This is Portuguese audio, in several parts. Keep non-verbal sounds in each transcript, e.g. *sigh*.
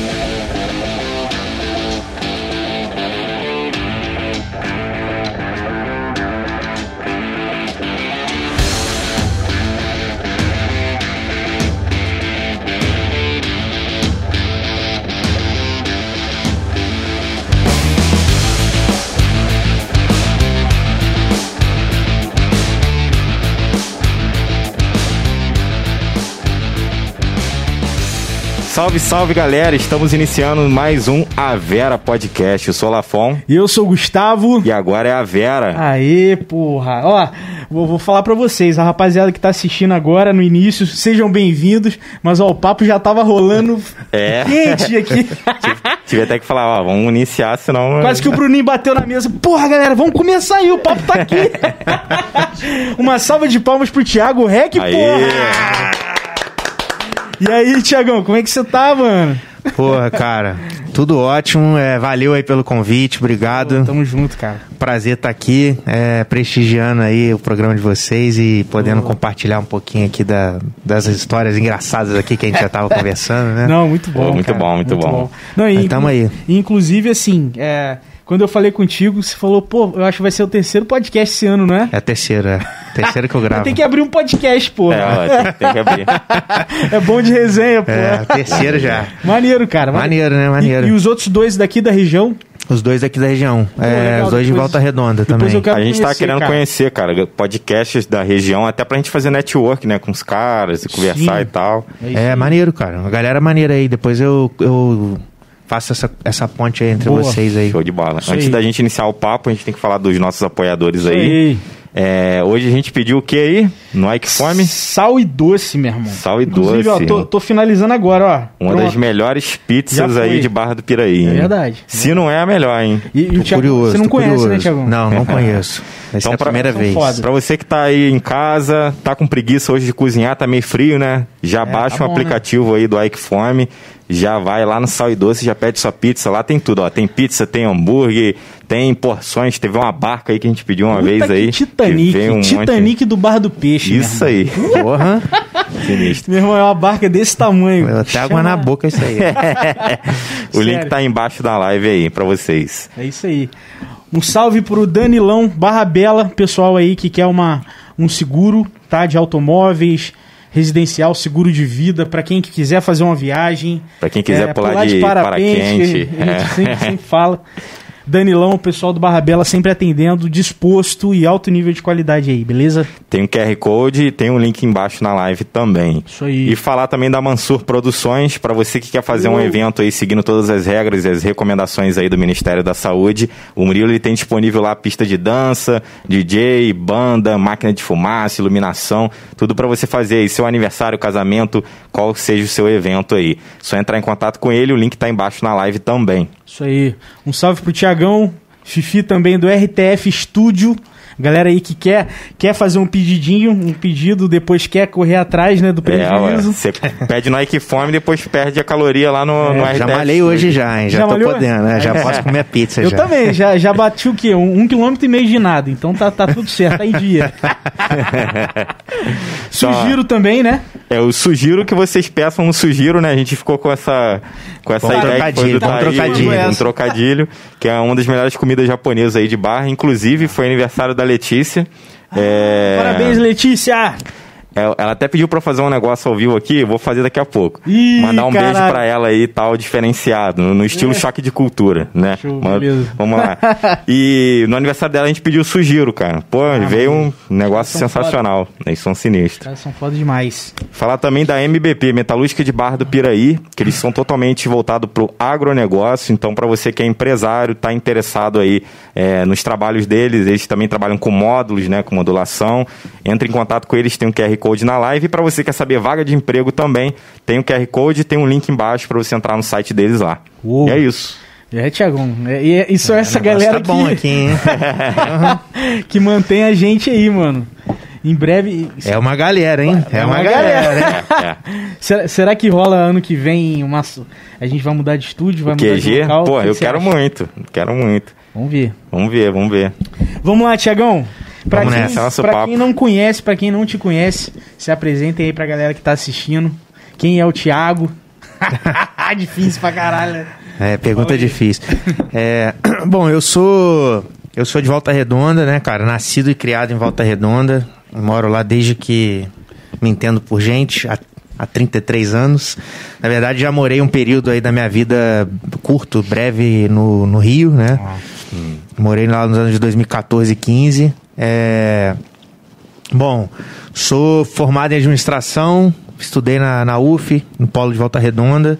Yeah. Salve, salve galera! Estamos iniciando mais um A Vera Podcast. Eu sou o Lafon. E eu sou o Gustavo. E agora é a Vera. Aê, porra. Ó, vou, vou falar pra vocês, a rapaziada que tá assistindo agora no início, sejam bem-vindos. Mas ó, o papo já tava rolando *laughs* É. quente aqui. *laughs* Tive até que falar, ó, vamos iniciar, senão. Quase que o Bruninho bateu na mesa. Porra, galera, vamos começar aí, o papo tá aqui. *laughs* Uma salva de palmas pro Thiago Rec, Aê! porra. E aí, Thiagão, como é que você tá, mano? Porra, cara, tudo ótimo. É, valeu aí pelo convite, obrigado. Tamo junto, cara. Prazer estar aqui, é, prestigiando aí o programa de vocês e podendo compartilhar um pouquinho aqui da- das histórias engraçadas aqui que a gente já tava *laughs* conversando, né? Não, muito bom. Pô, muito cara, bom, muito bom. Não, e, Mas tamo aí. Inclusive, assim, é, quando eu falei contigo, você falou, pô, eu acho que vai ser o terceiro podcast esse ano, não é? É a terceira, terceira que eu gravo. *laughs* Tem que abrir um podcast, pô. É, ó, tem, tem que abrir. *laughs* É bom de resenha, pô. É, a terceira já. Maneiro, cara. Maneiro, né? Maneiro. E, e os outros dois daqui da região? Os dois aqui da região. é, legal, os dois de depois- Volta Redonda também. A gente tá conhecer, querendo cara. conhecer, cara, podcasts da região, até pra gente fazer network, né, com os caras e conversar Sim. e tal. É, aí. maneiro, cara. Uma galera maneira aí. Depois eu, eu faço essa, essa ponte aí entre Boa. vocês aí. Show de bola. Isso Antes aí. da gente iniciar o papo, a gente tem que falar dos nossos apoiadores Isso aí. aí. É, hoje a gente pediu o que aí? No Ike Fome? Sal e doce, meu irmão. Sal e Inclusive, doce. ó, tô, tô finalizando agora, ó. Uma Pronto. das melhores pizzas aí de Barra do Piraí. É hein? verdade. Se não é a melhor, hein? E, e Thiago, curioso. você não conhece, curioso. né, Thiago? Não, não conheço. Essa Então, é a pra- primeira vez. foda. Pra você que tá aí em casa, tá com preguiça hoje de cozinhar, tá meio frio, né? Já baixa tá o bom, aplicativo aí do Ike Fome, já vai lá no Sal e Doce, já pede sua pizza. Lá tem tudo, ó. Tem pizza, tem hambúrguer, tem porções. Teve uma barca aí que a gente pediu uma Puta vez que aí. Titanic. um monte- Titanic do Bar do Peixe. Isso aí. Porra, Sinistro. Meu irmão, é uma barca desse tamanho. até água na boca isso aí. *laughs* O link tá embaixo da live aí pra vocês. É isso aí. Um salve pro Danilão Barra Bela, pessoal aí que quer uma, um seguro, tá? De automóveis, residencial, seguro de vida, pra quem que quiser fazer uma viagem. Pra quem quiser É, pular de paraquente, que A gente é. sempre, sempre fala. *laughs* Danilão, o pessoal do Barra Bela sempre atendendo, disposto e alto nível de qualidade aí, beleza? Tem um QR Code e tem um link embaixo na live também. Isso aí. E falar também da Mansur Produções, para você que quer fazer um Uou. evento aí seguindo todas as regras e as recomendações aí do Ministério da Saúde. O Murilo ele tem disponível lá pista de dança, DJ, banda, máquina de fumaça, iluminação, tudo para você fazer aí seu aniversário, casamento, qual seja o seu evento aí. Só entrar em contato com ele, o link tá embaixo na live também. Isso aí. Um salve pro Tiagão, Fifi também do RTF Studio. Galera aí que quer, quer fazer um pedidinho, um pedido, depois quer correr atrás, né, do É, prejuízo. você pede no Ike Fome e depois perde a caloria lá no, no É, Já RTF. malhei hoje já, hein? Já, Já tô malhou? podendo, né? Já posso comer pizza Eu já. também, já, já bati o quê? Um, um quilômetro e meio de nada, então tá, tá tudo certo, tá em dia. *laughs* Sugiro também, né? É, eu sugiro que vocês peçam um sugiro, né? A gente ficou com essa, com essa ideia que foi do trocadilho, bom Thaí, trocadilho. um trocadilho, que é uma das melhores comidas japonesas aí de barra. Inclusive, foi aniversário da Letícia. É, Parabéns, Letícia! É, Ela até pediu pra fazer um negócio ao vivo aqui, vou fazer daqui a pouco. Ih, Mandar um beijo caralho. pra ela aí, tal, diferenciado, no, no estilo É. choque de cultura, né? Show, Mas- beleza. Vamos lá. *laughs* E no aniversário dela a gente pediu sugiro, cara. Pô, veio um negócio sensacional. Eles são Os sinistros. caras são foda demais. Falar também da MBP, Metalúrgica de Barra do Piraí, que eles são totalmente voltados para o agronegócio. Então, para você que é empresário, está interessado aí é, nos trabalhos deles, eles também trabalham com módulos, né, com modulação. Entre em contato com eles, tem um QR Code na live. E para você que quer saber vaga de emprego também, tem um QR Code e tem um link embaixo para você entrar no site deles lá. Uou. E é isso. É, Tiagão. É, e é- isso é essa O negócio galera tá bom que, aqui, hein? *laughs* que mantém a gente aí, mano. Em breve. É uma galera, hein? É uma, uma galera, hein? É, é. *laughs* Será, será que rola ano que vem uma. A gente vai mudar de estúdio? Vai mudar de QG, local? pô, O que eu quero acha? muito. Quero muito. Vamos ver. Vamos ver, vamos ver. Vamos lá, Tiagão. Pra, Vamos quem, nessa, nosso pra papo. quem não conhece, pra quem não te conhece, se apresentem aí pra galera que tá assistindo. Quem é o Thiago? *laughs* difícil pra caralho. É, pergunta difícil. É, *clears throat* bom, eu sou eu sou de Volta Redonda, né, cara? Nascido e criado em Volta Redonda. Moro lá desde que me entendo por gente, há, há 33 anos. Na verdade, já morei um período aí da minha vida curto, breve no, no Rio, né? Morei lá nos anos de 2014 e 15. É... Bom, sou formado em administração, estudei na, na UF, no Polo de Volta Redonda.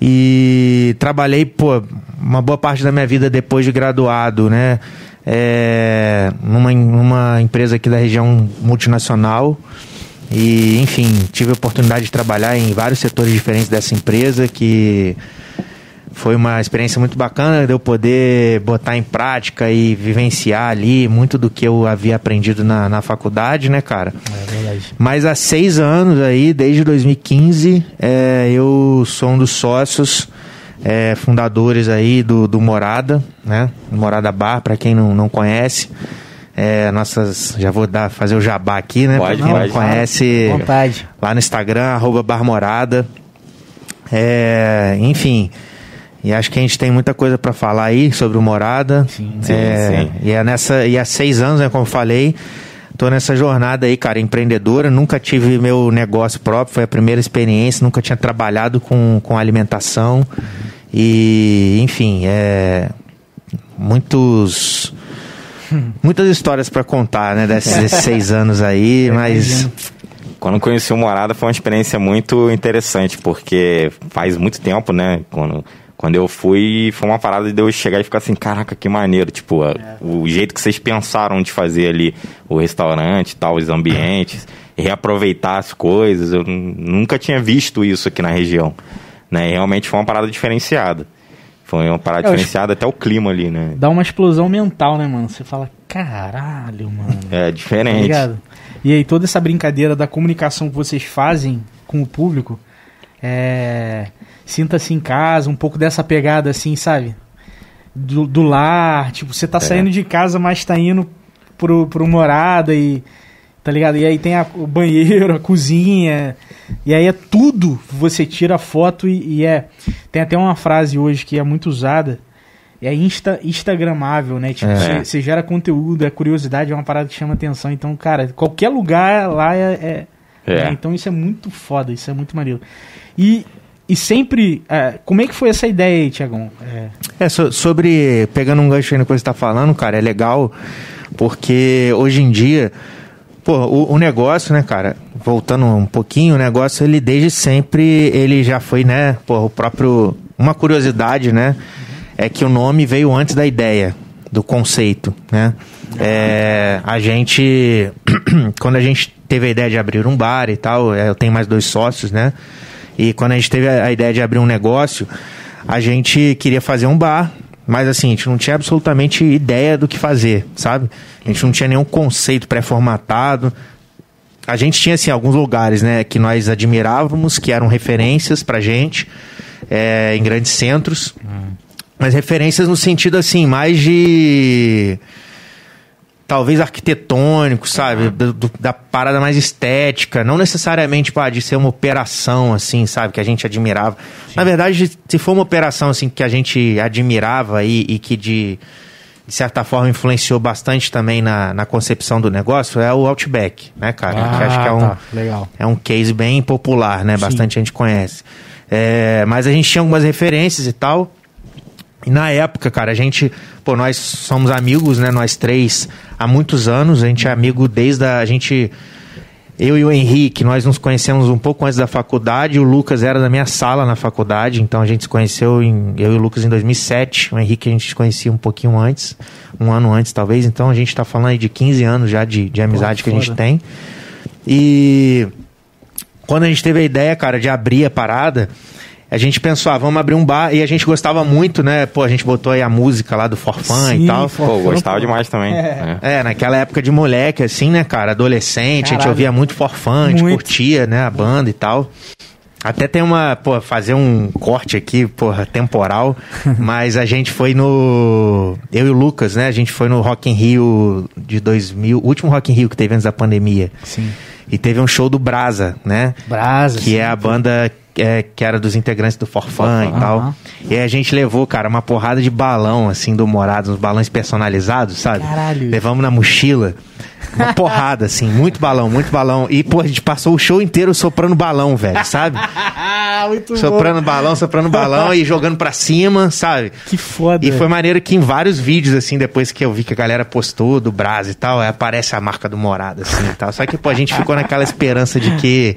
E trabalhei, pô, uma boa parte da minha vida depois de graduado, né? É, numa, numa empresa aqui da região multinacional. E, enfim, tive a oportunidade de trabalhar em vários setores diferentes dessa empresa que foi uma experiência muito bacana de eu poder botar em prática e vivenciar ali muito do que eu havia aprendido na, na faculdade, né, cara? É verdade. Mas há seis anos aí, desde 2015, é, eu sou um dos sócios é, fundadores aí do, do Morada, né? Morada Bar, para quem não, não conhece. É, nossas, já vou dar, fazer o jabá aqui, né? Pode, pra quem pode. não conhece, Vontade. lá no Instagram, arroba Barmorada. É, enfim, e acho que a gente tem muita coisa para falar aí sobre o Morada. Sim, sim, É, sim. E é nessa, e há seis anos, né, como eu falei, tô nessa jornada aí, cara, empreendedora. Nunca tive meu negócio próprio, foi a primeira experiência. Nunca tinha trabalhado com, com alimentação. E, enfim, é muitos muitas histórias para contar, né, desses, desses *laughs* seis anos aí, mas Quando conheci o Morada foi uma experiência muito interessante, porque faz muito tempo, né? Quando, quando eu fui, foi uma parada de eu chegar e ficar assim, caraca, que maneiro. Tipo, a- o jeito que vocês pensaram de fazer ali o restaurante tal, os ambientes, reaproveitar as coisas. Eu nu- nunca tinha visto isso aqui na região. Né? E realmente foi uma parada diferenciada. Foi uma parada Eu diferenciada, até o clima ali, né? Dá uma explosão mental, né, mano? Você fala, caralho, mano. É Tá diferente. ligado? E aí, toda essa brincadeira da comunicação que vocês fazem com o público, é... sinta-se em casa, um pouco dessa pegada assim, sabe? Do, do lar, tipo, você tá saindo de casa, mas tá indo pro, pro morada e. Tá ligado? E aí tem a- o banheiro, a cozinha. E aí é tudo. Você tira a foto e, e é. Tem até uma frase hoje que é muito usada. É insta, instagramável, né? Tipo, É. você você gera conteúdo, é curiosidade, é uma parada que chama atenção. Então, cara, qualquer lugar lá é. é- É. né? Então isso é muito foda, isso é muito maneiro. E, e sempre. é, como é que foi essa ideia aí, Tiagão? É, É, so- sobre. Pegando um gancho aí no que você está falando, cara, é legal, porque hoje em dia. Pô, o, o negócio, né, cara, voltando um pouquinho, o negócio, ele desde sempre, ele já foi, né, pô, o próprio. Uma curiosidade, né, é que o nome veio antes da ideia, do conceito, né. É, a gente. *clears throat* quando a gente teve a ideia de abrir um bar e tal, é, eu tenho mais dois sócios, né, e quando a gente teve a ideia de abrir um negócio, a gente queria fazer um bar, mas assim, a gente não tinha absolutamente ideia do que fazer, sabe? A gente não tinha nenhum conceito pré-formatado. A gente tinha, assim, alguns lugares, né, que nós admirávamos, que eram referências pra gente, é, em grandes centros. Mas referências no sentido, assim, mais de talvez arquitetônico, sabe? Do- do- da parada mais estética, não necessariamente pá, de ser uma operação, assim, sabe? Que a gente admirava. Na verdade, se for uma operação, assim, que a gente admirava e, e que de, de certa forma influenciou bastante também na, na concepção do negócio, é o Outback, né, cara? que acho que é um, tá, legal. é um case bem popular, né? Bastante gente conhece. É, mas a gente tinha algumas referências e tal. E na época, cara, a gente, pô, nós somos amigos, né? Nós três há muitos anos. A gente é amigo desde a. a gente. Eu e o Henrique, nós nos conhecemos um pouco antes da faculdade. O Lucas era da minha sala na faculdade, então a gente se conheceu, em, eu e o Lucas, em 2007. O Henrique a gente se conhecia um pouquinho antes, um ano antes talvez. Então a gente tá falando aí de 15 anos já de, de amizade que a gente tem. E quando a gente teve a ideia, cara, de abrir a parada, a gente pensou, ah, vamos abrir um bar. E a gente gostava muito, né? Pô, a gente botou aí a música lá do Forfã e tal. For- Pô, gostava pô. demais também. É. É. É, naquela época de moleque, assim, né, cara? Adolescente, a gente Caralho. ouvia muito Forfã, a gente Muito. curtia, né, a banda e tal. Até tem uma, pô, fazer um corte aqui, porra, temporal, *laughs* mas a gente foi no. Eu e o Lucas, né? A gente foi no Rock in Rio de 2000, o último Rock in Rio que teve antes da pandemia. Sim. E teve um show do Brasa, né? Brasa. Que sim. é a banda é, que era dos integrantes do Forfã e tal. Aham. E aí a gente levou, cara, uma porrada de balão, assim, do Morados, uns balões personalizados, sabe? Caralho. Levamos na mochila. Uma *laughs* porrada, assim, muito balão, muito balão. E, pô, a gente passou o show inteiro soprando balão, velho, sabe? Ah, *laughs* muito soprando balão, soprando balão e jogando pra cima, sabe? Que foda. E foi maneiro que em vários vídeos, assim, depois que eu vi que a galera postou do Brás e tal, aí aparece a marca do Morada, assim e tal. Só que, pô, a gente ficou naquela esperança de que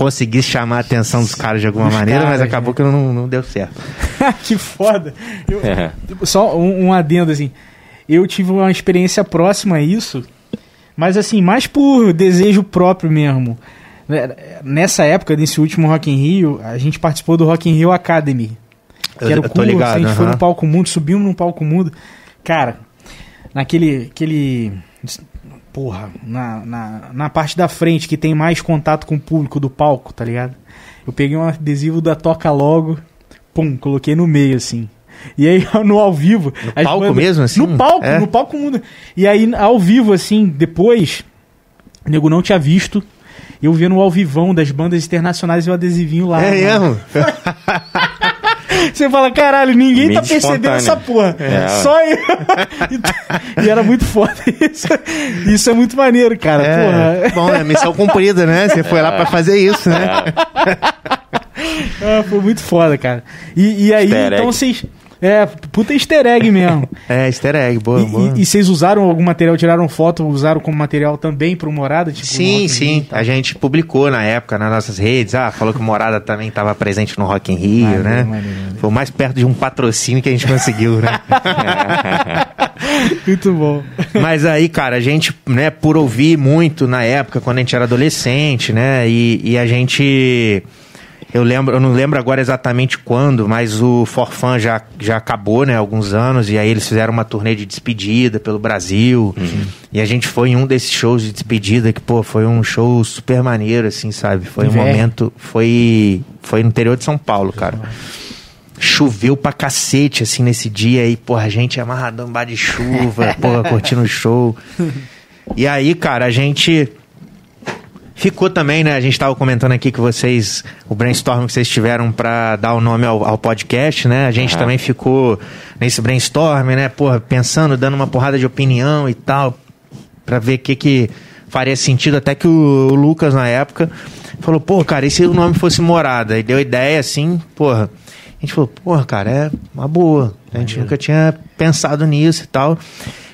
conseguisse chamar a atenção dos caras de alguma Dos maneira, mas caras, acabou que não, não deu certo. *laughs* que foda. Eu- É. Só um, um adendo assim. Eu tive uma experiência próxima a isso, mas assim, mais por desejo próprio mesmo. Né, Nessa época, nesse último Rock in Rio, a gente participou do Rock in Rio Academy. Que Eu- era o curso, ligado, a gente foi no palco mundo, subimos num palco mundo. Cara, naquele. Aquele, porra, na, na, na parte da frente que tem mais contato com o público do palco, tá ligado? Eu peguei um adesivo da Toca Logo, pum, coloquei no meio assim. E aí *laughs* no ao vivo. No palco mesmo, assim? No palco, É? no palco mundo. E aí ao vivo, assim, depois, o nego não tinha visto. Eu vendo o ao vivão das bandas internacionais e o adesivinho lá. É mano. mesmo? *laughs* Você fala, caralho, ninguém tá percebendo espontânea. essa porra. É. Só eu. *laughs* e era muito foda isso. Isso é muito maneiro, cara. É, Porra. bom, é missão cumprida, né? Você foi lá pra fazer isso, né? *laughs* Ah, foi muito foda, cara. E, e aí, Easter então vocês. É, puta easter egg mesmo. *laughs* É, easter egg, boa, E- boa. E, e vocês usaram algum material, tiraram foto, usaram como material também pro Morada? Tipo, Sim, sim. A gente publicou na época nas nossas redes. Ah, falou que o Morada também estava presente no Rock in Rio, Maneiro, né? maneiro, maneiro. Foi mais perto de um patrocínio que a gente conseguiu, né? *laughs* Muito bom. Mas aí, cara, a gente, né, por ouvir muito na época, quando a gente era adolescente, né? E, e a gente. Eu lembro, eu não lembro agora exatamente quando, mas o Forfan já, já acabou, né, há alguns anos, e aí eles fizeram uma turnê de despedida pelo Brasil. E a gente foi em um desses shows de despedida que, pô, foi um show super maneiro, assim, sabe? Foi um Inverno. momento. Foi, foi no interior de São Paulo, cara. Choveu pra cacete, assim, nesse dia aí, porra, a gente amarradão embaixo de chuva, *laughs* porra, curtindo o show. E aí, cara, a gente ficou também, né? A gente tava comentando aqui que vocês, o brainstorm que vocês tiveram pra dar o nome ao, ao podcast, né? A gente Aham. também ficou nesse brainstorm, né? Porra, pensando, dando uma porrada de opinião e tal, pra ver o que que faria sentido. Até que o, o Lucas, na época, falou, pô, cara, e se o nome fosse Morada? E deu ideia, assim, porra. A gente falou, porra, cara, é uma boa. A gente nunca tinha pensado nisso e tal.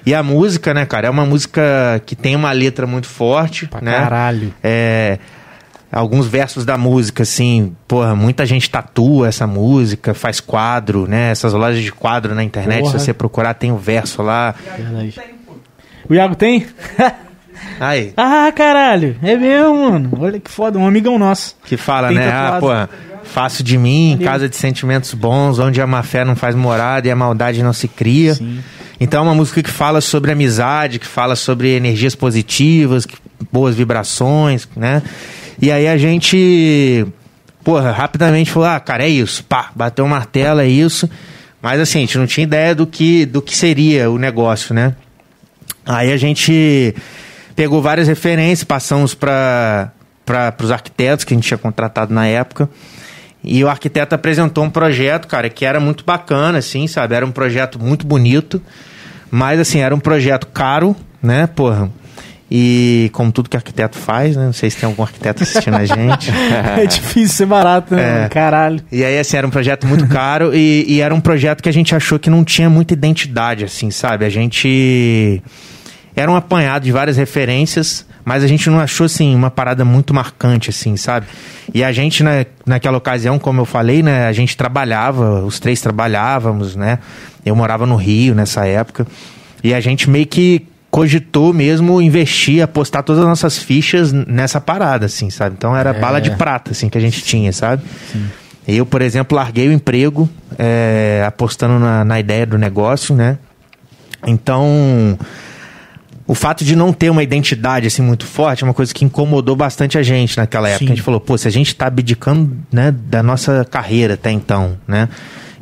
E a música, né, cara, é uma música que tem uma letra muito forte, Pra né? caralho. É, alguns versos da música, assim, porra, muita gente tatua essa música, faz quadro, né? Essas lojas de quadro na internet, Porra. se você procurar, tem o verso lá. O Iago tem? *laughs* Aí, ah, caralho. É mesmo, mano. Olha que foda. Um amigão nosso. que fala, Tem né? Ah, tatuado. porra, faço de mim, Maneiro. casa de sentimentos bons, onde a má fé não faz morada e a maldade não se cria. Sim. Então é uma música que fala sobre amizade, que fala sobre energias positivas, que- boas vibrações, né? E aí a gente, porra, rapidamente falou, ah, cara, é isso, pá, bateu o martelo, é isso. Mas assim, a gente não tinha ideia do que, do que seria o negócio, né? Aí a gente pegou várias referências, passamos para os arquitetos que a gente tinha contratado na época. E o arquiteto apresentou um projeto, cara, que era muito bacana, assim, sabe? Era um projeto muito bonito, mas, assim, era um projeto caro, né, porra? E como tudo que arquiteto faz, né? Não sei se tem algum arquiteto assistindo a *laughs* gente. É difícil ser barato, né? É. Caralho. E aí, assim, era um projeto muito caro e, e era um projeto que a gente achou que não tinha muita identidade, assim, sabe? A gente. Era um apanhado de várias referências, mas a gente não achou, assim, uma parada muito marcante, assim, sabe? E a gente, na, naquela ocasião, como eu falei, né? A gente trabalhava, os três trabalhávamos, né? Eu morava no Rio nessa época. E a gente meio que cogitou mesmo investir, apostar todas as nossas fichas nessa parada, assim, sabe? Então era É. bala de prata, assim, que a gente tinha, sabe? Eu, por exemplo, larguei o emprego é, apostando na, na ideia do negócio, né? Então, o fato de não ter uma identidade assim muito forte é uma coisa que incomodou bastante a gente naquela época. Sim. A gente falou, pô, se a gente tá abdicando né, da nossa carreira até então, né?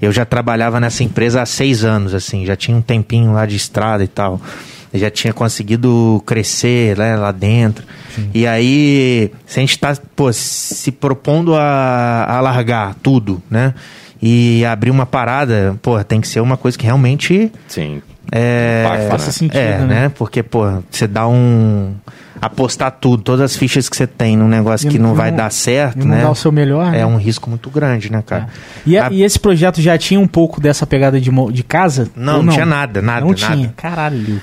Eu já trabalhava nessa empresa há seis anos, assim, já tinha um tempinho lá de estrada e tal. já tinha conseguido crescer né, lá dentro. E aí, se a gente tá pô, se propondo a, a largar tudo, né? E abrir uma parada, pô, tem que ser uma coisa que realmente Sim. É, Impacta, Faça né? sentido, é, né? né? Porque, pô, você dá um. apostar tudo, todas as fichas que você tem num negócio E que não, não- vai dar certo, não né? dar o seu melhor, né? É um risco muito grande, né, cara? E, a- A- e esse projeto já tinha um pouco dessa pegada de, de casa? Não, Ou não tinha nada, nada, Não nada. tinha, caralho.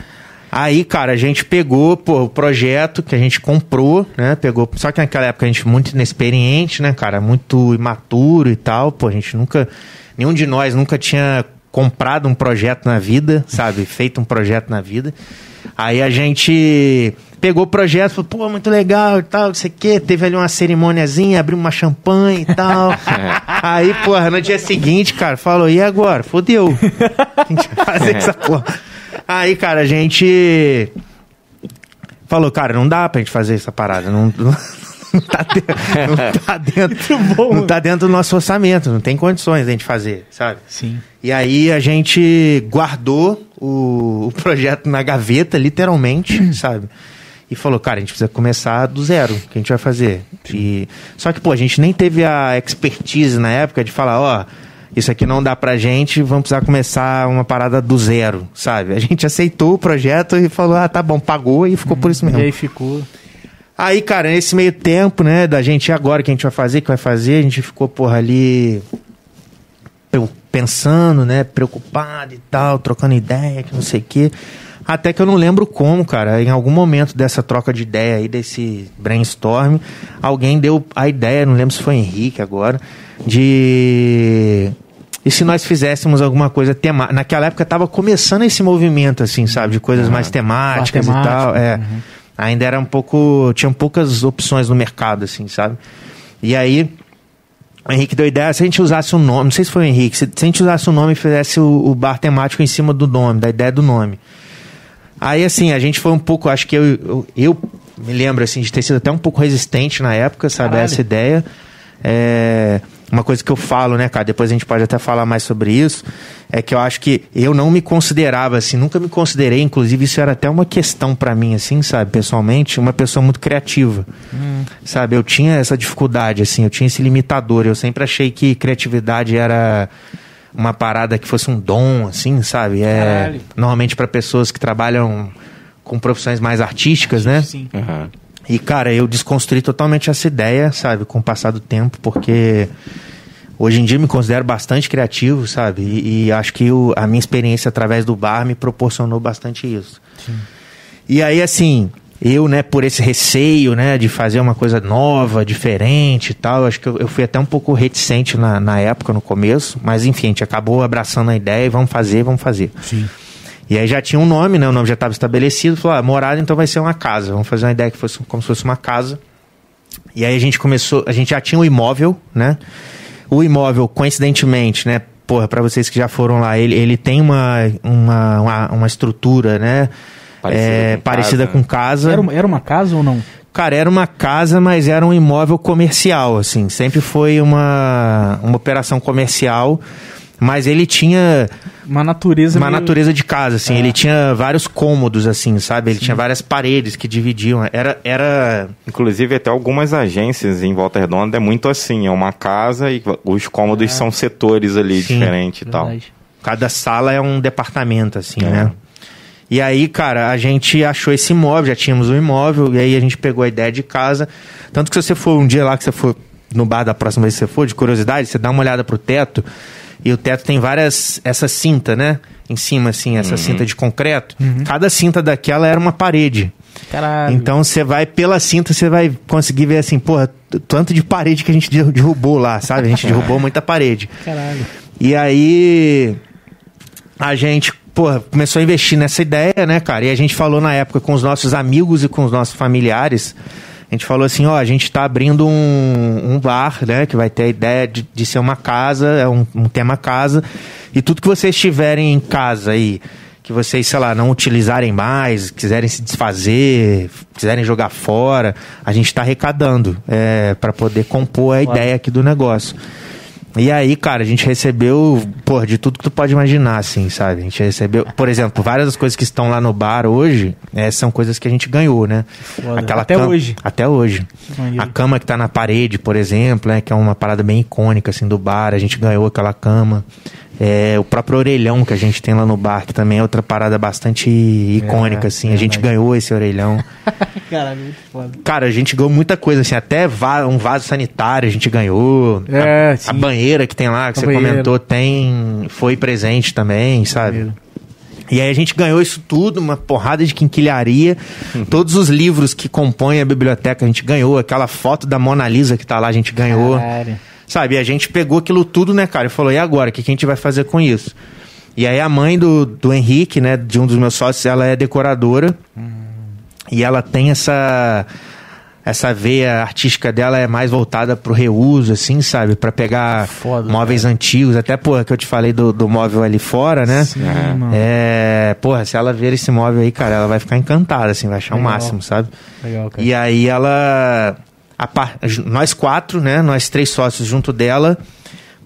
Aí, cara, a gente pegou, pô, o projeto que a gente comprou, né? Pegou. Só que naquela época a gente muito inexperiente, né, cara? Muito imaturo e tal. Pô, a gente nunca. Nenhum de nós nunca tinha comprado um projeto na vida, sabe? Feito um projeto na vida. Aí a gente pegou o projeto, falou, pô, muito legal e tal, não sei o quê. Teve ali uma cerimôniazinha, abriu uma champanhe e tal. *laughs* Aí, porra, no dia seguinte, cara, falou, e agora? Fodeu. *laughs* A gente vai fazer essa porra. Aí, cara, a gente falou, cara, não dá pra gente fazer essa parada. Não, não, não tá dentro, *laughs* não tá dentro, não tá dentro do nosso orçamento, não tem condições de a gente fazer, sabe? Sim. E aí a gente guardou o, o projeto na gaveta, literalmente, sabe? E falou, cara, a gente precisa começar do zero. O que a gente vai fazer? E... Só que, pô, a gente nem teve a expertise na época de falar, ó, isso aqui não dá pra gente, vamos precisar começar uma parada do zero, sabe? A gente aceitou o projeto e falou, ah, tá bom, pagou e ficou por isso mesmo. E aí ficou. Aí, cara, nesse meio tempo, né, da gente agora o que a gente vai fazer, o que vai fazer, a gente ficou, porra, ali pensando, né, preocupado e tal, trocando ideia, que não sei o quê. Até que eu não lembro como, cara, em algum momento dessa troca de ideia aí, desse brainstorm, alguém deu a ideia, não lembro se foi Henrique agora, de. E se nós fizéssemos alguma coisa temática? Naquela época tava começando esse movimento, assim, sabe? De coisas mais temáticas e tal. É. uhum. Ainda era um pouco. Tinham poucas opções no mercado, assim, sabe? E aí. O Henrique deu ideia, se a gente usasse o nome, não sei se foi o Henrique, se, se a gente usasse o nome e fizesse o, o bar temático em cima do nome, da ideia do nome. Aí, assim, a gente foi um pouco, acho que eu, eu, eu me lembro, assim, de ter sido até um pouco resistente na época, sabe, a Caralho. essa ideia. É, uma coisa que eu falo, né, cara, depois a gente pode até falar mais sobre isso, é que eu acho que eu não me considerava, assim, nunca me considerei, inclusive isso era até uma questão pra mim, assim, sabe, pessoalmente, uma pessoa muito criativa, sabe, eu tinha essa dificuldade, assim, eu tinha esse limitador, eu sempre achei que criatividade era uma parada que fosse um dom, assim, sabe, é, Caralho. normalmente pra pessoas que trabalham com profissões mais artísticas, né? Sim. Aham. E, cara, eu desconstruí totalmente essa ideia, sabe, com o passar do tempo, porque hoje em dia me considero bastante criativo, sabe? E, e acho que o- a minha experiência através do bar me proporcionou bastante isso. E aí, assim, eu, né, por esse receio, né, de fazer uma coisa nova, diferente e tal, acho que eu, eu fui até um pouco reticente na, na época, no começo, mas enfim, a gente acabou abraçando a ideia e vamos fazer, vamos fazer. Sim. E aí já tinha um nome, né? O nome já estava estabelecido. Falou, ah, morada então vai ser uma casa. Vamos fazer uma ideia que fosse como se fosse uma casa. E aí a gente começou, a gente já tinha o imóvel, né? O imóvel, coincidentemente, né? Porra, pra vocês que já foram lá, ele, ele tem uma, uma, uma, uma estrutura, né? Parecida É, com parecida casa. com casa. Era, uma- era uma casa ou não? Cara, era uma casa, mas era um imóvel comercial, assim. Sempre foi uma, uma operação comercial, mas ele tinha Uma natureza. uma meio- natureza de casa, assim. É. Ele tinha vários cômodos, assim, sabe? Ele tinha várias paredes que dividiam. Era, era Inclusive, até algumas agências em Volta Redonda é muito assim: é uma casa e os cômodos são setores ali Sim, diferentes e tal. Cada sala é um departamento, assim, É. né? E aí, cara, a gente achou esse imóvel, já tínhamos um imóvel, e aí a gente pegou a ideia de casa. Tanto que se você for um dia lá que você for no bar da próxima vez que você for, de curiosidade, você dá uma olhada pro teto, e o teto tem várias, essa cinta, né? Em cima, assim, essa cinta de concreto. Cada cinta daquela era uma parede. Caralho. Então você vai pela cinta, você vai conseguir ver assim, porra, tanto de parede que a gente derru- derrubou lá, sabe? A gente *laughs* derrubou muita parede. Caralho. E aí a gente, porra, começou a investir nessa ideia, né, cara? E a gente falou na época com os nossos amigos e com os nossos familiares. A gente falou assim, ó, a gente tá abrindo um, um bar, né? Que vai ter a ideia de, de ser uma casa, é um, um tema casa. E tudo que vocês tiverem em casa aí, que vocês, sei lá, não utilizarem mais, quiserem se desfazer, quiserem jogar fora, a gente tá arrecadando é, para poder compor a Claro. ideia aqui do negócio. E aí, cara, a gente recebeu, pô, de tudo que tu pode imaginar, assim, sabe? A gente recebeu, por exemplo, várias das coisas que estão lá no bar hoje, é, são coisas que a gente ganhou, né? Foda. Até cama- hoje. Até hoje. Maneiro. A cama que tá na parede, por exemplo, né? Que é uma parada bem icônica, assim, do bar. A gente ganhou aquela cama. É, o próprio orelhão que a gente tem lá no bar, que também é outra parada bastante icônica, É, assim. A gente ganhou esse orelhão. *laughs* Caralho, muito foda. Cara, a gente ganhou muita coisa, assim, até va- um vaso sanitário a gente ganhou. É, a, sim. a banheira que tem lá, que A você banheira. comentou, tem. Foi presente também, sabe? E aí a gente ganhou isso tudo, uma porrada de quinquilharia. *laughs* Todos os livros que compõem a biblioteca a gente ganhou. Aquela foto da Mona Lisa que tá lá a gente ganhou. Caralho. Sabe, e a gente pegou aquilo tudo, né, cara? E falou, e agora? O que, que a gente vai fazer com isso? E aí a mãe do, do Henrique, né, de um dos meus sócios, ela é decoradora. E ela tem essa essa veia artística dela é mais voltada pro reuso, assim, sabe? Pra pegar Foda, móveis antigos. Até, porra, que eu te falei do, do móvel ali fora, né? Sim, mano. É, porra, se ela ver esse móvel aí, cara, ela vai ficar encantada, assim, vai achar o máximo, sabe? Legal, cara. E aí ela. A nós quatro, né? Nós três sócios junto dela.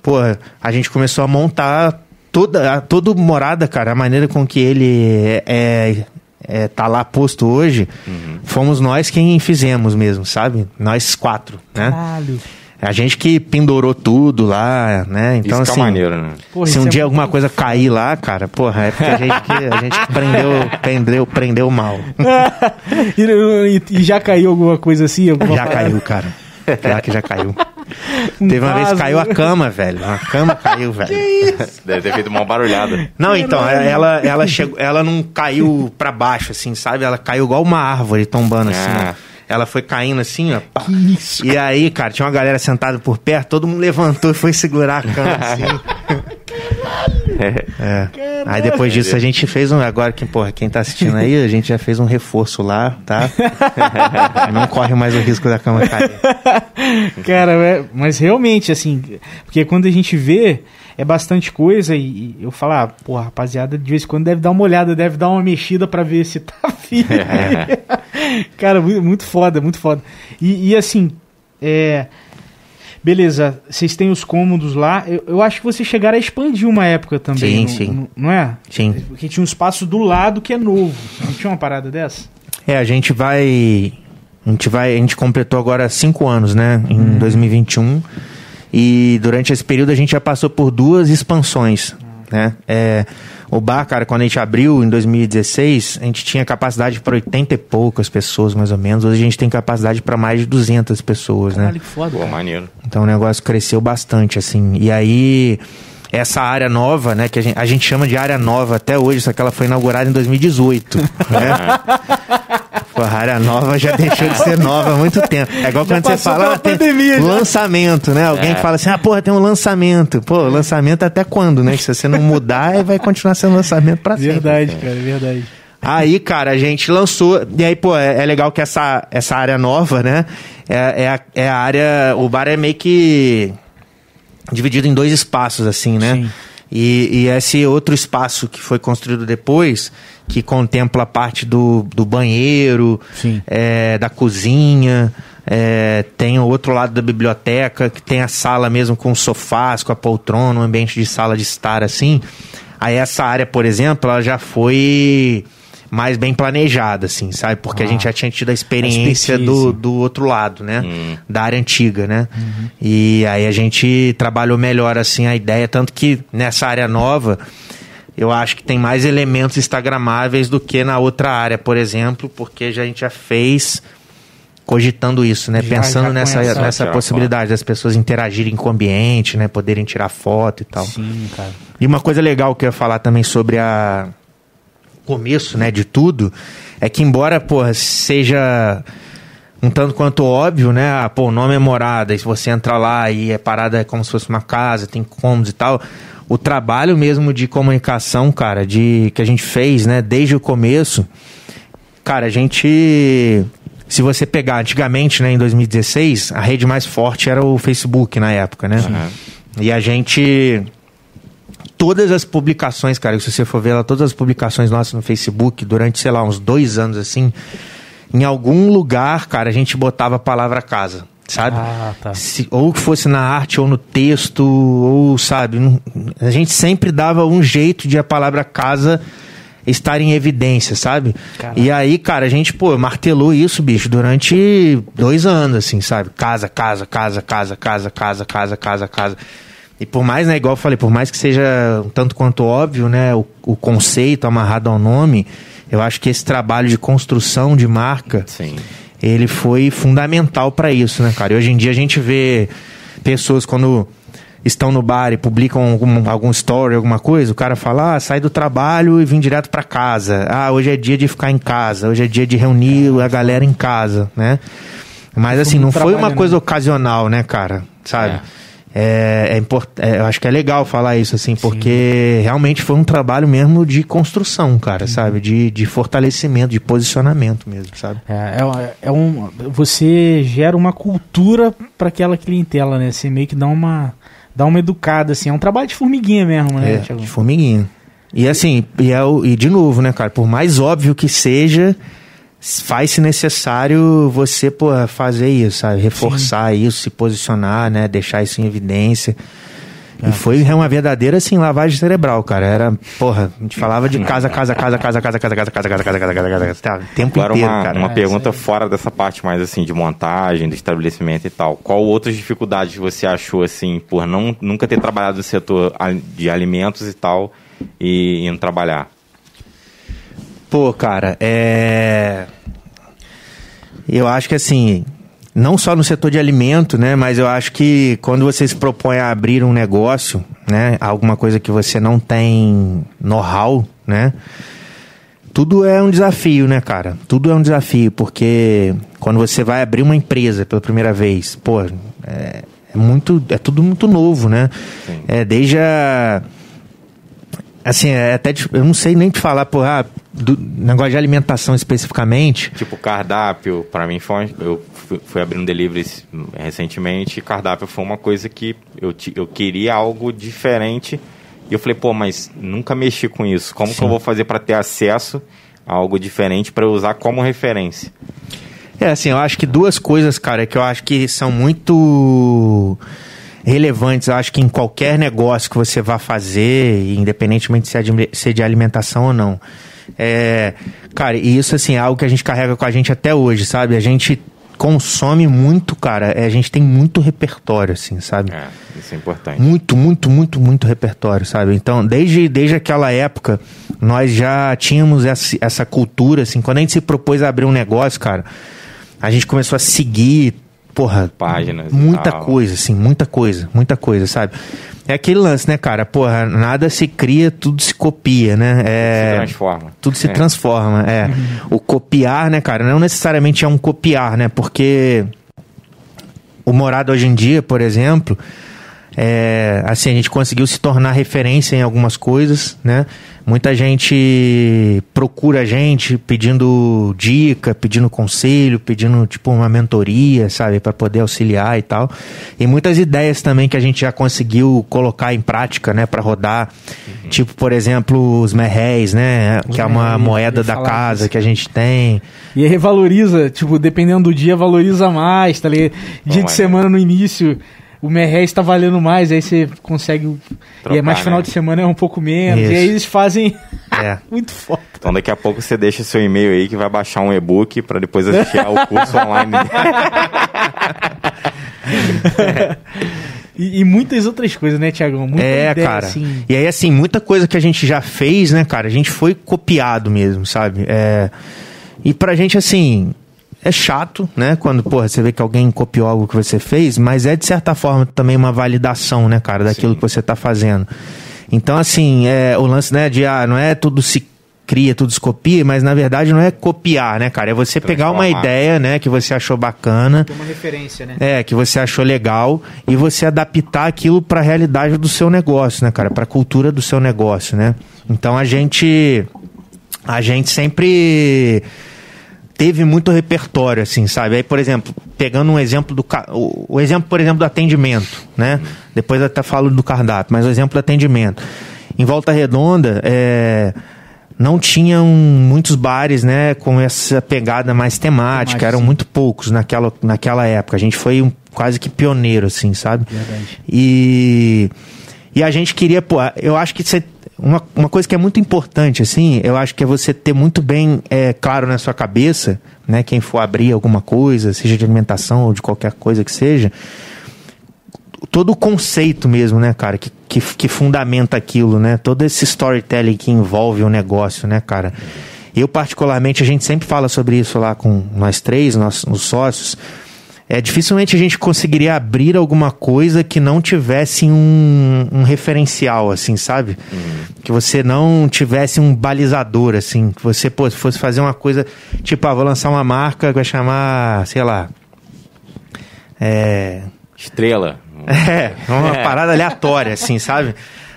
Pô, a gente começou a montar toda, a, toda morada, cara, a maneira com que ele é, é, tá lá posto hoje, fomos nós quem fizemos mesmo, sabe? Nós quatro, né? Caralho. A gente que pendurou tudo lá, né? Então, Isso que assim. é maneiro, né? Porra, se isso um é dia alguma coisa cair lá, cara, porra, é porque a gente que, a gente que prendeu, *laughs* prendeu, prendeu mal. *laughs* e, e- já caiu alguma coisa assim? Alguma Já parada? caiu, cara. Pior que já caiu. *laughs* Teve uma vez que caiu a cama, velho. A cama caiu, velho. Deve ter feito uma barulhada. Não, então, ela, ela, chegou, ela não caiu pra baixo, assim, sabe? Ela caiu igual uma árvore tombando, assim, Ah. ó. Ela foi caindo assim, ó. pá. Que isso? E aí, cara, tinha uma galera sentada por perto, todo mundo levantou e foi segurar a cama, *laughs* assim. É. Aí depois disso a gente fez um. Agora, quem, porra, quem tá assistindo aí, a gente já fez um reforço lá, tá? *laughs* Não corre mais o risco da cama cair. Cara, é- mas realmente, assim, porque quando a gente vê, é bastante coisa e, e eu falo, ah, pô, rapaziada, de vez em quando deve dar uma olhada, deve dar uma mexida pra ver se tá *laughs* firme. *laughs* Cara, muito, foda, muito foda. E, e, assim, é. Beleza, vocês têm os cômodos lá. Eu, eu acho que vocês chegaram a expandir uma época também. Sim, não- sim. não- Não é? Sim. Porque tinha um espaço do lado que é novo. Não tinha uma parada dessa? É, a gente vai. A gente vai. A gente completou agora cinco anos, né? Em 2021. E durante esse período a gente já passou por duas expansões. Né? É, o bar, cara, quando a gente abriu em 2016, a gente tinha capacidade para 80 e poucas pessoas, mais ou menos. Hoje a gente tem capacidade para mais de 200 pessoas, né? Caralho, que foda. Pô, maneiro. Então o negócio cresceu bastante, assim. E aí, essa área nova, né, que a gente, a gente chama de área nova até hoje, só que ela foi inaugurada em 2018, *laughs* né? Pô, a área nova já deixou de ser nova há muito tempo. É igual Já quando você fala, ah, tem pandemia, lançamento, né? Alguém É. fala assim, ah, porra, tem um lançamento. Pô, lançamento até quando, né? Se você não mudar, vai continuar sendo lançamento pra sempre. Verdade, cara, verdade. Aí, cara, a gente lançou. E aí, pô, é, é legal que essa, essa área nova, né? É, é, a, é a área. O bar é meio que dividido em dois espaços, assim, né? Sim. E, e esse outro espaço que foi construído depois, que contempla a parte do, do banheiro, é, da cozinha, é, tem o outro lado da biblioteca, que tem a sala mesmo com sofás, com a poltrona, um ambiente de sala de estar assim. Aí essa área, por exemplo, ela já foi mais bem planejada, assim, sabe? Porque a Ah. gente já tinha tido a experiência expertise. do, do outro lado, né? Hum. Da área antiga, né? E aí a gente trabalhou melhor, assim, a ideia, tanto que nessa área nova, eu acho que tem mais elementos instagramáveis do que na outra área, por exemplo, porque já, a gente já fez cogitando isso, né? Já- Pensando já nessa, nessa possibilidade das pessoas interagirem com o ambiente, né? Poderem tirar foto e tal. Sim, cara. E uma coisa legal que eu ia falar também sobre a começo, né, de tudo, é que embora, porra, seja um tanto quanto óbvio, né, ah, pô, o nome é morada, e se você entra lá e é parada é como se fosse uma casa, tem cômodos e tal, o trabalho mesmo de comunicação, cara, de que a gente fez, né, desde o começo, cara, a gente se você pegar antigamente, né, em 2016, a rede mais forte era o Facebook na época, né? E a gente todas as publicações, cara, se você for ver lá, todas as publicações nossas no Facebook, durante, sei lá, uns dois anos assim, em algum lugar, cara, a gente botava a palavra casa. Sabe? Ah, tá. Se- ou que fosse na arte ou no texto, ou sabe, a gente sempre dava um jeito de a palavra casa estar em evidência, sabe? Caraca. E aí, cara, a gente, pô, martelou isso, bicho, durante dois anos, assim, sabe? Casa, casa, casa, casa, casa, casa, casa, casa, casa. E por mais, né, igual eu falei, por mais que seja um tanto quanto óbvio, né, o, o conceito amarrado ao nome, eu acho que esse trabalho de construção de marca, Sim. Ele foi fundamental para isso, né, cara? E hoje em dia a gente vê pessoas quando estão no bar e publicam algum, algum story, alguma coisa, o cara fala, ah, sai do trabalho e vim direto para casa. Ah, hoje é dia de ficar em casa, hoje é dia de reunir a galera em casa, né? Mas assim, não foi uma trabalho, coisa né? ocasional, né, cara? Sabe? É, é import... é, eu acho que é legal falar isso, assim, porque realmente foi um trabalho mesmo de construção, cara, sabe? De, de fortalecimento, de posicionamento mesmo, sabe? É, é, é um, você gera uma cultura para aquela clientela, né? Você meio que dá uma, dá uma educada, assim. É um trabalho de formiguinha mesmo, né, É, Thiago? de formiguinha. E assim, e, é e de novo, né, cara? Por mais óbvio que seja, faz-se necessário você, pô, fazer isso, sabe? Reforçar isso, se posicionar, né? Deixar isso em evidência. E foi uma verdadeira, assim, lavagem cerebral, cara. Era, porra, a gente falava de casa, casa, casa, casa, casa, casa, casa, casa, casa, casa, casa, casa, casa, casa, o tempo Agora inteiro, uma, cara. uma É, pergunta fora dessa parte mais assim de montagem, do estabelecimento e tal. Qual outras dificuldades você achou assim por não nunca ter trabalhado no setor de alimentos e tal e indo trabalhar? Pô, cara, é. Eu acho que assim, não só no setor de alimento, né? Mas eu acho que quando você se propõe a abrir um negócio, né? Alguma coisa que você não tem know-how, né? Tudo é um desafio, né, cara? Tudo é um desafio, porque quando você vai abrir uma empresa pela primeira vez, pô, é, é muito. É tudo muito novo, né? Sim. É desde a. Assim, é até. Eu não sei nem te falar, pô, ah, do negócio de alimentação especificamente. Tipo cardápio, pra mim foi eu fui, um delivery recentemente e cardápio foi uma coisa que eu, eu queria algo diferente e eu falei, pô, mas nunca mexi com isso. Como que eu vou fazer pra ter acesso a algo diferente pra eu usar como referência? É, assim, eu acho que duas coisas, cara, que eu acho que são muito relevantes, eu acho que em qualquer negócio que você vá fazer, independentemente se é de, se é de alimentação ou não. É, cara, e isso, assim, é algo que a gente carrega com a gente até hoje, sabe? A gente consome muito, cara, é, a gente tem muito repertório, assim, sabe? É, isso é importante. Muito, muito, muito, muito repertório, sabe? Então, desde, desde aquela época, nós já tínhamos essa, essa cultura, assim, quando a gente se propôs a abrir um negócio, cara, a gente começou a seguir, porra, Páginas muita coisa, assim, muita coisa, muita coisa, sabe? É aquele lance, né, cara? Porra, nada se cria, tudo se copia, né? É... Se transforma. Tudo se É. transforma, é. O copiar, né, cara? Não necessariamente é um copiar, né? Porque o morado hoje em dia, por exemplo, é, assim, a gente conseguiu se tornar referência em algumas coisas, né? Muita gente procura a gente pedindo dica, pedindo conselho, pedindo tipo uma mentoria, sabe, para poder auxiliar e tal. E muitas ideias também que a gente já conseguiu colocar em prática, né, para rodar. Tipo, por exemplo, os merréis, né, que é uma moeda da casa que a gente tem. E aí revaloriza, tipo, dependendo do dia, valoriza mais, tá ligado? Dia Bom, de é. semana no início, o merréis tá valendo mais, aí você consegue. e Trocar, é mais final né? de semana é um pouco menos. Isso. E aí eles fazem. *laughs* É. *laughs* Muito foda. Então daqui a pouco você deixa seu e-mail aí que vai baixar um e-book pra depois assistir ao curso online. *laughs* E, e muitas outras coisas, né, Tiagão? Muita É, ideia, cara. assim. E aí, assim, muita coisa que a gente já fez, né, cara? A gente foi copiado mesmo, sabe? É... E pra gente, assim, é chato, né? Quando, porra, você vê que alguém copiou algo que você fez, mas é, de certa forma, também uma validação, né, cara, daquilo Sim. que você tá fazendo. Então, assim, é, o lance, né, de, ah, não é tudo se cria, tudo se copia, mas na verdade não é copiar, né, cara? É você pegar uma ideia, né, que você achou bacana, Tem uma referência, né? é, que você achou legal e você adaptar aquilo para a realidade do seu negócio, né, cara? Para a cultura do seu negócio, né? Então a gente a gente sempre teve muito repertório assim, sabe? Aí, por exemplo, pegando um exemplo do o, exemplo, por exemplo, do atendimento, né? Depois eu até falo do cardápio, mas o exemplo do atendimento. Em Volta Redonda, é não tinham muitos bares, né, com essa pegada mais temática, Temática, eram sim. muito poucos naquela, naquela época. A gente foi um, quase que pioneiro, assim, sabe? Verdade. E, e a gente queria, pô, eu acho que você, uma, uma coisa que é muito importante, assim, eu acho que é você ter muito bem é, claro na sua cabeça, né, quem for abrir alguma coisa, seja de alimentação ou de qualquer coisa que seja, todo o conceito mesmo, né, cara, que, que, que fundamenta aquilo, né? Todo esse storytelling que envolve o negócio, né, cara? Eu, particularmente, a gente sempre fala sobre isso lá com nós três, nós, os sócios. É, dificilmente a gente conseguiria abrir alguma coisa que não tivesse um, um referencial, assim, sabe? Que você não tivesse um balizador, assim. Que você pô, fosse fazer uma coisa, tipo, ah, vou lançar uma marca que vai chamar, sei lá. É. Estrela. *laughs* É, uma É. parada aleatória, assim, sabe?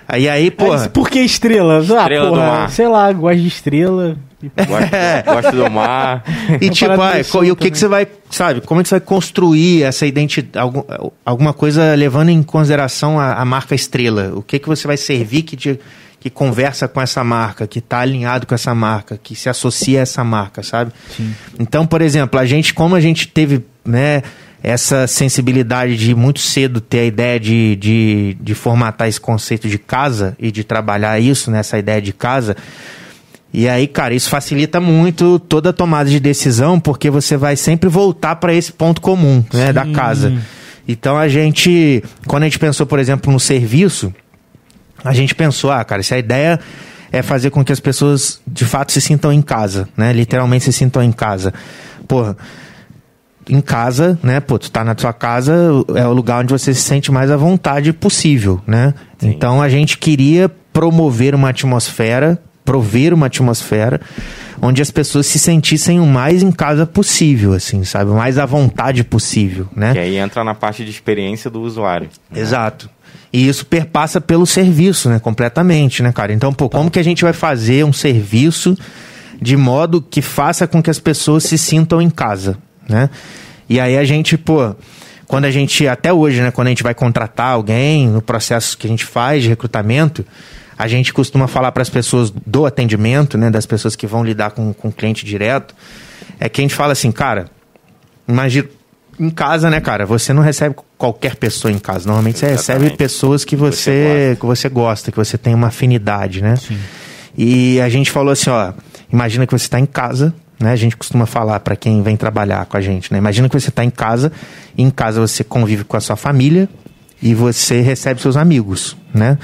Aí, aí, pô. Mas por que estrela? Estrela ah, do porra, mar. sei lá, gosto de estrela. Gosto, É. gosto do mar. E tipo, ah, e o que, que você vai, sabe, como é que você vai construir essa identidade, algum, alguma coisa levando em consideração a, a marca estrela? O que, que você vai servir que, te- que conversa com essa marca, que está alinhado com essa marca, que se associa a essa marca, sabe? Sim. Então, por exemplo, a gente, como a gente teve, né, essa sensibilidade de muito cedo ter a ideia de, de, de formatar esse conceito de casa e de trabalhar isso, nessa ideia de casa, e aí, cara, isso facilita muito toda a tomada de decisão, porque você vai sempre voltar para esse ponto comum, né, da Sim. casa. Então a gente, quando a gente pensou, por exemplo, no serviço, a gente pensou, ah, cara, se a ideia é fazer com que as pessoas de fato se sintam em casa, né? Literalmente se sintam em casa. Porra, em casa, né? Pô, tu tá na tua casa, é o lugar onde você se sente mais à vontade possível, né? Sim. Então a gente queria promover uma atmosfera, prover uma atmosfera onde as pessoas se sentissem o mais em casa possível, assim, sabe? O mais à vontade possível, né? Que aí entra na parte de experiência do usuário. Exato. E isso perpassa pelo serviço, né? Completamente, né, cara? Então, pô, como que a gente vai fazer um serviço de modo que faça com que as pessoas se sintam em casa, né? E aí a gente, pô, quando a gente, até hoje, né, quando a gente vai contratar alguém, no processo que a gente faz de recrutamento, a gente costuma falar para as pessoas do atendimento, né, das pessoas que vão lidar com, com o cliente direto, é que a gente fala assim, cara, imagina em casa, né, cara? Você não recebe qualquer pessoa em casa. Normalmente você Exatamente. recebe pessoas que você, que você gosta, que você tem uma afinidade, né? E a gente falou assim, ó, imagina que você está em casa, né? A gente costuma falar para quem vem trabalhar com a gente, né? Imagina que você está em casa, e em casa você convive com a sua família e você recebe seus amigos, né?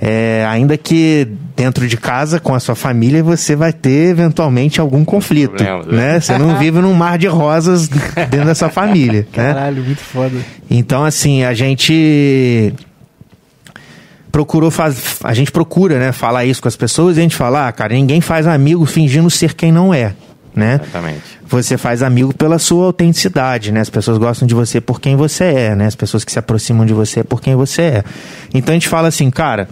É, ainda que dentro de casa, com a sua família, você vai ter eventualmente algum conflito, Problemas, né? Você não vive num mar de rosas *laughs* dentro dessa família, né? Caralho, muito foda. Então, assim, a gente procurou faz... a gente procura, né, falar isso com as pessoas e a gente fala, ah, cara, ninguém faz amigo fingindo ser quem não é, né? Exatamente. Você faz amigo pela sua autenticidade, né? As pessoas gostam de você por quem você é, né? As pessoas que se aproximam de você por quem você é. Então a gente fala assim, cara,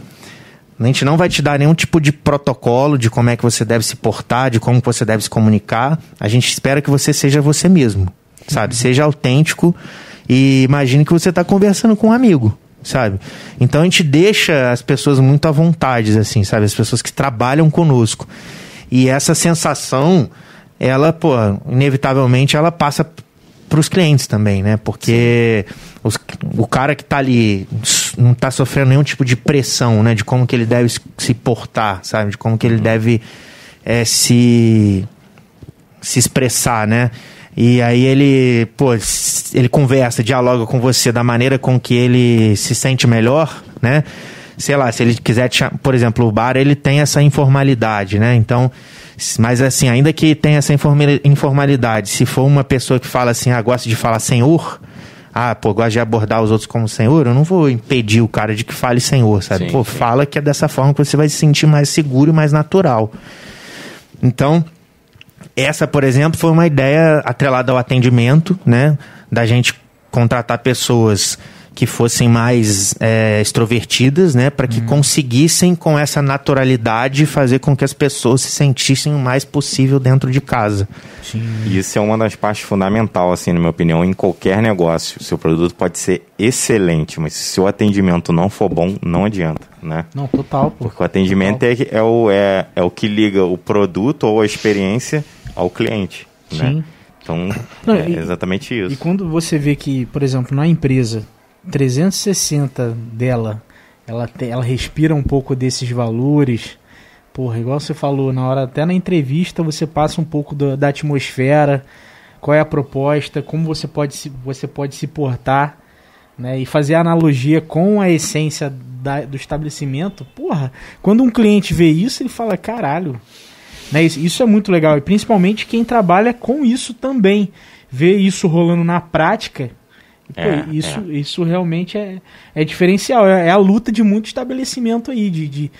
a gente não vai te dar nenhum tipo de protocolo de como é que você deve se portar, de como você deve se comunicar. A gente espera que você seja você mesmo, sabe? Seja autêntico e imagine que você está conversando com um amigo, sabe? Então a gente deixa as pessoas muito à vontade, assim, sabe? As pessoas que trabalham conosco. E essa sensação, ela, pô, inevitavelmente ela passa para os clientes também, né? Porque os- o cara que tá ali não tá sofrendo nenhum tipo de pressão, né? De como que ele deve se- portar, sabe? De como que ele deve eh, se se expressar, né? E aí ele, pô, ele conversa, dialoga com você da maneira com que ele se sente melhor, né? Sei lá, se ele quiser te chamar, por exemplo, o bar, ele tem essa informalidade, né? Então, mas assim, ainda que tenha essa informa- informalidade, se for uma pessoa que fala assim, ah, gosta de falar senhor, ah, pô, gosta de abordar os outros como senhor, eu não vou impedir o cara de que fale senhor, sabe? Sim, pô, sim. fala que é dessa forma que você vai se sentir mais seguro e mais natural. Então, essa, por exemplo, foi uma ideia atrelada ao atendimento, né? Da gente contratar pessoas que fossem mais é, extrovertidas, né, para que conseguissem com essa naturalidade fazer com que as pessoas se sentissem o mais possível dentro de casa. E isso é uma das partes fundamentais, assim, na minha opinião, em qualquer negócio. Seu produto pode ser excelente, mas se seu atendimento não for bom, não adianta, né? Não, total, pô. Porque o atendimento é, é, o, é, é o que liga o produto ou a experiência ao cliente, né? Sim. Então, Não, é e- exatamente isso. E quando você vê que, por exemplo, na empresa 360 dela, ela, tem, ela respira um pouco desses valores. Porra, igual você falou, na hora, até na entrevista, você passa um pouco da, da atmosfera, qual é a proposta, como você pode se, você pode se portar, né? E fazer analogia com a essência da- do estabelecimento. Porra, quando um cliente vê isso, ele fala, caralho, né? Isso, isso é muito legal. E principalmente quem trabalha com isso também. Ver isso rolando na prática. Pô, É, isso, isso realmente é, é diferencial. É, é a luta de muito estabelecimento aí. De, de-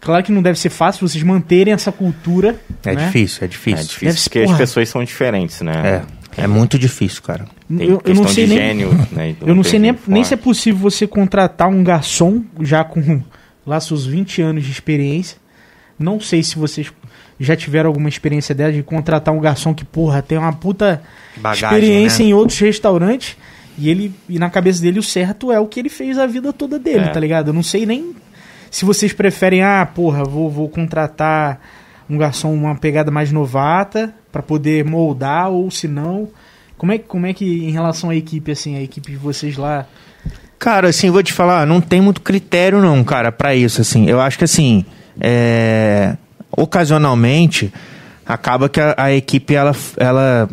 Claro que não deve ser fácil vocês manterem essa cultura. É né? difícil, é É difícil. difícil Deve porque as porra. pessoas são diferentes, né? É, é muito difícil, cara. Tem Eu, eu não sei de nem. gênio, né? *laughs* Eu não sei nem, nem se é possível você contratar um garçom já com lá seus 20 anos de experiência. Não sei se vocês já tiveram alguma experiência dessa de contratar um garçom que, porra, tem uma puta Bagagem, experiência né? em outros restaurantes e ele e na cabeça dele o certo é o que ele fez a vida toda dele, É. tá ligado? Eu não sei nem se vocês preferem, ah, porra, vou, vou contratar um garçom uma pegada mais novata pra poder moldar ou se não, como é, que- como é que em relação à equipe assim, a equipe de vocês lá, Cara, assim, vou te falar, não tem muito critério não, cara, pra isso, assim. Eu acho que, assim, é, ocasionalmente, acaba que a, a equipe, ela, ela,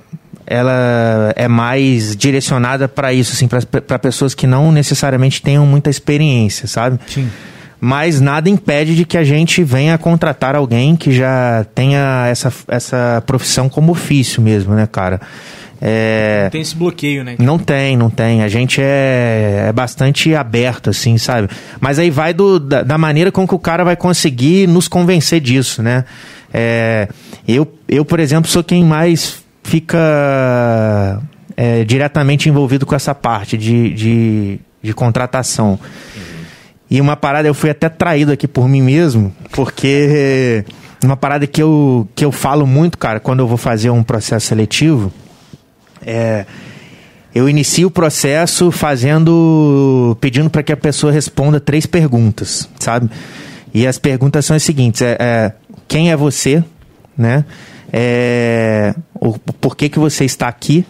ela é mais direcionada pra isso, assim, pra pessoas que não necessariamente tenham muita experiência, sabe? Sim. Mas nada impede de que a gente venha contratar alguém que já tenha essa, essa profissão como ofício mesmo, né, cara? É, Tem esse bloqueio, né? não tem, não tem. A gente é, é bastante aberto, assim, sabe? Mas aí vai do, da, da maneira com que o cara vai conseguir nos convencer disso, né? É, eu, eu, por exemplo, sou quem mais fica é, diretamente envolvido com essa parte de, de, de contratação. E uma parada, eu fui até traído aqui por mim mesmo, porque uma parada que eu, que eu falo muito, cara, quando eu vou fazer um processo seletivo, é, eu inicio o processo fazendo, pedindo para que a pessoa responda três perguntas, sabe? E as perguntas são as seguintes: é, é, quem é você, né? É, o, por que que você está aqui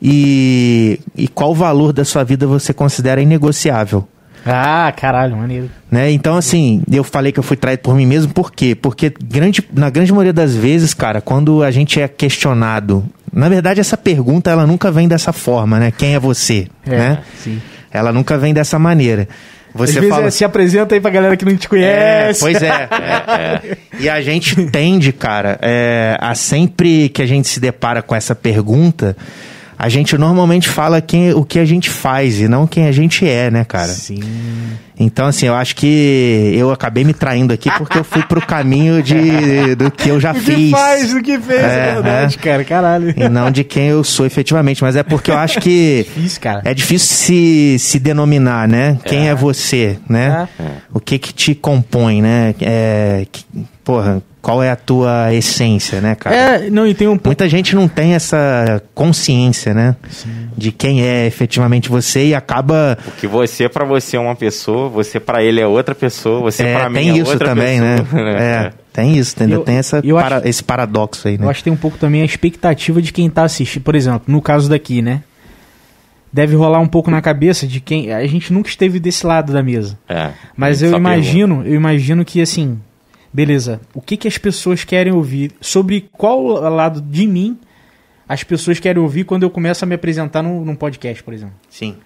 e, e qual valor da sua vida você considera inegociável? Ah, caralho, maneiro. né? Então, assim, eu falei que eu fui traído por mim mesmo, por quê? Porque grande, na grande maioria das vezes, cara, quando a gente é questionado, na verdade, essa pergunta, ela nunca vem dessa forma, né? Quem é você, né? sim. Ela nunca vem dessa maneira. Você Às fala... é, se apresenta aí pra galera que não te É, conhece. pois é. *laughs* E a gente tende, cara, é, a sempre que a gente se depara com essa pergunta, a gente normalmente fala quem, o que a gente faz e não quem a gente é, né, cara? Sim. Então, assim, eu acho que eu acabei me traindo aqui porque eu fui pro caminho de, do que eu já *laughs* O fiz. que faz, o que fez, é, É, verdade, cara, caralho. E não de quem eu sou efetivamente. Mas é porque eu acho que *laughs* Difícil, cara. é difícil se, se denominar, né? Quem é, você, né? É. O que que te compõe, né? É, que- porra, qual é a tua essência, né, cara? É, não, e tem um pouco. Muita gente não tem essa consciência, né? De quem é efetivamente você e acaba Porque você para você é uma pessoa, você para ele é outra pessoa, você É, para mim tem é isso outra também, pessoa. né? *laughs* É, tem isso, ainda tem essa eu para- acho- esse paradoxo aí, né? Eu acho que tem um pouco também a expectativa de quem tá assistindo. Por exemplo, no caso daqui, né? Deve rolar um pouco na cabeça de quem. A gente nunca esteve desse lado da mesa. É, Mas eu pergunta. imagino, eu imagino que assim, beleza, o que que as pessoas querem ouvir? Sobre qual lado de mim as pessoas querem ouvir quando eu começo a me apresentar num, num podcast, por exemplo? Sim.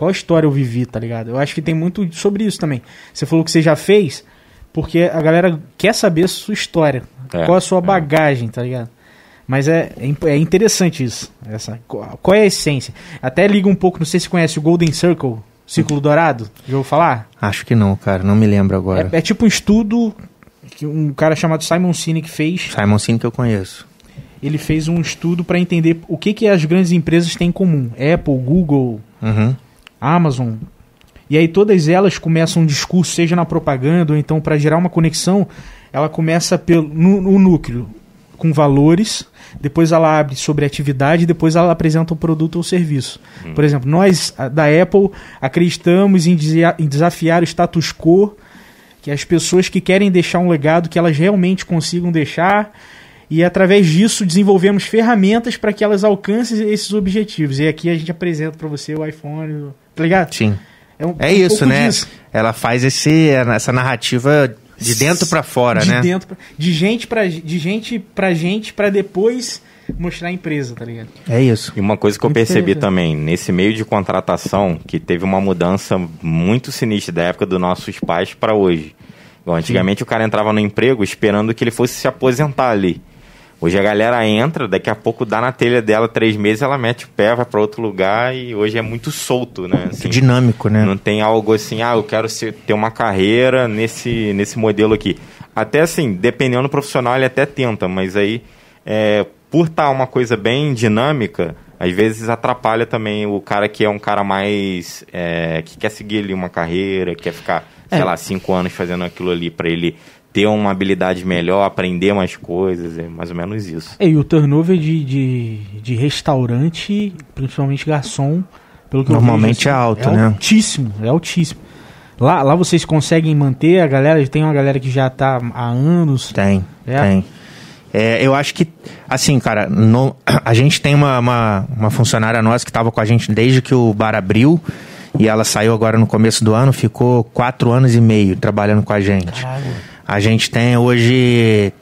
Qual história eu vivi, tá ligado? Eu acho que tem muito sobre isso também. Você falou que você já fez, porque a galera quer saber a sua história. É, qual a sua é. bagagem, tá ligado? Mas é, é é interessante isso. Essa, qual é a essência? Até liga um pouco, não sei se você conhece o Golden Circle, Círculo Dourado. Já ouviu falar? Acho que não, cara, não me lembro agora. É, é tipo um estudo que um cara chamado Simon Sinek fez. Simon Sinek que eu conheço. Ele fez um estudo para entender o que, que as grandes empresas têm em comum. Apple, Google, Uhum. Amazon, E aí todas elas começam um discurso, seja na propaganda ou então para gerar uma conexão, ela começa pelo no, no núcleo com valores, depois ela abre sobre atividade, depois ela apresenta o produto ou serviço. Hum. Por exemplo, nós da Apple acreditamos em, em desafiar o status quo, que as pessoas que querem deixar um legado que elas realmente consigam deixar e através disso desenvolvemos ferramentas para que elas alcancem esses objetivos. E aqui a gente apresenta para você o iPhone, tá ligado? Sim. É, um, é um isso, né? Disso. Ela faz esse, essa narrativa de dentro para fora, de né? Dentro pra, de gente para de gente para gente para depois mostrar a empresa, tá ligado? É isso. E uma coisa que eu percebi também, nesse meio de contratação, que teve uma mudança muito sinistra da época dos nossos pais para hoje. Bom, antigamente Sim. o cara entrava no emprego esperando que ele fosse se aposentar ali. Hoje a galera entra, daqui a pouco dá na telha dela três meses, ela mete o pé, vai para outro lugar e hoje é muito solto, né? Assim, dinâmico, né? Não tem algo assim, ah, eu quero ser, ter uma carreira nesse, nesse modelo aqui. Até assim, dependendo do profissional, ele até tenta, mas aí, é, por estar tá uma coisa bem dinâmica, às vezes atrapalha também o cara que é um cara mais. É, que quer seguir ali uma carreira, quer ficar, sei é. lá, cinco anos fazendo aquilo ali para ele ter uma habilidade melhor, aprender mais coisas, é mais ou menos isso. É, e o turnover de, de, de restaurante, principalmente garçom, pelo que Normalmente vejo, assim, é alto, é né? altíssimo, é altíssimo. Lá, lá vocês conseguem manter a galera? Tem uma galera que já está há anos? Tem, é. tem. É, eu acho que, assim, cara, no, *clears throat* a gente tem uma, uma, uma funcionária nossa que estava com a gente desde que o bar abriu e ela saiu agora no começo do ano, ficou quatro anos e meio trabalhando com a gente. Caralho. A gente tem hoje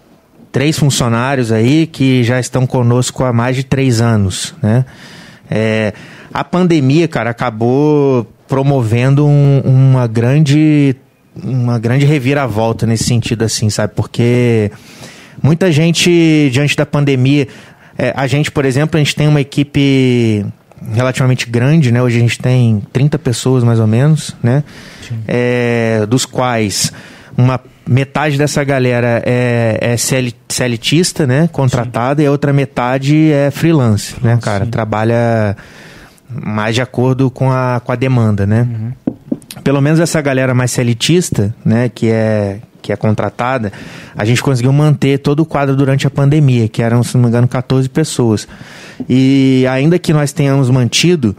três funcionários aí que já estão conosco há mais de três anos, né? É, a pandemia, cara, acabou promovendo um, uma grande uma grande reviravolta nesse sentido assim, sabe? Porque muita gente diante da pandemia, é, a gente, por exemplo, a gente tem uma equipe relativamente grande, né? Hoje a gente tem 30 pessoas mais ou menos, né? É, dos quais uma metade dessa galera é, é celitista, né? Contratada, sim. e a outra metade é freelance, né, cara? Sim. Trabalha mais de acordo com a, com a demanda, né? Uhum. Pelo menos essa galera mais celitista, né, que é, que é contratada, a gente conseguiu manter todo o quadro durante a pandemia, que eram, se não me engano, 14 pessoas. E ainda que nós tenhamos mantido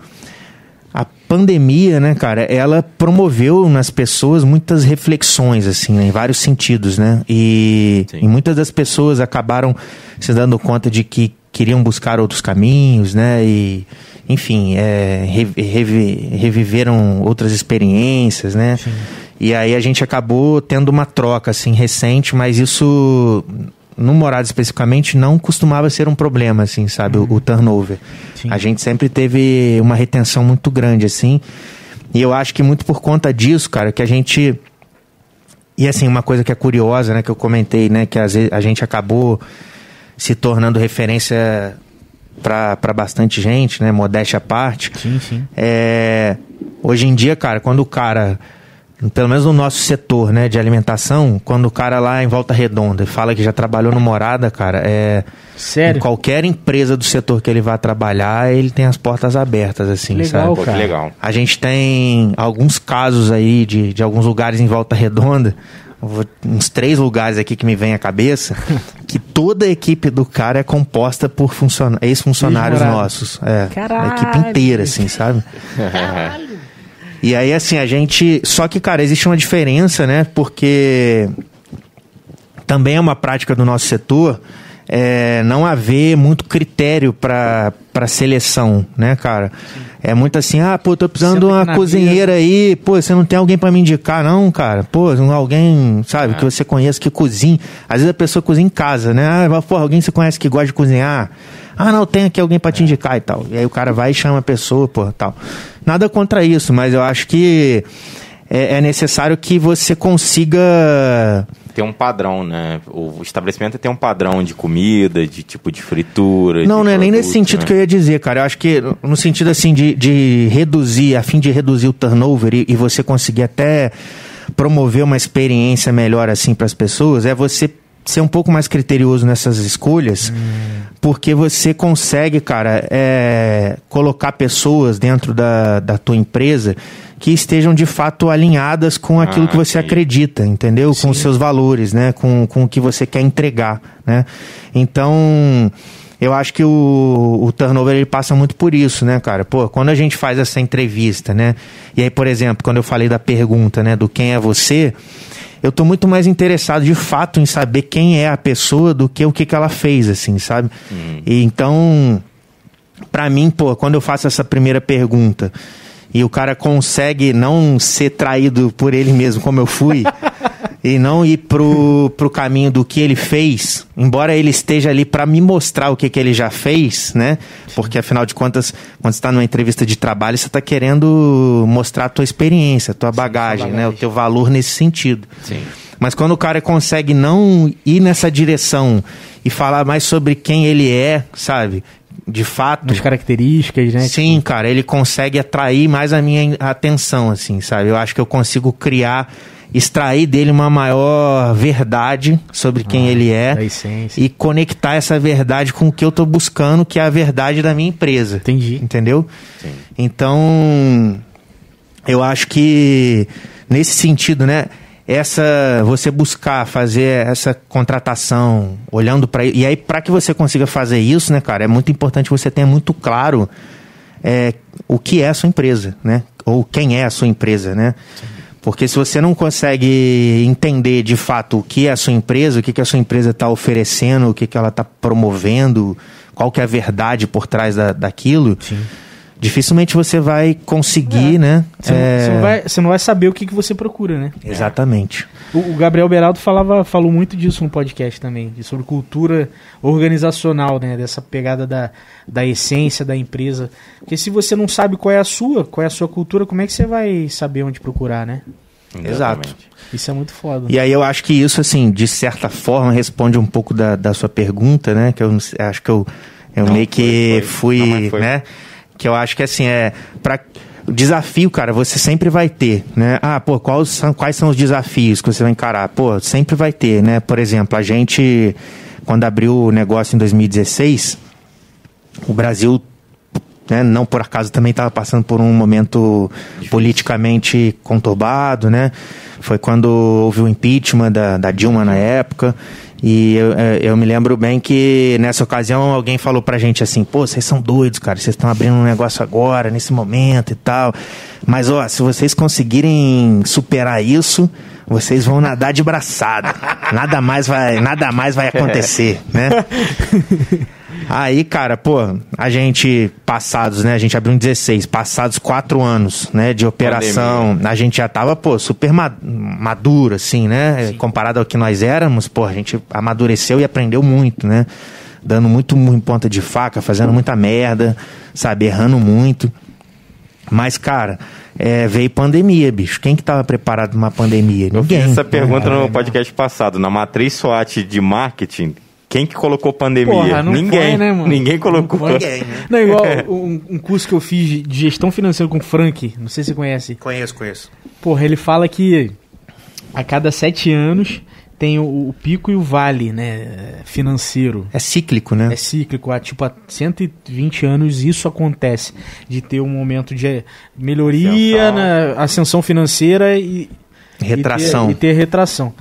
pandemia, né, cara, ela promoveu nas pessoas muitas reflexões, assim, né, em vários sentidos, né? E, e, muitas das pessoas acabaram se dando conta de que queriam buscar outros caminhos, né? E, enfim, é, revi reviveram outras experiências, né? Sim. E aí a gente acabou tendo uma troca, assim, recente, mas isso no Morado especificamente, não costumava ser um problema, assim, sabe? Uhum. O, o, turnover. Sim. A gente sempre teve uma retenção muito grande, assim. E eu acho que muito por conta disso, cara, que a gente. E assim, uma coisa que é curiosa, né, que eu comentei, né, que às vezes a gente acabou se tornando referência para bastante gente, né, modéstia à parte. Sim, sim. É, hoje em dia, cara, quando o cara pelo menos no nosso setor, né, de alimentação, quando o cara lá em Volta Redonda fala que já trabalhou no Morada, cara, é sério. qualquer empresa do setor que ele vá trabalhar, ele tem as portas abertas assim, legal, sabe? Cara. legal. A gente tem alguns casos aí de, de alguns lugares em Volta Redonda, uns três lugares aqui que me vem à cabeça, *laughs* que toda a equipe do cara é composta por ex-funcionários nossos. É, Caralho. a equipe inteira, assim, sabe? *laughs* Caralho. E aí, assim, a gente. Só que, cara, existe uma diferença, né? Porque também é uma prática do nosso setor é, não haver muito critério para seleção, né, cara? É muito assim, ah, pô, tô precisando de uma cozinheira aí, pô, você não tem alguém para me indicar, não, cara? Pô, alguém, sabe, é. que você conhece que cozinha. Às vezes a pessoa cozinha em casa, né? Ah, pô, alguém você conhece que gosta de cozinhar. Ah, não, tem aqui alguém para te indicar e tal. E aí o cara vai e chama a pessoa, pô, tal. Nada contra isso, mas eu acho que é, é necessário que você consiga ter um padrão, né? O estabelecimento tem um padrão de comida, de tipo de fritura. Não, de não é nem nesse sentido né? que eu ia dizer, cara. Eu acho que no sentido assim de, de reduzir, a fim de reduzir o turnover e, e você conseguir até promover uma experiência melhor assim para as pessoas, é você ser um pouco mais criterioso nessas escolhas, hum. porque você consegue, cara, é, colocar pessoas dentro da, da tua empresa que estejam de fato alinhadas com aquilo Ah, que você sim. acredita, entendeu? Com os seus valores, né? Com, com o que você quer entregar, né? Então, eu acho que o, o turnover ele passa muito por isso, né, cara? Pô, quando a gente faz essa entrevista, né? E aí, por exemplo, quando eu falei da pergunta, né, do quem é você, eu tô muito mais interessado de fato em saber quem é a pessoa do que o que, que ela fez, assim, sabe? E então, pra mim, pô, quando eu faço essa primeira pergunta e o cara consegue não ser traído por ele mesmo, como eu fui, *laughs* e não ir pro, pro caminho do que ele fez, embora ele esteja ali pra me mostrar o que, que ele já fez, né? Porque afinal de contas, quando você tá numa entrevista de trabalho, você tá querendo mostrar a tua experiência, a tua bagagem, né? O teu valor nesse sentido. Sim. Mas quando o cara consegue não ir nessa direção e falar mais sobre quem ele é, sabe? De fato. As características, né? Sim, cara, ele consegue atrair mais a minha atenção, assim, sabe? Eu acho que eu consigo criar, extrair dele uma maior verdade sobre quem ele é a essência. e conectar essa verdade com o que eu tô buscando, que é a verdade da minha empresa. Entendi. Entendeu? Então, eu acho que nesse sentido, né? Essa você buscar fazer essa contratação, olhando para e aí para que você consiga fazer isso, né, cara, é muito importante você tenha muito claro é, o que é a sua empresa, né? Ou quem é a sua empresa, né? Porque se você não consegue entender de fato o que é a sua empresa, o que, que a sua empresa está oferecendo, o que, que ela está promovendo, qual que é a verdade por trás da, daquilo, dificilmente você vai conseguir, né? Você, é, você não vai, você não vai saber o que, que você procura, né? Exatamente. O, o Gabriel Beraldo falava, falou muito disso no podcast também, sobre cultura organizacional, né? Dessa pegada da, da essência da empresa. Porque se você não sabe qual é a sua, qual é a sua cultura, como é que você vai saber onde procurar, né? Exato. Isso é muito foda. E aí eu acho que isso, assim, de certa forma, responde um pouco da, da sua pergunta, né? Que eu acho que eu, eu Não, meio que foi, foi. fui, Não, né? Que eu acho que assim, é. Pra, o desafio, cara, você sempre vai ter, né? Ah, pô, quais são, quais são os desafios que você vai encarar? Pô, sempre vai ter, né? Por exemplo, a gente, quando abriu o negócio em 2016, o Brasil né, não por acaso também estava passando por um momento politicamente conturbado, né? Foi quando houve o impeachment da, da Dilma na época. E eu, eh, eu me lembro bem que nessa ocasião alguém falou pra gente assim: pô, vocês são doidos, cara, vocês estão abrindo um negócio agora, nesse momento e tal. Mas, ó, se vocês conseguirem superar isso, vocês vão nadar de braçada. Nada mais vai, nada mais vai *laughs* acontecer, né? *laughs* Aí, cara, pô, a gente, passados, né? A gente abriu em 16, passados quatro anos, né, de operação, a gente já tava, pô, super ma- maduro, assim, né? Comparado ao que nós éramos, pô, a gente amadureceu e aprendeu muito, né? Dando muito mu- em ponta de faca, fazendo muita merda, sabe? Errando muito. Mas, cara, é, veio pandemia, bicho. Quem que tava preparado pra uma pandemia? Eu Ninguém. fiz essa pergunta né? no podcast passado. Na matriz SWOT de marketing, quem que colocou pandemia? Porra, não Ninguém. foi, né, mano? Ninguém colocou. Ninguém, né? Não, igual *laughs* um, um curso que eu fiz de- gestão financeira com o Frank, não sei se você conhece. Conheço, conheço. Porra, ele fala que a cada sete anos tem o, o pico e o vale, né? Financeiro. É cíclico, né? É cíclico, há tipo há 120 anos isso acontece, de ter um momento de melhoria Ascensão. na ascensão financeira e Retração. e ter, e ter retração.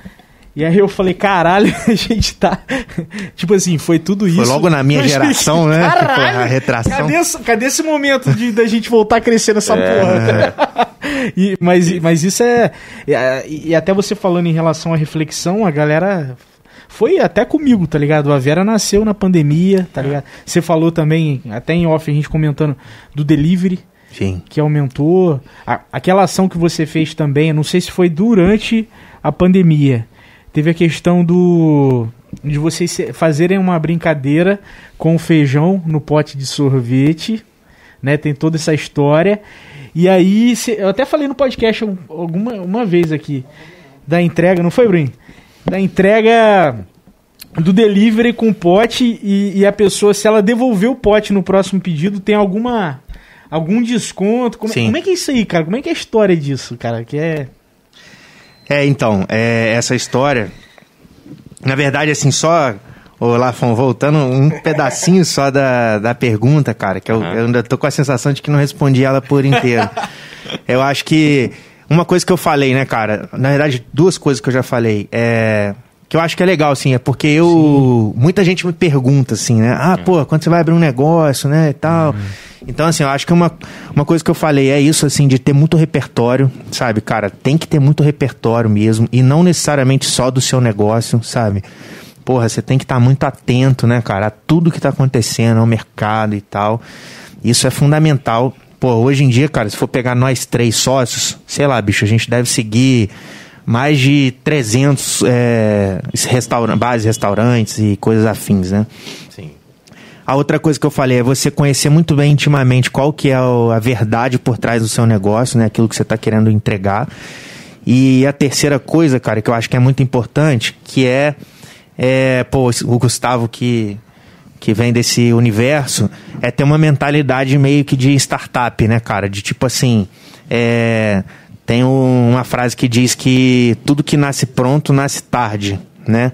E aí eu falei, caralho, *laughs* a gente tá. *laughs* tipo assim, foi tudo isso. Foi logo na minha geração, né? Caralho, A retração. Cadê, esse- cadê esse momento de, da gente voltar a crescer nessa porra? *laughs* E- mas, mas isso é. é, E até você falando em relação à reflexão, a galera. Foi até comigo, tá ligado? A Vera nasceu na pandemia, tá ligado? Você falou também, até em off, a gente comentando do delivery Sim. que aumentou. A- aquela ação que você fez também, não sei se foi durante a pandemia. Teve a questão do de vocês fazerem uma brincadeira com o feijão no pote de sorvete, né? Tem toda essa história. E aí, eu até falei no podcast um- alguma uma vez aqui da entrega, não foi, Bruno? Da entrega do delivery com pote e, e a pessoa, se ela devolver o pote no próximo pedido, tem alguma algum desconto? Como, é- como é que é isso aí, cara? Como é que é a história disso, cara? Que é É, então, é, essa história. Na verdade, assim, só. Ô, Lafon, voltando um pedacinho só da, da pergunta, cara, que eu, Aham. eu ainda tô com a sensação de que não respondi ela por inteiro. *laughs* eu acho que uma coisa que eu falei, né, cara? Na verdade, duas coisas que eu já falei. É, que eu acho que é legal, assim, é porque eu. Sim. Muita gente me pergunta, assim, né? Ah, pô, quando você vai abrir um negócio, né? E tal. Uhum. Então, assim, eu acho que uma, uma coisa que eu falei é isso, assim, de ter muito repertório, sabe, cara? Tem que ter muito repertório mesmo. E não necessariamente só do seu negócio, sabe? Porra, você tem que estar tá muito atento, né, cara, a tudo que tá acontecendo, ao mercado e tal. Isso é fundamental. Pô, hoje em dia, cara, se for pegar nós três sócios, sei lá, bicho, a gente deve seguir mais de 300 é, bares, restaurantes e coisas afins, né? Sim. A outra coisa que eu falei é você conhecer muito bem intimamente qual que é a verdade por trás do seu negócio, né? Aquilo que você está querendo entregar. E a terceira coisa, cara, que eu acho que é muito importante, que é, é pô, o Gustavo que que vem desse universo, é ter uma mentalidade meio que de startup, né, cara? De tipo assim, é, tem uma frase que diz que tudo que nasce pronto nasce tarde, né?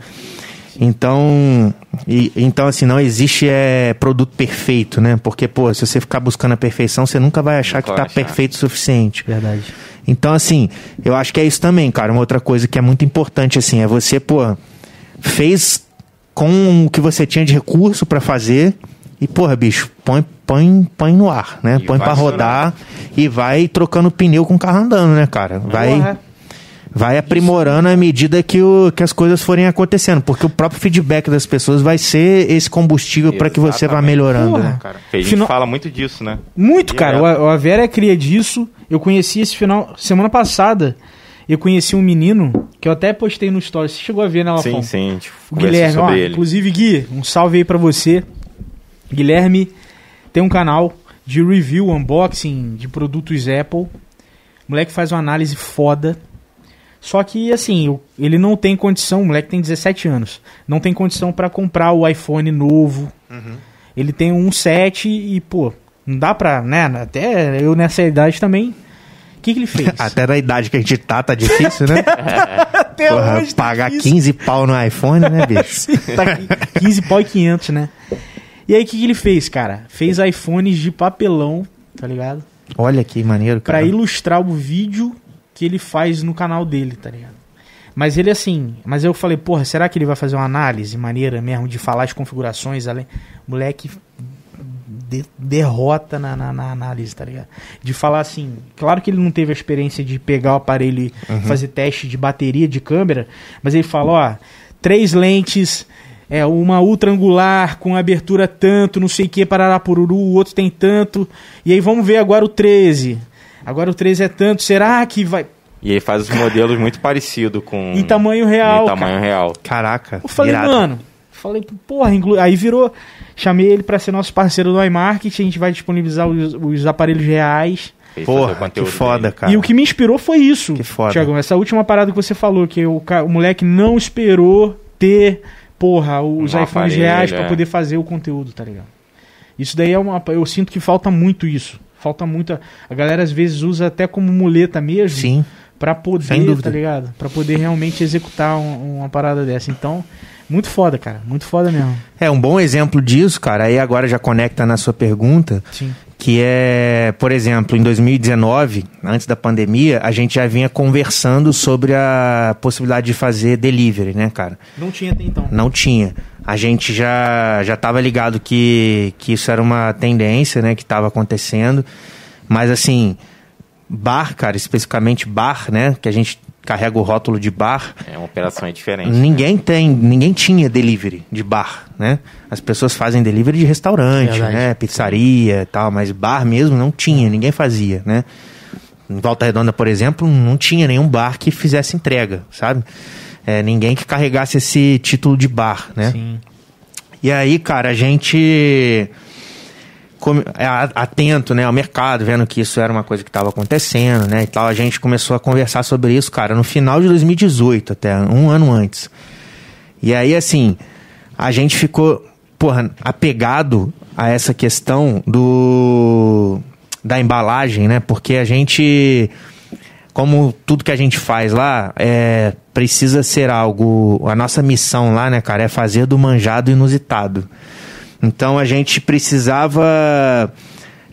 Então, e, então assim, não existe é, produto perfeito, né? Porque, pô, se você ficar buscando a perfeição, você nunca vai achar nunca que tá achar. perfeito o suficiente. Verdade. Então, assim, eu acho que é isso também, cara. Uma outra coisa que é muito importante, assim, é você, pô, fez com o que você tinha de recurso para fazer e, porra, bicho, põe, põe, põe no ar, né? E põe para rodar e vai trocando pneu com o carro andando, né, cara? Vai, vai aprimorando à medida que, o, que as coisas forem acontecendo, porque o próprio feedback das pessoas vai ser esse combustível para que você vá melhorando, porra, né? Cara. A gente final... fala muito disso, né? Muito, e cara. É... O, a Vera é cria disso. Eu conheci esse final semana passada. Eu conheci um menino que eu até postei no story. Você chegou a ver, né, Lafon? Sim, sim. Tipo, o Guilherme, ó, inclusive, Gui, um salve aí para você. Guilherme tem um canal de review, unboxing de produtos Apple. O moleque faz uma análise foda. Só que, assim, ele não tem condição, o moleque tem 17 anos, não tem condição para comprar o iPhone novo. Uhum. Ele tem um 7 e, pô, não dá pra, né? Até eu nessa idade também. O que, que ele fez? *laughs* Até na idade que a gente tá, tá difícil, né? *laughs* Até Porra, hoje. Tá pagar difícil. 15 pau no iPhone, né, *laughs* bicho? tá 15 pau e 500, né? E aí o que, que ele fez, cara? Fez iPhones de papelão, tá ligado? Olha que maneiro, cara. Pra ilustrar o vídeo que ele faz no canal dele, tá ligado? Mas ele assim, mas eu falei, porra, será que ele vai fazer uma análise maneira mesmo de falar as configurações além? Moleque de, derrota na, na, na, análise, tá ligado? De falar assim, claro que ele não teve a experiência de pegar o aparelho e uhum. fazer teste de bateria de câmera, mas ele fala, ó, três lentes é uma ultra angular com abertura tanto, não sei o que, pararapururu, o outro tem tanto. E aí vamos ver agora o 13. Agora o 13 é tanto, será que vai. E aí faz os modelos muito parecidos com. Em tamanho real. Em tamanho cara. real. Caraca. Eu falei, irado. mano. Falei, porra, inclu... aí virou. Chamei ele para ser nosso parceiro do iMarket. A gente vai disponibilizar os, os aparelhos reais. Porra, que foda, dele. cara. E o que me inspirou foi isso. Que foda. Thiago, essa última parada que você falou, que o, o moleque não esperou ter porra, os um iPhones reais para é. poder fazer o conteúdo, tá ligado? Isso daí é uma. Eu sinto que falta muito isso. Falta muito. A, a galera às vezes usa até como muleta mesmo. Sim. Pra poder, tá ligado? Pra poder realmente executar um, uma parada dessa. Então, muito foda, cara. Muito foda mesmo. É, um bom exemplo disso, cara, aí agora já conecta na sua pergunta. Sim que é, por exemplo, em 2019, antes da pandemia, a gente já vinha conversando sobre a possibilidade de fazer delivery, né, cara? Não tinha até então. Não tinha. A gente já já estava ligado que, que isso era uma tendência, né, que estava acontecendo. Mas assim, bar, cara, especificamente bar, né, que a gente carrega o rótulo de bar. É uma operação diferente. Ninguém né? tem, ninguém tinha delivery de bar, né? As pessoas fazem delivery de restaurante, Verdade. né? Pizzaria e tal, mas bar mesmo não tinha, ninguém fazia, né? Em Volta Redonda, por exemplo, não tinha nenhum bar que fizesse entrega, sabe? É, ninguém que carregasse esse título de bar, né? Sim. E aí, cara, a gente atento né, ao mercado, vendo que isso era uma coisa que estava acontecendo, né? E tal, a gente começou a conversar sobre isso, cara, no final de 2018, até um ano antes. E aí, assim, a gente ficou, porra, apegado a essa questão do da embalagem, né? Porque a gente, como tudo que a gente faz lá, é, precisa ser algo. A nossa missão lá, né, cara, é fazer do manjado inusitado. Então a gente precisava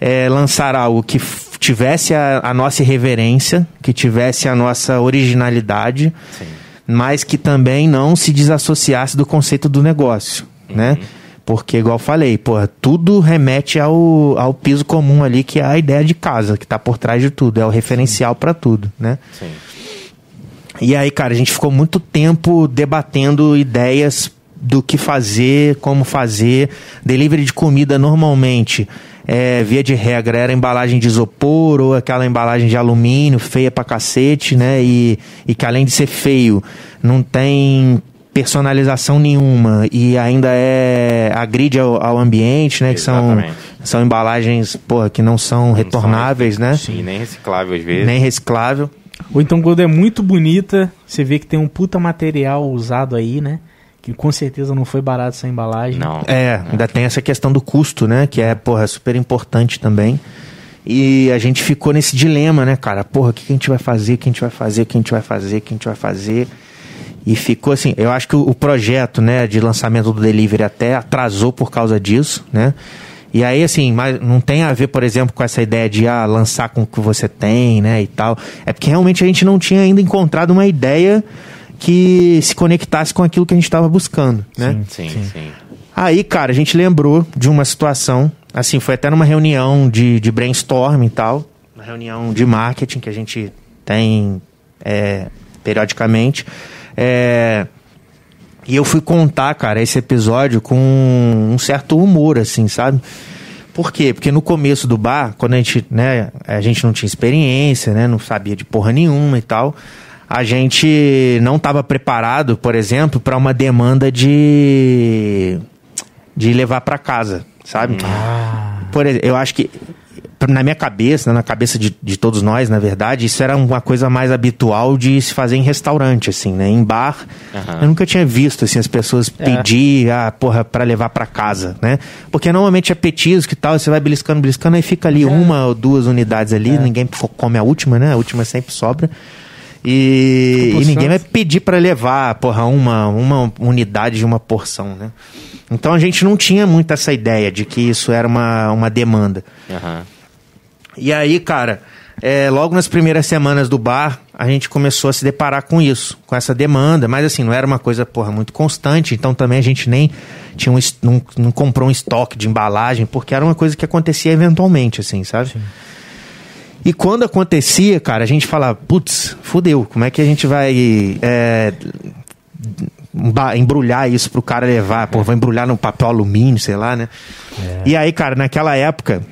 é, lançar algo que, tivesse a, a nossa irreverência, que tivesse a nossa originalidade, Sim. mas que também não se desassociasse do conceito do negócio, né? Porque, igual eu falei, porra, tudo remete ao, ao piso comum ali, que é a ideia de casa, que tá por trás de tudo, é o referencial para tudo, né? Sim. E aí, cara, a gente ficou muito tempo debatendo ideias do que fazer, como fazer. Delivery de comida normalmente, é, via de regra, era embalagem de isopor ou aquela embalagem de alumínio, feia pra cacete, né? E, e que além de ser feio, não tem personalização nenhuma e ainda é agride ao, ao ambiente, né? Que são, Exatamente. são embalagens, porra, que não são retornáveis, né? Sim, nem reciclável às vezes. Nem reciclável. Ou então quando é muito bonita, você vê que tem um puta material usado aí, né? Que com certeza não foi barato essa embalagem. Não. É, ainda tem essa questão do custo, né? Que é, porra, super importante também. E a gente ficou nesse dilema, né, cara? Porra, o que que a gente vai fazer? O que a gente vai fazer? O que a gente vai fazer? O que a gente vai fazer? E ficou assim, eu acho que o, o projeto, né, de lançamento do delivery até atrasou por causa disso, né? E aí, assim, mas não tem a ver, por exemplo, com essa ideia de ah, lançar com o que você tem, né, e tal. É porque realmente a gente não tinha ainda encontrado uma ideia que se conectasse com aquilo que a gente estava buscando, né? Sim, sim. Aí, cara, a gente lembrou de uma situação, assim, foi até numa reunião de, de brainstorm e tal, uma reunião de marketing que a gente tem é, periodicamente. É, e eu fui contar, cara, esse episódio com um certo humor, assim, sabe? Por quê? Porque no começo do bar, quando a gente, né, a gente não tinha experiência, né, não sabia de porra nenhuma e tal, a gente não estava preparado, por exemplo, para uma demanda de de levar para casa, sabe? Por exemplo, eu acho que na minha cabeça, na cabeça de, de todos nós, na verdade, isso era uma coisa mais habitual de se fazer em restaurante, assim, né? Em bar, Aham. eu nunca tinha visto, assim, as pessoas pedir, ah, porra, pra levar pra casa, né? Porque normalmente é petisco e tal, você vai beliscando, beliscando, aí fica ali uma ou duas unidades ali, ninguém fo- come a última, né? A última sempre sobra. E, e ninguém vai pedir pra levar, porra, uma, uma unidade de uma porção, né? Então a gente não tinha muito essa ideia de que isso era uma, uma demanda. Aham. E aí, cara, é, logo nas primeiras semanas do bar, a gente começou a se deparar com isso, com essa demanda. Mas assim, não era uma coisa, porra, muito constante. Então também a gente nem tinha um, não, não comprou um estoque de embalagem, porque era uma coisa que acontecia eventualmente, assim, sabe? E quando acontecia, cara, a gente falava, putz, fudeu, como é que a gente vai é, embrulhar isso pro cara levar? Pô, vai embrulhar no papel alumínio, sei lá, né? E aí, cara, naquela época,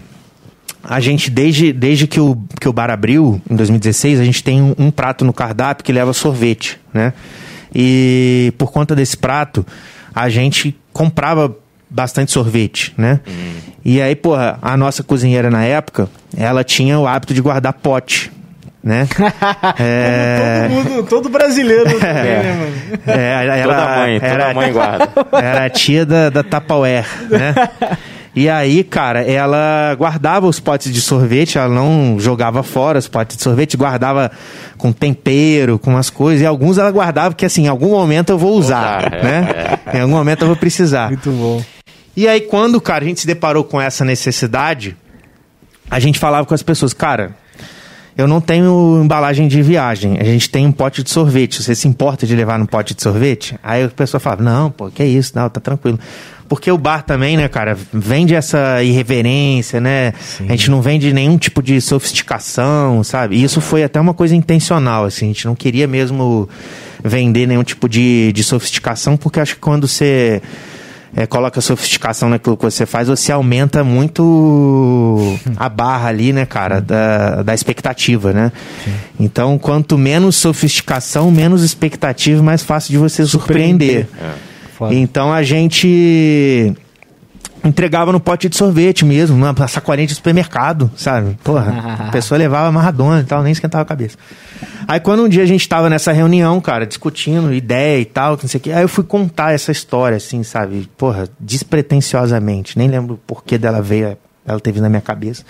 a gente, desde, desde que, o, que o bar abriu, em 2016, a gente tem um, um prato no cardápio que leva sorvete, né? E por conta desse prato, a gente comprava bastante sorvete, né? E aí, porra, a nossa cozinheira na época, ela tinha o hábito de guardar pote, né? *laughs* É, Todo mundo, todo brasileiro também, né, mano? é, era, Toda mãe, toda era, mãe guarda. *laughs* era a tia da, da Tupperware, né? E aí, cara, ela guardava os potes de sorvete, ela não jogava fora os potes de sorvete, guardava com tempero, com umas coisas, e alguns ela guardava porque, assim, em algum momento eu vou usar, usar, é, né? Em algum momento eu vou precisar. Muito bom. E aí, quando, cara, a gente se deparou com essa necessidade, a gente falava com as pessoas, cara, eu não tenho embalagem de viagem, a gente tem um pote de sorvete, você se importa de levar no pote de sorvete? Aí a pessoa falava, não, pô, que isso, não, tá tranquilo. Porque o bar também, né, cara, vende essa irreverência, né? A gente não vende nenhum tipo de sofisticação, sabe? E isso foi até uma coisa intencional, assim, a gente não queria mesmo vender nenhum tipo de, de sofisticação, porque acho que quando você é, coloca sofisticação naquilo que você faz, você aumenta muito a barra ali, né, cara, da, da expectativa, né? Então, quanto menos sofisticação, menos expectativa, mais fácil de você surpreender. Foda. Então a gente entregava no pote de sorvete mesmo, na sacolinha de supermercado, sabe? Porra, a *laughs* pessoa levava amarradona e tal, nem esquentava a cabeça. Aí quando um dia a gente tava nessa reunião, cara, discutindo ideia e tal, que não sei o que, aí eu fui contar essa história, assim, sabe? Porra, despretensiosamente, nem lembro o porquê dela veio, ela teve na minha cabeça.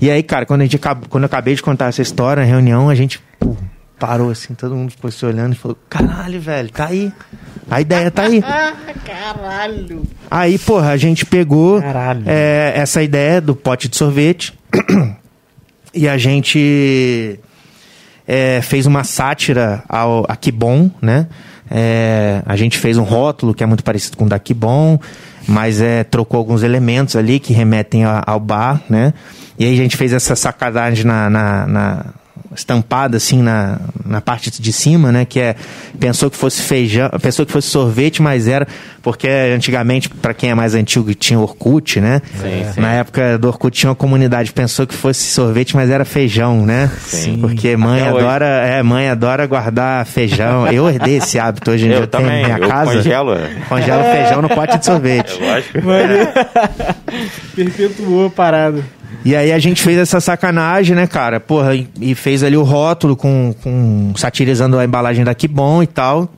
E aí, cara, quando, a gente, quando eu acabei de contar essa história na reunião, a gente pô, parou assim, todo mundo ficou se olhando e falou: caralho, velho, tá aí. A ideia tá aí. *laughs* Caralho. Aí, porra, a gente pegou é, essa ideia do pote de sorvete *clears throat* E a gente é, fez uma sátira ao, a Kibon, né? É, a gente fez um rótulo que é muito parecido com o da Kibon, mas é, trocou alguns elementos ali que remetem a, ao bar, né? E aí a gente fez essa sacanagem na, na, na estampada assim na, na parte de cima, né? Que é pensou que fosse feijão, pensou que fosse sorvete, mas era porque antigamente para quem é mais antigo tinha Orkut, né? Sim, sim. Na época do Orkut tinha uma comunidade pensou que fosse sorvete, mas era feijão, né? Sim. Porque mãe Até hoje. adora, é, mãe adora guardar feijão. Eu herdei esse hábito hoje em dia Eu tenho também, na minha eu casa. congelo. É Congelo feijão no pote de sorvete. lógico. *laughs* Perpetuou a parada. E aí a gente fez essa sacanagem, né, cara? Porra, e, fez ali o rótulo com, com satirizando a embalagem da Que Bom e tal.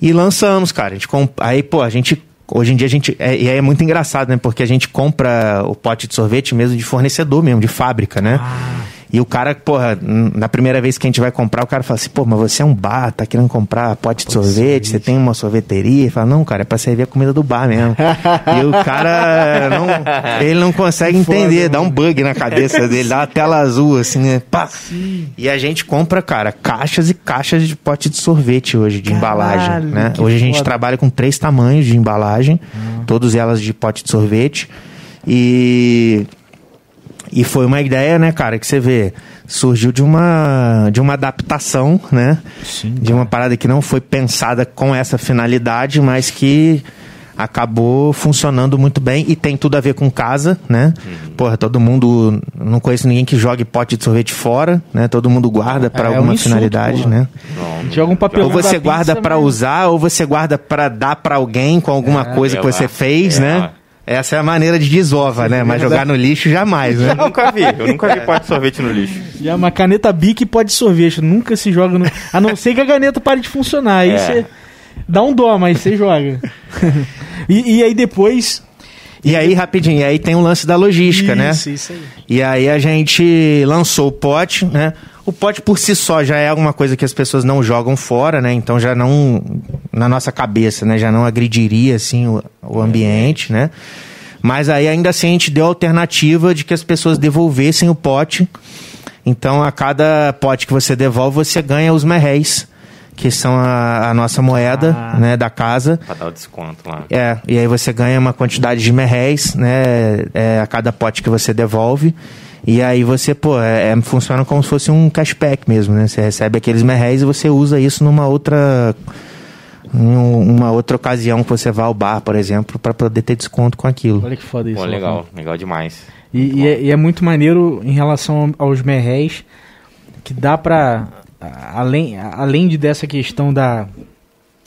E lançamos, cara. A gente comp... Aí, pô, a gente. Hoje em dia a gente. É, e aí é muito engraçado, né? Porque a gente compra o pote de sorvete mesmo de fornecedor mesmo, de fábrica, né? E o cara, porra, na primeira vez que a gente vai comprar, o cara fala assim, pô, mas você é um bar, tá querendo comprar pote de sorvete, você tem uma sorveteria? Fala, não, cara, é pra servir a comida do bar mesmo. e o cara, não, ele não consegue *laughs* entender, dá um bug na cabeça dele, dá uma tela azul, assim, né? Pá. E a gente compra, cara, caixas e caixas de pote de sorvete hoje, de embalagem, Caralho, né? que Hoje a gente foda. trabalha com três tamanhos de embalagem, todas elas de pote de sorvete. E e foi uma ideia, né, cara, que você vê, surgiu de uma de uma adaptação, né? Sim. De uma parada que não foi pensada com essa finalidade, mas que acabou funcionando muito bem e tem tudo a ver com casa, né? Porra, todo mundo não conheço ninguém que jogue pote de sorvete fora, né? Todo mundo guarda para É, é um alguma insulto, finalidade, porra. né? Joga um papel Ou você guarda pra usar, ou você guarda pra dar pra alguém com alguma coisa que levar. você fez, É. né? Essa é a maneira de desova, né? Mas jogar no lixo jamais, né? *laughs* Eu nunca vi, eu nunca vi pote de sorvete no lixo. Já uma caneta Bic pode sorvete, nunca se joga no. A não ser que a caneta pare de funcionar. Aí É. você dá um dó, mas você joga. *laughs* e, e aí depois. E aí, rapidinho, e aí tem o lance da logística, né? Isso, isso aí. E aí a gente lançou o pote, né? O pote por si só já é alguma coisa que as pessoas não jogam fora, né? Então já não, na nossa cabeça, né? Já não agrediria, assim, o, o ambiente, né? Mas aí ainda assim a gente deu a alternativa de que as pessoas devolvessem o pote. Então a cada pote que você devolve, você ganha os merréis, que são a, a nossa moeda, Ah. né? Da casa. Pra dar o desconto lá. É, e aí você ganha uma quantidade de merréis, né? é, a cada pote que você devolve. E aí você, pô, é, é- funciona como se fosse um cashback mesmo, né? Você recebe aqueles merréis e você usa isso numa outra. uma outra ocasião que você vá ao bar, por exemplo, para poder ter desconto com aquilo. Olha que foda isso. Pô, legal, legal demais. E, e é, e é muito maneiro em relação aos merréis, que dá pra. a- Além, além de dessa questão da.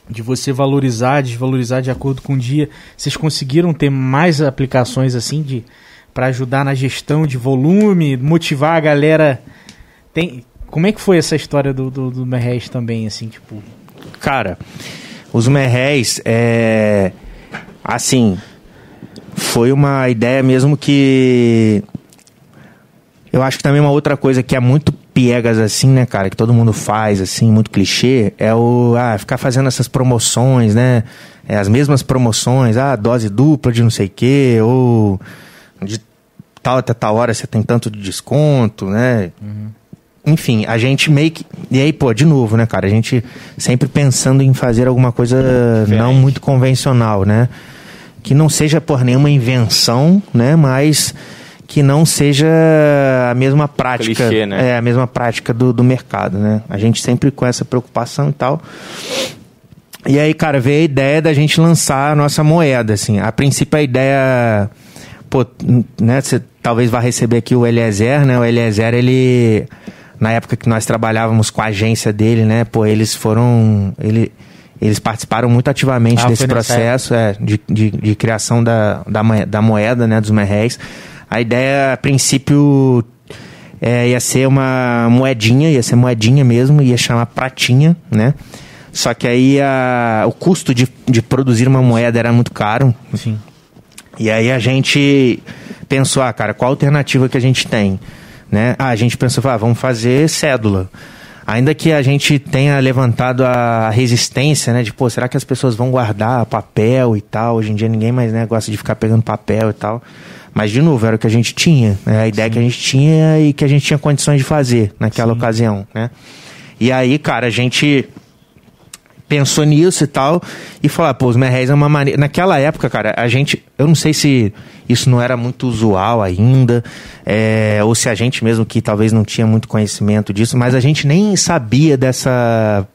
De você valorizar, desvalorizar de acordo com o dia, vocês conseguiram ter mais aplicações assim de para ajudar na gestão de volume, motivar a galera. Tem, como é que foi essa história do, do, do merréis também, assim, tipo? Cara, os merréis, é. Assim. Foi uma ideia mesmo que. Eu acho que também uma outra coisa que é muito piegas assim, né, cara, que todo mundo faz, assim, muito clichê, é o. Ah, ficar fazendo essas promoções, né? É, as mesmas promoções, ah, dose dupla de não sei o quê, ou de tal até tal hora você tem tanto de desconto, né? enfim, a gente meio que. E aí, pô, de novo, né, cara? A gente sempre pensando em fazer alguma coisa não muito convencional, né? Que não seja por nenhuma invenção, né? Mas que não seja a mesma prática. Clichê, né? É, a mesma prática do, do mercado, né? A gente sempre com essa preocupação e tal. E aí, cara, veio a ideia da gente lançar a nossa moeda, assim. A princípio, a ideia... Pô, né, você talvez vá receber aqui o Eliezer, né? O Eliezer, ele... Na época que nós trabalhávamos com a agência dele, né? Pô, eles foram... Ele, eles participaram muito ativamente Ah, desse processo é, de, de, de criação da, da, da moeda, né? Dos merréis. A ideia, a princípio, é, ia ser uma moedinha, ia ser moedinha mesmo, ia chamar pratinha, né? Só que aí a, o custo de, de produzir uma moeda era muito caro. Sim. E aí a gente pensou, ah, cara, qual a alternativa que a gente tem? Né? Ah, a gente pensou, ah, vamos fazer cédula. Ainda que a gente tenha levantado a resistência, né? De, pô, será que as pessoas vão guardar papel e tal? Hoje em dia ninguém mais né, gosta de ficar pegando papel e tal. Mas, de novo, era o que a gente tinha, né? a ideia Sim. que a gente tinha e que a gente tinha condições de fazer naquela Sim. ocasião, né? E aí, cara, a gente pensou nisso e tal, e falou, ah, pô, os merréis é uma maneira... Naquela época, cara, a gente... Eu não sei se isso não era muito usual ainda, é, ou se a gente mesmo que talvez não tinha muito conhecimento disso, mas a gente nem sabia dessa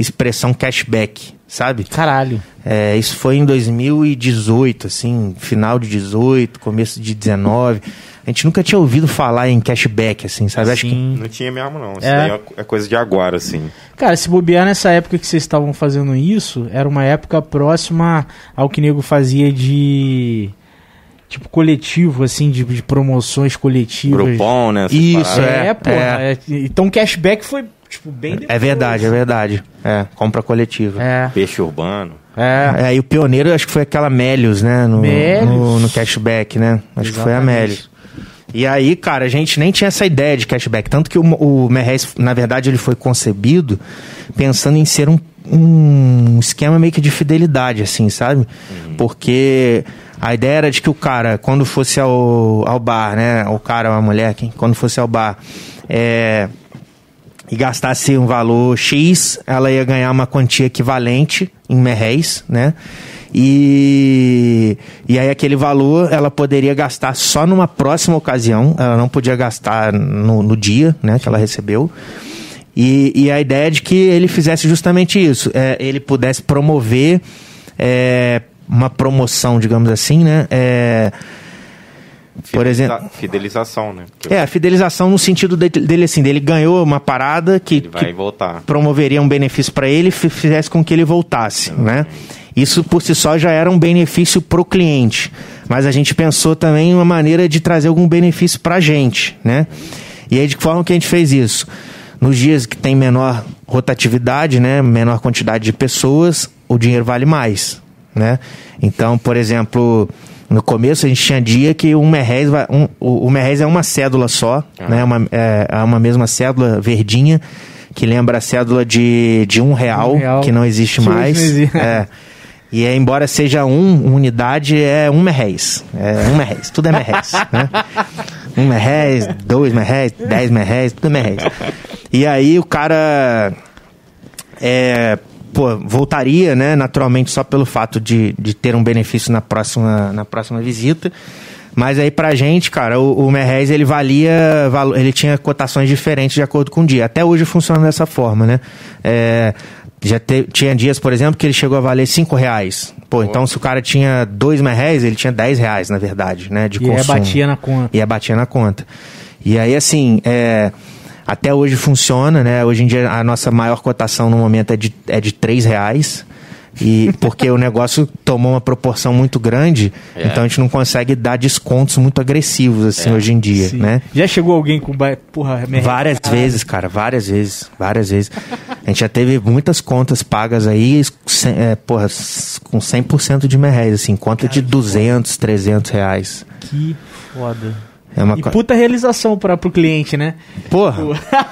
expressão cashback, sabe? Caralho. É, isso foi em 2018, assim, final de 18, começo de 19 a gente nunca tinha ouvido falar em cashback, assim, sabe? Acho que... Não tinha mesmo, não. Isso é. daí é coisa de agora, assim. Cara, se bobear nessa época que vocês estavam fazendo isso, era uma época próxima ao que nego fazia de tipo coletivo, assim, de, de promoções coletivas. Grupom, né? Isso, é, é, pô. É. É, então cashback foi, tipo, bem depois. É verdade, é verdade. É, compra coletiva. É. Peixe urbano. É. é. E o pioneiro acho que foi aquela Melios, né? No, Melios. No, no cashback, né? Acho Exatamente. que foi a Melios. E aí, cara, a gente nem tinha essa ideia de cashback. Tanto que o, o Merres, na verdade, ele foi concebido pensando em ser um, um esquema meio que de fidelidade, assim, sabe? Uhum. Porque a ideia era de que o cara, quando fosse ao, ao bar, né? O cara ou a mulher, quem, quando fosse ao bar, é, e gastasse um valor X, ela ia ganhar uma quantia equivalente em merréis, né? E, e aí aquele valor ela poderia gastar só numa próxima ocasião, ela não podia gastar no, no dia né, que ela recebeu. E, e a ideia é de que ele fizesse justamente isso, é, ele pudesse promover é, uma promoção, digamos assim, né? É, por exemplo. Fidelização, né? Porque é, a fidelização no sentido dele, assim, dele ganhou uma parada que, que promoveria um benefício para ele e fizesse com que ele voltasse, né? Isso por si só já era um benefício para o cliente, mas a gente pensou também em uma maneira de trazer algum benefício para a gente, né? E aí de que forma que a gente fez isso? Nos dias que tem menor rotatividade, né, menor quantidade de pessoas, o dinheiro vale mais, né? Então, por exemplo, no começo a gente tinha dia que um merréis, um, o, o merréis é uma cédula só, ah. né? Uma, é, é uma mesma cédula verdinha que lembra a cédula de, de um real, um real. que não existe mais. Não existe. É. E é, embora seja um, unidade, é um merréis. É um merréis, tudo é merréis, né? Um merréis, dois merréis, dez merréis, tudo é merréis. E aí o cara é, pô, voltaria, né, naturalmente só pelo fato de, de ter um benefício na próxima, na próxima visita. Mas aí pra gente, cara, o, o Merrez, ele valia, ele tinha cotações diferentes de acordo com o dia. Até hoje funciona dessa forma, né? É, já te, tinha dias, por exemplo, que ele chegou a valer 5 reais. Pô, então se o cara tinha 2 reais, ele tinha 10 reais, na verdade, né? De e consumo. E batia na conta. E batia na conta. E aí, assim, é, até hoje funciona, né? Hoje em dia a nossa maior cotação no momento é de, é de 3 reais. E *laughs* porque o negócio tomou uma proporção muito grande, é. então a gente não consegue dar descontos muito agressivos assim é. hoje em dia, Sim. né? Já chegou alguém com porra, várias vezes, cara, várias vezes, várias vezes. A gente já teve muitas contas pagas aí, é, porra, com 100% de merréis, assim, conta cara, de 200, foda. 300 reais. Que foda. É uma e puta realização para pro cliente, né? Porra,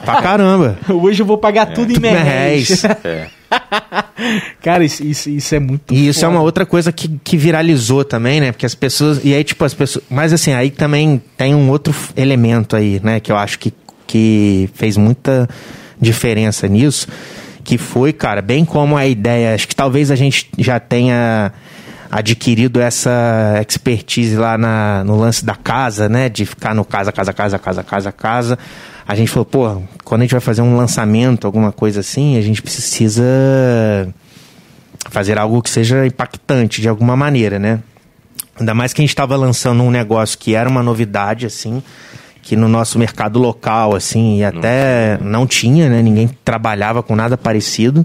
pra caramba. *laughs* Hoje eu vou pagar é. tudo em merréis. É. *laughs* Cara, isso, isso, isso, é muito E isso foda. é uma outra coisa que, que viralizou também, né? Porque as pessoas. E aí, tipo, as pessoas. Mas assim, aí também tem um outro elemento aí, né? Que eu acho que, que fez muita diferença nisso. Que foi, cara, bem como a ideia. Acho que talvez a gente já tenha adquirido essa expertise lá na, no lance da casa, né? De ficar no casa, casa, casa, casa, casa, casa. A gente falou, pô, quando a gente vai fazer um lançamento, alguma coisa assim, a gente precisa fazer algo que seja impactante de alguma maneira, né? Ainda mais que a gente estava lançando um negócio que era uma novidade, assim, que no nosso mercado local, assim, e até não tinha, né? Ninguém trabalhava com nada parecido.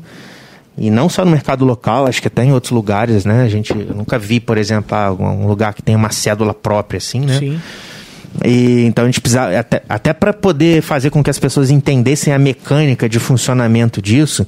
E não só no mercado local, acho que até em outros lugares, né? A gente eu nunca vi, por exemplo, ah, um lugar que tem uma cédula própria, assim, né? Sim. E, então a gente precisava, até, até para poder fazer com que as pessoas entendessem a mecânica de funcionamento disso,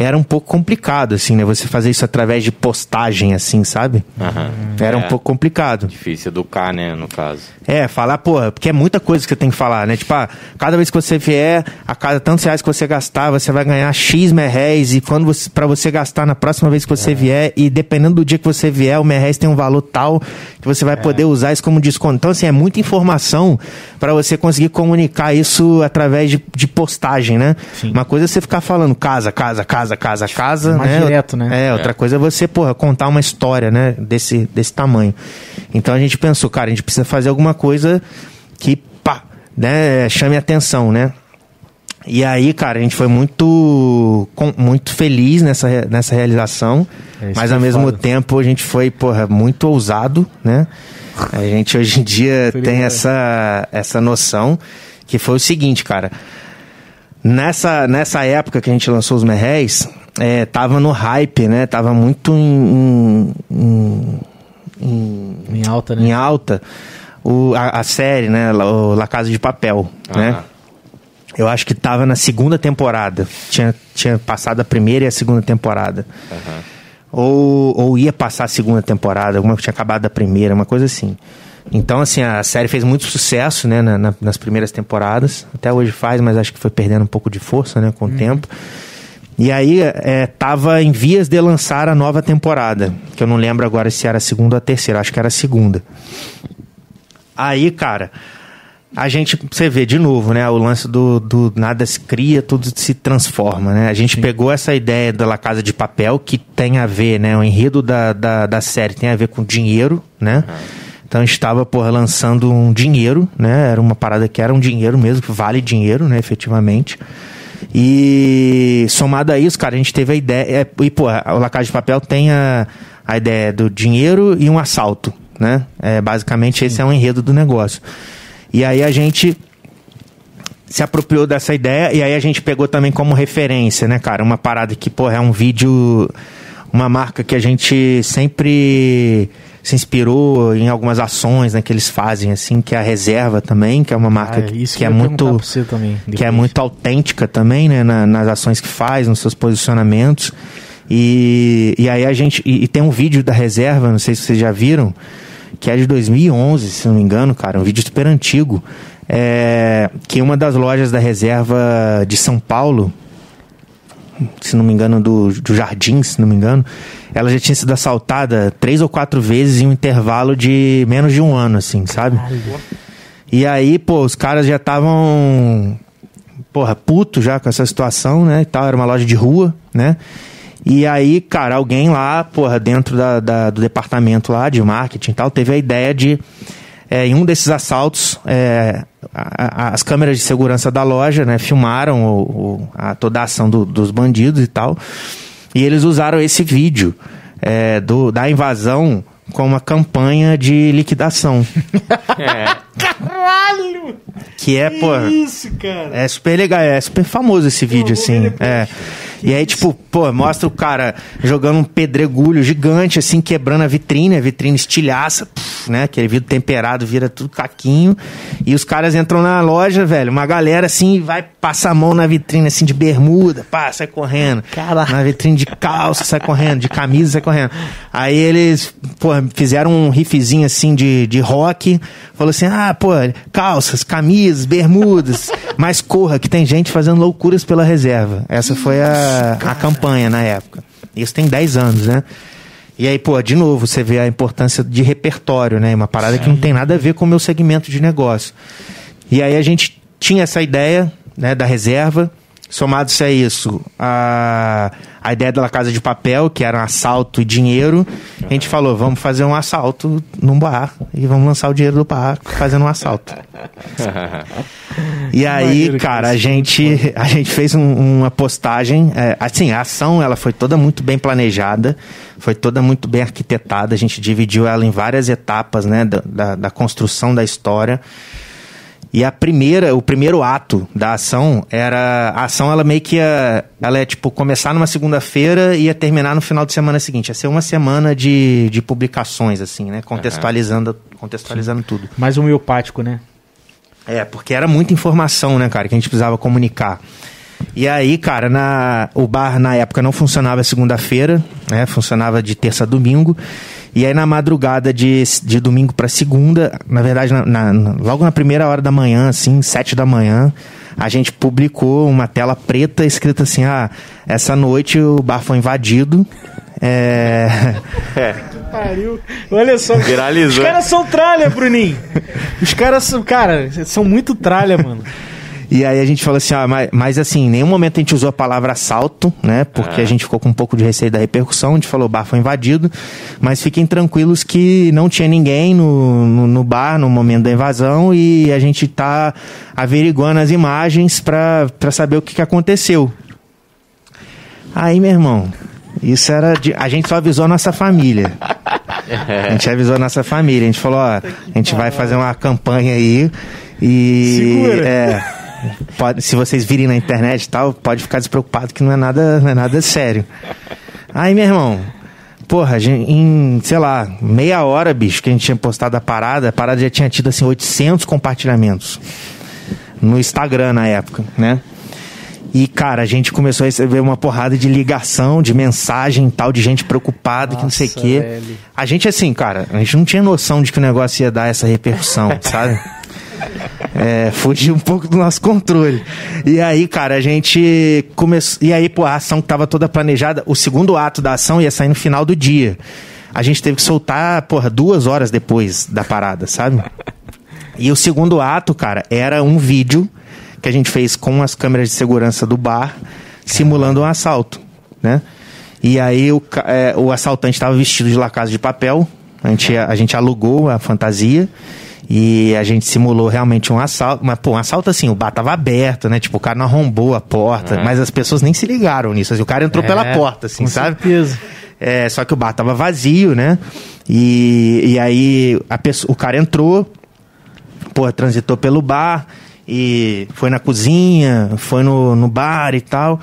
era um pouco complicado, assim, né? Você fazer isso através de postagem, assim, sabe? Aham. Era um É. pouco complicado. Difícil educar, né, no caso. É, falar, porra, porque é muita coisa que você tem que falar, né? Tipo, ah, cada vez que você vier, a cada tantos reais que você gastar, você vai ganhar X merréis e quando você, pra você gastar na próxima vez que você vier, e dependendo do dia que você vier, o merréis tem um valor tal que você vai poder usar isso como desconto. Então, assim, é muita informação pra você conseguir comunicar isso através de, de postagem, né? Sim. Uma coisa é você ficar falando casa, casa, casa, casa, casa, Mais né? direto, né? É, outra coisa é você, porra, contar uma história, né, desse, desse tamanho. Então a gente pensou, cara, a gente precisa fazer alguma coisa que, pá, né, chame atenção, né? E aí, cara, a gente foi muito, com- muito feliz nessa, nessa realização, É, mas ao é mesmo foda. tempo a gente foi, porra, muito ousado, né? A gente hoje em dia tem legal. essa, essa noção que foi o seguinte, cara. Nessa, nessa época que a gente lançou os Merréis, é, tava no hype, né? Tava muito em, em- em- Em alta, em né? alta o, a, a série, né? La- o La Casa de Papel, né? Aham. Eu acho que tava na segunda temporada. Tinha, tinha passado a primeira e a segunda temporada. Ou, ou ia passar a segunda temporada, alguma que tinha acabado a primeira, uma coisa assim. Então, assim, a série fez muito sucesso, né, na- na- nas primeiras temporadas. Até hoje faz, mas acho que foi perdendo um pouco de força, né, com o tempo. E aí, é, tava em vias de lançar a nova temporada, que eu não lembro agora se era a segunda ou a terceira, acho que era a segunda. Aí, cara, a gente, você vê de novo, né? O lance do, do nada se cria, tudo se transforma, né? A gente pegou essa ideia da La Casa de Papel, que tem a ver, né? O enredo da, da, da série tem a ver com dinheiro, né? Então estava, porra, lançando um dinheiro, né? Era uma parada que era um dinheiro mesmo, que vale dinheiro, né? Efetivamente. E somado a isso, cara, a gente teve a ideia. É, e, pô, o La Casa de Papel tem a, a ideia do dinheiro e um assalto, né? É, basicamente, esse é o enredo do negócio. E aí a gente se apropriou dessa ideia e aí a gente pegou também como referência, né, cara? Uma parada que, porra, é um vídeo, uma marca que a gente sempre se inspirou em algumas ações né, que eles fazem, assim, que é a Reserva também, que é uma marca Ah, que, que é muito também, que é muito autêntica também, né, na- nas ações que faz, nos seus posicionamentos. E, e aí a gente e, e tem um vídeo da reserva, não sei se vocês já viram, que é de 2011, se não me engano, cara, um vídeo super antigo, é, que uma das lojas da reserva de São Paulo, se não me engano, do, do Jardim, se não me engano, ela já tinha sido assaltada três ou quatro vezes em um intervalo de menos de um ano, assim, sabe? E aí, pô, os caras já estavam, porra, puto já com essa situação, né? E tal, era uma loja de rua, né? E aí, cara, alguém lá, porra, dentro da, da- do departamento lá de marketing e tal, teve a ideia de, é, em um desses assaltos, é, a- a- as câmeras de segurança da loja, né, filmaram o, o- a, toda a ação do- dos bandidos e tal, e eles usaram esse vídeo é, do, da invasão como uma campanha de liquidação. *laughs* Caralho! Que é, pô. Isso, cara. É super legal, é super famoso esse vídeo, vou ver assim. É. E aí, tipo, pô, mostra o cara jogando um pedregulho gigante, assim, quebrando a vitrine, a vitrine estilhaça, puf, né? Aquele vidro temperado vira tudo caquinho. E os caras entram na loja, velho, uma galera assim, vai passar a mão na vitrine, assim, de bermuda, pá, sai correndo. Caraca. Na vitrine de calça, sai correndo, de camisa, sai correndo. Aí eles, pô, fizeram um riffzinho, assim, de, de rock. Falou assim, ah, pô, calças, camisas, bermudas, *laughs* mas corra, que tem gente fazendo loucuras pela reserva. Essa foi a, a campanha na época. Isso tem 10 anos, né? E aí, pô, de novo, você vê a importância de repertório, né? Uma parada que não tem nada a ver com o meu segmento de negócio. E aí a gente tinha essa ideia, né, da reserva, somado-se a isso, a, a ideia da Casa de Papel, que era um assalto e dinheiro, a gente falou, vamos fazer um assalto num bar e vamos lançar o dinheiro do bar fazendo um assalto. E aí, cara, a gente, a gente fez um- uma postagem. é, assim, a ação ela foi toda muito bem planejada, foi toda muito bem arquitetada. A gente dividiu ela em várias etapas, né, da, da, da construção da história. E a primeira, o primeiro ato da ação era a ação ela meio que ia, ela é tipo começar numa segunda-feira e ia terminar no final de semana seguinte. Ia ser uma semana de, de publicações assim, né, contextualizando, contextualizando tudo. Mais homeopático, né? É, porque era muita informação, né, cara, que a gente precisava comunicar. E aí, cara, na, o bar na época não funcionava segunda-feira, né? Funcionava de terça a domingo. E aí na madrugada de, de domingo para segunda, na verdade, na, na, logo na primeira hora da manhã, assim, sete da manhã, a gente publicou uma tela preta escrita assim: ah, essa noite o bar foi invadido. É. é. Pariu. Olha só. Viralizou. Os caras são tralha, Bruninho. Os caras são. Cara, são muito tralha, mano. E aí a gente falou assim, ah, mas, mas assim, em nenhum momento a gente usou a palavra assalto, né? Porque é. a gente ficou com um pouco de receio da repercussão, a gente falou, o bar foi invadido, mas fiquem tranquilos que não tinha ninguém no, no, no bar no momento da invasão e a gente tá averiguando as imagens para saber o que, que aconteceu. Aí, meu irmão, isso era de, a gente só avisou a nossa família. A gente avisou a nossa família. A gente falou, ó, a gente vai fazer uma campanha aí e Segura. é, pode, se vocês virem na internet e tal, pode ficar despreocupado que não é nada, não é nada sério. Aí, meu irmão, porra, em, sei lá, meia hora, bicho, que a gente tinha postado a parada, a parada já tinha tido assim 800 compartilhamentos no Instagram na época, né? E, cara, a gente começou a receber uma porrada de ligação, de mensagem tal, de gente preocupada, Nossa, que não sei o quê. Velho. A gente, assim, cara, a gente não tinha noção de que o negócio ia dar essa repercussão, *laughs* sabe? É, fugiu um pouco do nosso controle. E aí, cara, a gente começou. E aí, pô, a ação que tava toda planejada, o segundo ato da ação ia sair no final do dia. A gente teve que soltar, porra, duas horas depois da parada, sabe? E o segundo ato, cara, era um vídeo que a gente fez com as câmeras de segurança do bar, simulando um assalto, né? E aí o, é, o assaltante estava vestido de lacasa de papel, a gente, a gente alugou a fantasia e a gente simulou realmente um assalto. Mas, pô, um assalto assim, o bar tava aberto, né? Tipo, o cara não arrombou a porta, é. mas as pessoas nem se ligaram nisso. Assim, o cara entrou é, pela porta, assim, com sabe? Certeza. É, só que o bar tava vazio, né? E, e aí a pessoa, o cara entrou, pô, transitou pelo bar e foi na cozinha, foi no, no bar e tal.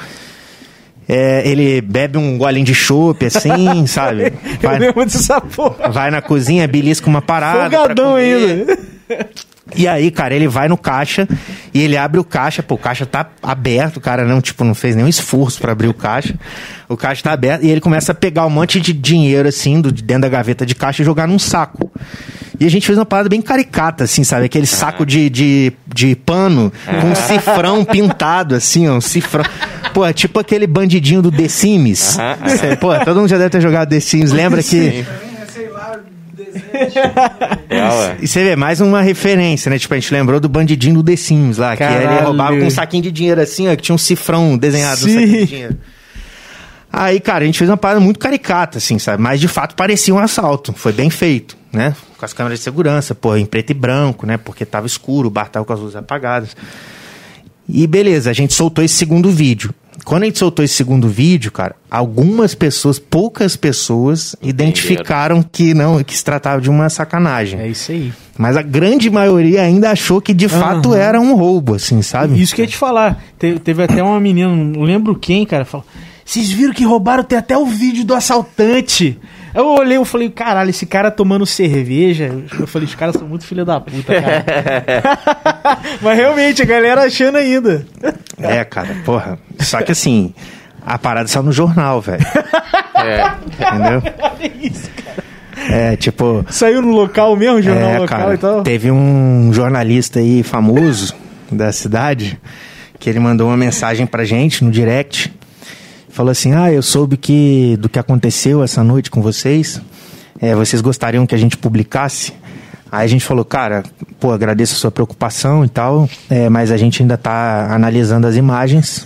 É, ele bebe um golinho de chopp, assim, *laughs* sabe? Vai, Eu lembro dessa porra. Vai na cozinha, belisca uma parada. Folgadão ainda. E aí, cara, ele vai no caixa e ele abre o caixa, pô, o caixa tá aberto, o cara não, tipo, não fez nenhum esforço para abrir o caixa. O caixa tá aberto e ele começa a pegar um monte de dinheiro, assim, do, dentro da gaveta de caixa e jogar num saco. E a gente fez uma parada bem caricata, assim, sabe? Aquele saco de, de, de pano com um cifrão pintado, assim, ó, um cifrão. *laughs* Pô, é tipo aquele bandidinho do The Sims. Pô, todo mundo já deve ter jogado The Sims. Lembra que... Sim *laughs* é, e você vê, mais uma referência, né? Tipo, a gente lembrou do bandidinho do The Sims lá, Caralho. que ele roubava com um saquinho de dinheiro assim, ó, que tinha um cifrão desenhado Sim. no saquinho de dinheiro. Aí, cara, a gente fez uma parada muito caricata, assim, sabe? Mas de fato parecia um assalto. Foi bem feito, né? Com as câmeras de segurança, pô, em preto e branco, né? Porque tava escuro, o bar tava com as luzes apagadas. E beleza, a gente soltou esse segundo vídeo. Quando a gente soltou esse segundo vídeo, cara, algumas pessoas, poucas pessoas, identificaram que não, que se tratava de uma sacanagem. É isso aí. Mas a grande maioria ainda achou que de fato uhum. era um roubo, assim, sabe? Isso que eu ia te falar. Teve, teve até uma menina, não lembro quem, cara, falou: vocês viram que roubaram, tem até o vídeo do assaltante. Eu olhei e falei, caralho, esse cara tomando cerveja. Eu falei, os caras são muito filha da puta, cara. *laughs* Mas realmente, a galera achando ainda. É, cara, porra. Só que assim, a parada saiu no jornal, velho. É. Entendeu? *laughs* Olha isso, cara. É, tipo. Saiu no local mesmo, jornal é, local cara, e tal? Teve um jornalista aí famoso da cidade que ele mandou uma mensagem pra gente no direct falou assim: Ah, eu soube que do que aconteceu essa noite com vocês, é, vocês gostariam que a gente publicasse? Aí a gente falou, cara, pô, agradeço a sua preocupação e tal, é, mas a gente ainda tá analisando as imagens.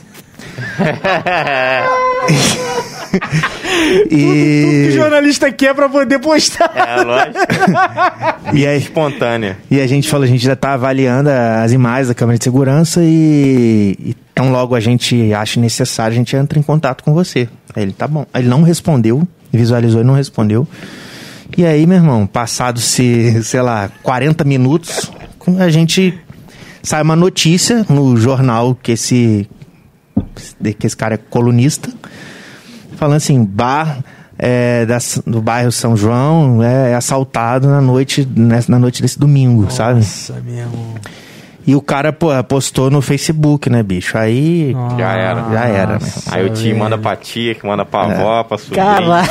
*laughs* *laughs* e... Tudo, tudo, que jornalista quer pra poder postar. É, lógico. *laughs* e aí, espontânea. E a gente falou, a gente já tá avaliando as imagens da câmera de segurança e, e tão logo a gente acha necessário, a gente entra em contato com você. Aí ele, tá bom. Ele não respondeu, visualizou e não respondeu. E aí, meu irmão, passado-se, sei lá, 40 minutos, a gente sai uma notícia no jornal que esse, que esse cara é colunista falando assim, bar é, da, do bairro São João é, é assaltado na noite, na noite desse domingo, Nossa, sabe? Nossa, mesmo. E o cara, pô, postou no Facebook, né, bicho? Aí. Já era. Já era, né? Aí o tio manda pra tia, que manda pra avó, pra sobrinho. Caralho!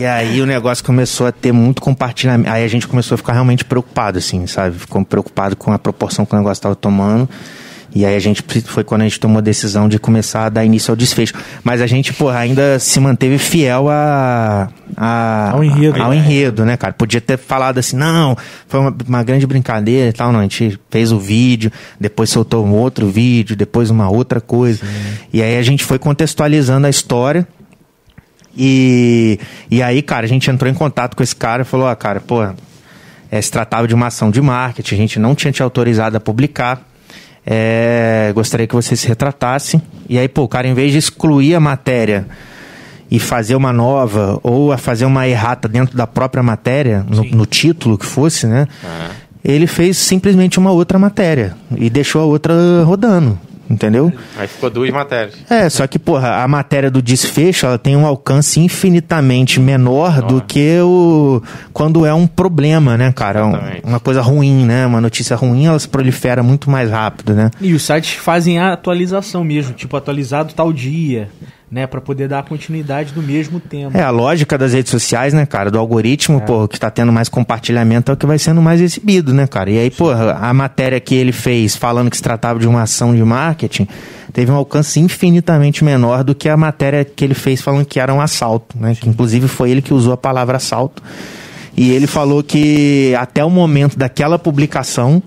E aí o negócio começou a ter muito compartilhamento. Aí a gente começou a ficar realmente preocupado, assim, sabe? Ficou preocupado com a proporção que o negócio estava tomando. E aí a gente foi quando a gente tomou a decisão de começar a dar início ao desfecho. Mas a gente, porra, ainda se manteve fiel a, a- Ao enredo. Ao enredo, né, cara? Podia ter falado assim, não, foi uma, uma grande brincadeira e tal. Não, a gente fez o vídeo, depois soltou um outro vídeo, depois uma outra coisa. E aí a gente foi contextualizando a história. E, e aí, cara, a gente entrou em contato com esse cara e falou: Ó, cara, pô, é, se tratava de uma ação de marketing, a gente não tinha te autorizado a publicar. É, gostaria que você se retratasse. E aí, pô, o cara, em vez de excluir a matéria e fazer uma nova, ou a fazer uma errata dentro da própria matéria, no, no título que fosse, né? Ele fez simplesmente uma outra matéria e deixou a outra rodando, entendeu? Aí ficou duas matérias. É, só que, porra, a matéria do desfecho, ela tem um alcance infinitamente menor do que o quando é um problema, né, cara? Um- Exatamente. uma coisa ruim, né? Uma notícia ruim, ela se prolifera muito mais rápido, né? E os sites fazem a atualização mesmo, tipo atualizado tal dia, né, Pra poder dar continuidade do mesmo tema. É, a lógica das redes sociais, né, cara? Do algoritmo, pô, o que tá tendo mais compartilhamento é o que vai sendo mais exibido, né, cara? E aí, porra, a matéria que ele fez falando que se tratava de uma ação de marketing teve um alcance infinitamente menor do que a matéria que ele fez falando que era um assalto, né? Que inclusive foi ele que usou a palavra assalto. E ele falou que até o momento daquela publicação,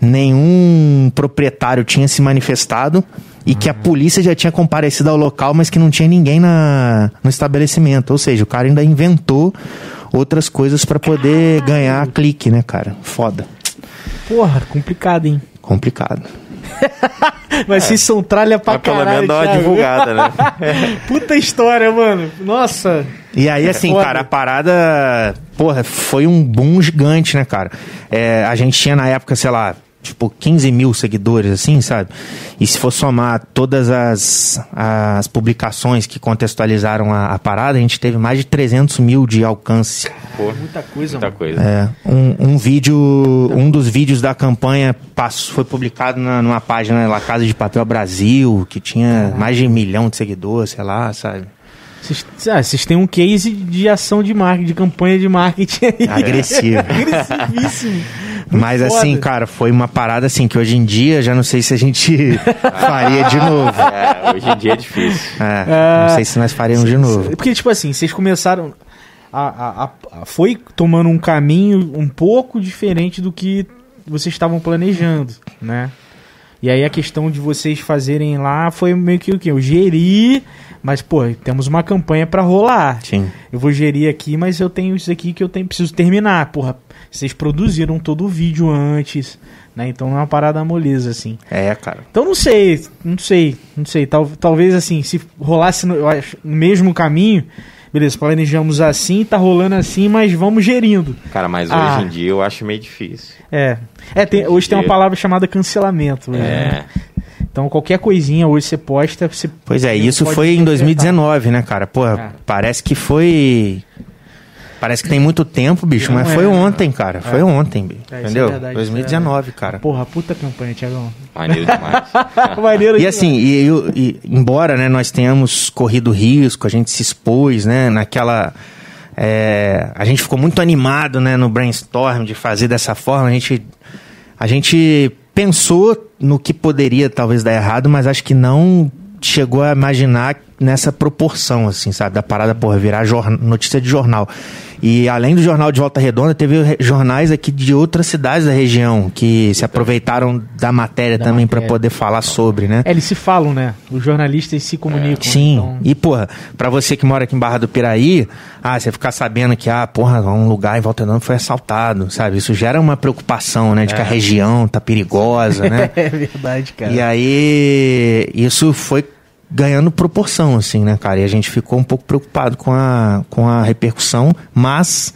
nenhum proprietário tinha se manifestado e que a polícia já tinha comparecido ao local, mas que não tinha ninguém na, no estabelecimento. Ou seja, o cara ainda inventou outras coisas para poder ganhar clique, né, cara? Foda. Porra, complicado, hein? Complicado. *laughs* Mas vocês são tralha pra Mas pelo caralho, menos dá uma divulgada, né? *laughs* Puta história, mano. Nossa. E aí, assim, Foda. cara, a parada, porra, foi um boom gigante, né, cara? É, a gente tinha na época, sei lá, tipo, 15 mil seguidores, assim, sabe? E se for somar todas as, as publicações que contextualizaram a, a parada, a gente teve mais de 300 mil de alcance. Pô, Muita coisa, muita mano. coisa. É, um, um vídeo, um dos vídeos da campanha passou, foi publicado na, numa página La Casa de Papel Brasil, que tinha mais de um milhão de seguidores, sei lá, sabe? Vocês ah, vocês têm um case de ação de marketing, de campanha de marketing aí. Agressivo. *laughs* Agressivíssimo. Mas assim, foda. cara, foi uma parada assim que hoje em dia já não sei se a gente *laughs* faria de novo. É, hoje em dia é difícil. É, não sei se nós faríamos de novo. Porque, tipo assim, vocês começaram. A- a- a- foi tomando um caminho um pouco diferente do que vocês estavam planejando, né? E aí a questão de vocês fazerem lá foi meio que o quê? Eu geri, mas, pô, temos uma campanha pra rolar. Sim. Eu vou gerir aqui, mas eu tenho isso aqui que eu tenho, preciso terminar. Porra, vocês produziram todo o vídeo antes, né? Então não é uma parada moleza, assim. É, cara. Então não sei, não sei, não sei. Tal, talvez assim, se rolasse no, eu acho, no mesmo caminho, beleza, planejamos assim, tá rolando assim, mas vamos gerindo. Cara, mas Ah. hoje em dia eu acho meio difícil. É. É, tem- hoje tem uma palavra chamada cancelamento. né? É. Então qualquer coisinha hoje você posta, você. Pois é, isso foi em interpretar. 2019, né, cara? Pô, É. parece que foi. Parece que tem muito tempo, bicho, Não mas é, foi né? ontem, cara. Foi ontem, bicho. É, isso é entendeu? verdade, 2019, cara. Porra, puta campanha, Tiagão. Maneiro demais. *laughs* Maneiro E demais. assim, e, e- e, embora né, nós tenhamos corrido risco, a gente se expôs, né, naquela. é, a gente ficou muito animado né, no brainstorm de fazer dessa forma. A gente, a gente pensou no que poderia talvez dar errado, mas acho que não chegou a imaginar nessa proporção, assim, sabe? Da parada, porra, virar notícia de jornal. E além do jornal de Volta Redonda, teve jornais aqui de outras cidades da região que se aproveitaram da matéria Da também para poder falar sobre, né? É, eles se falam, né? Os jornalistas se comunicam. Sim, então- e porra, pra você que mora aqui em Barra do Piraí, ah, você ficar sabendo que, ah, porra, um lugar em Volta Redonda foi assaltado, sabe? Isso gera uma preocupação, né? De que a região tá perigosa, né? *laughs* É verdade, cara. E aí, isso foi ganhando proporção, assim, né, cara? E a gente ficou um pouco preocupado com a, com a repercussão, mas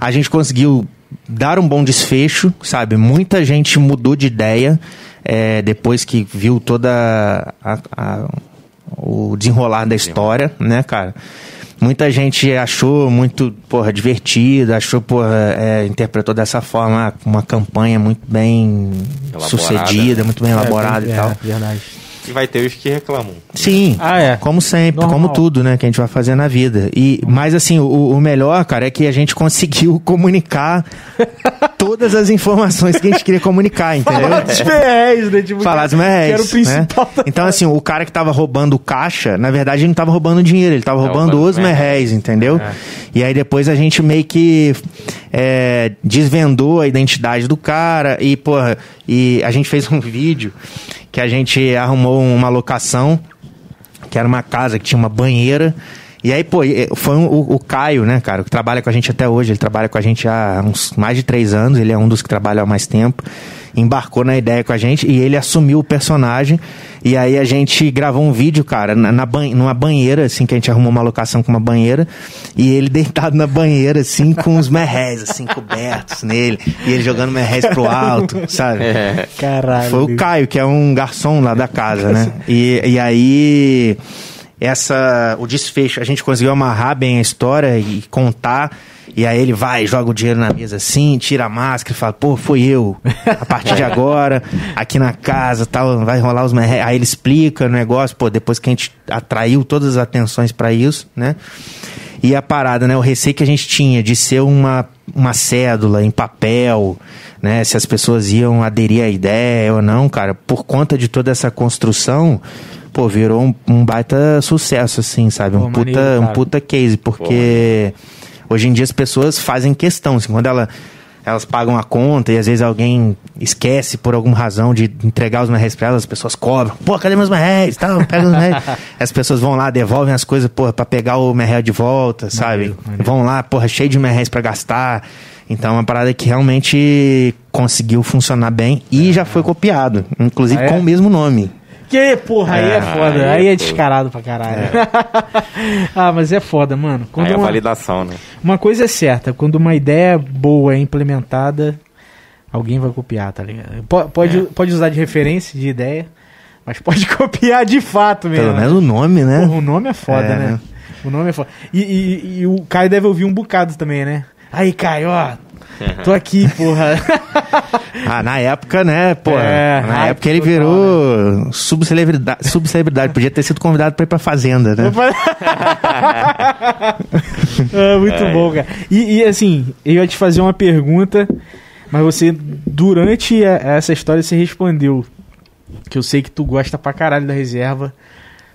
a gente conseguiu dar um bom desfecho, sabe? Muita gente mudou de ideia é, depois que viu toda a- a- o desenrolar da história, né, cara? muita gente achou muito, porra, divertido, achou, porra, é, interpretou dessa forma uma campanha muito bem Elaborada. sucedida, muito bem elaborada é, e tal. É, verdade. E vai ter os que reclamam. Sim, Ah, é. como sempre, Normal. como tudo, né, que a gente vai fazer na vida. E, mas assim, o, o melhor, cara, é que a gente conseguiu *laughs* comunicar todas as informações que a gente queria comunicar, *laughs* entendeu? Dos merréis, né? Tipo, Falar dos que merréis, era o principal. né? Então, assim, o cara que tava roubando o caixa, na verdade, ele não tava roubando dinheiro, ele tava roubando roubando os merréis, entendeu? É. E aí depois a gente meio que é, desvendou a identidade do cara e, porra, e a gente fez um *laughs* vídeo que a gente arrumou uma locação, que era uma casa que tinha uma banheira. E aí, pô, foi um- o, o Caio, né, cara, que trabalha com a gente até hoje. Ele trabalha com a gente há uns mais de três anos. Ele é um dos que trabalha há mais tempo. Embarcou na ideia com a gente e ele assumiu o personagem. E aí a gente gravou um vídeo, cara, na, na ban- numa banheira, assim, que a gente arrumou uma locação com uma banheira. E ele *laughs* deitado na banheira, assim, com os merréis, assim, cobertos nele. E ele jogando merréis pro alto, *laughs* sabe? Caralho. Foi o. Caio, que é um garçom lá da casa, né? E, e aí, essa, o desfecho, a gente conseguiu amarrar bem a história e contar. E aí ele vai, joga o dinheiro na mesa assim, tira a máscara e fala, pô, foi eu. A partir de *laughs* agora, aqui na casa, tal, vai rolar os. Aí ele explica o negócio, pô, depois que a gente atraiu todas as atenções pra isso, né? E a parada, né? O receio que a gente tinha de ser uma, uma cédula em papel, né? Se as pessoas iam aderir à ideia ou não, cara, por conta de toda essa construção, pô, virou um, um baita sucesso, assim, sabe? Pô, um, puta, maneiro, um puta case, porque hoje em dia as pessoas fazem questão, assim, quando ela, elas pagam a conta e às vezes alguém esquece por alguma razão de entregar os merréis pra elas, as pessoas cobram. Pô, cadê meus merréis? Tal, pega os *laughs* as pessoas vão lá, devolvem as coisas, porra, pra pegar o merréis de volta, sabe? Maneiro. Vão lá, porra, cheio de merréis pra gastar. Então é uma parada que realmente conseguiu funcionar bem e já foi copiado, inclusive Ah, é? com o mesmo nome. Que, porra, aí é, É, foda. aí Aí é é descarado pra caralho. *laughs* ah, mas é foda, mano. Quando Aí é a uma, validação, né? uma coisa é certa, quando uma ideia boa é implementada, alguém vai copiar, tá ligado? Po- Pode, É. pode usar de referência, de ideia, mas *laughs* pode copiar de fato mesmo. Pelo menos o nome, né? Porra, o nome é foda, É, né? né? O nome é foda. E, e- e o Caio deve ouvir um bocado também, né? Aí, Caio, ó. Tô aqui, porra. *laughs* Ah, na época, né, pô, É, na época ele total, virou subcelebridade, subcelebridade, podia ter sido convidado pra ir pra Fazenda, né? *laughs* é, muito bom, cara. E, e, assim, eu ia te fazer uma pergunta, mas você, durante a- essa história, você respondeu. Que eu sei que tu gosta pra caralho da reserva.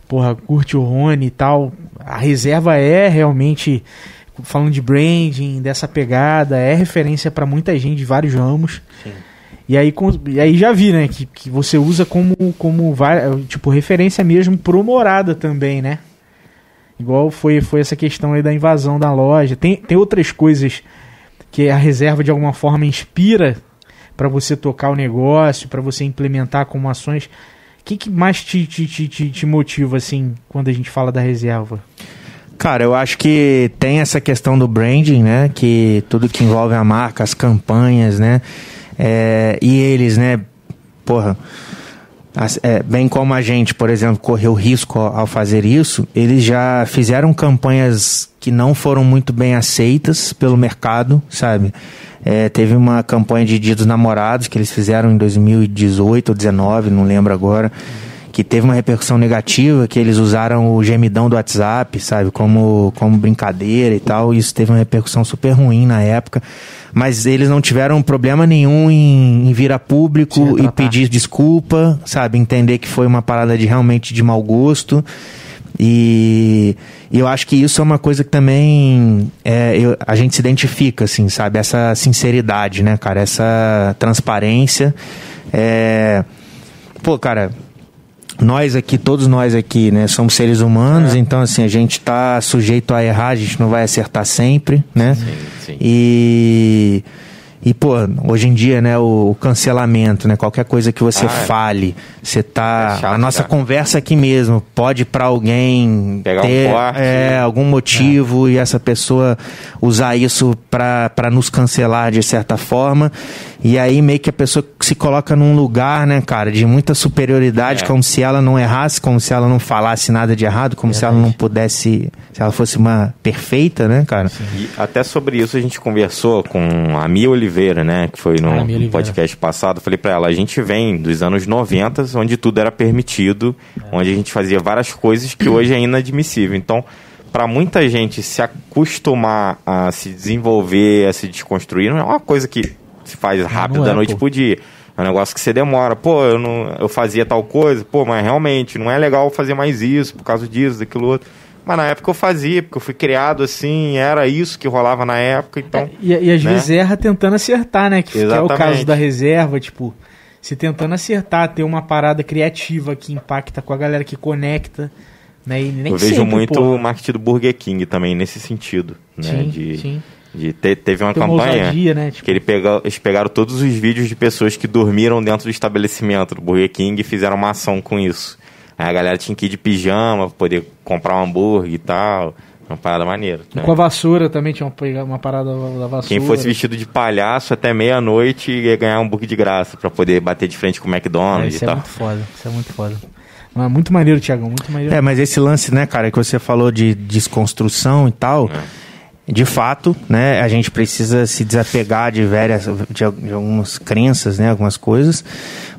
Porra, curte o Rony e tal. A reserva é realmente, falando de branding, dessa pegada, é referência pra muita gente de vários ramos. E aí, com- e aí já vi, né, que, que você usa como, como tipo, referência mesmo pro Morada também, né? Igual foi, foi essa questão aí da invasão da loja. Tem, tem outras coisas que a reserva de alguma forma inspira para você tocar o negócio, para você implementar como ações. O que, que mais te, te, te, te motiva, assim, quando a gente fala da reserva? Cara, eu acho que tem essa questão do branding, né? Que tudo que envolve a marca, as campanhas, né? É, e eles, né? Porra, as- é, bem como a gente, por exemplo, correu risco ao, ao fazer isso, eles já fizeram campanhas que não foram muito bem aceitas pelo mercado, sabe? É, teve uma campanha de Dia dos Namorados que eles fizeram em 2018 ou 2019, não lembro agora que teve uma repercussão negativa, que eles usaram o gemidão do WhatsApp, sabe, como, como brincadeira e tal. Isso teve uma repercussão super ruim na época. Mas eles não tiveram problema nenhum em, em vir a público e pedir desculpa, sabe, entender que foi uma parada de realmente de mau gosto. E, e eu acho que isso é uma coisa que também é, eu- a gente se identifica, assim, sabe? Essa sinceridade, né, cara? Essa transparência. É, pô, cara, nós aqui, todos nós aqui, né, somos seres humanos, então assim, a gente tá sujeito a errar, a gente não vai acertar sempre, né? Sim, sim. E e pô, hoje em dia, né, o, cancelamento, né, qualquer coisa que você Ah, é. fale, você tá É chato, a nossa cara. conversa aqui mesmo pode para alguém Pegar um ter corte. é, algum motivo e essa pessoa usar isso para nos cancelar de certa forma. E aí meio que a pessoa se coloca num lugar, né, cara, de muita superioridade, É. como se ela não errasse, como se ela não falasse nada de errado, como se ela não pudesse, se ela fosse uma perfeita, né, cara? E até sobre isso a gente conversou com a Mia Oliveira, né? Que foi no Oliveira. podcast passado. Falei pra ela, a gente vem dos anos 90, onde tudo era permitido, onde a gente fazia várias coisas que hoje é inadmissível. Então, para muita gente se acostumar a se desenvolver, a se desconstruir, não é uma coisa que se faz rápido não da é, noite pô. pro dia. É um negócio que você demora. Pô, eu, não, eu fazia tal coisa, pô, mas realmente não é legal fazer mais isso por causa disso, daquilo outro. Mas na época eu fazia, porque eu fui criado assim, era isso que rolava na época, então. E, e às né? vezes erra tentando acertar, né? Que, que é o caso da reserva, tipo, se tentando acertar, ter uma parada criativa que impacta com a galera que conecta, né? E eu vejo sempre, muito o marketing do Burger King também nesse sentido, né? Sim, de, sim. de ter, teve uma Tem uma campanha ousadia, né? Tipo, que ele pega, eles pegaram todos os vídeos de pessoas que dormiram dentro do estabelecimento do Burger King e fizeram uma ação com isso. Aí a galera tinha que ir de pijama pra poder comprar um hambúrguer e tal. Uma parada maneira. né? Com a vassoura também tinha uma, uma parada da vassoura. Quem fosse vestido de palhaço até meia-noite ia ganhar um hambúrguer de graça pra poder bater de frente com o É, McDonald's isso e é tal. muito foda, isso é muito foda. Mas muito maneiro, Thiagão, muito maneiro. É, mas esse lance, né, cara, que você falou de desconstrução e tal, de fato, né, a gente precisa se desapegar de várias, de, de algumas crenças, né, algumas coisas,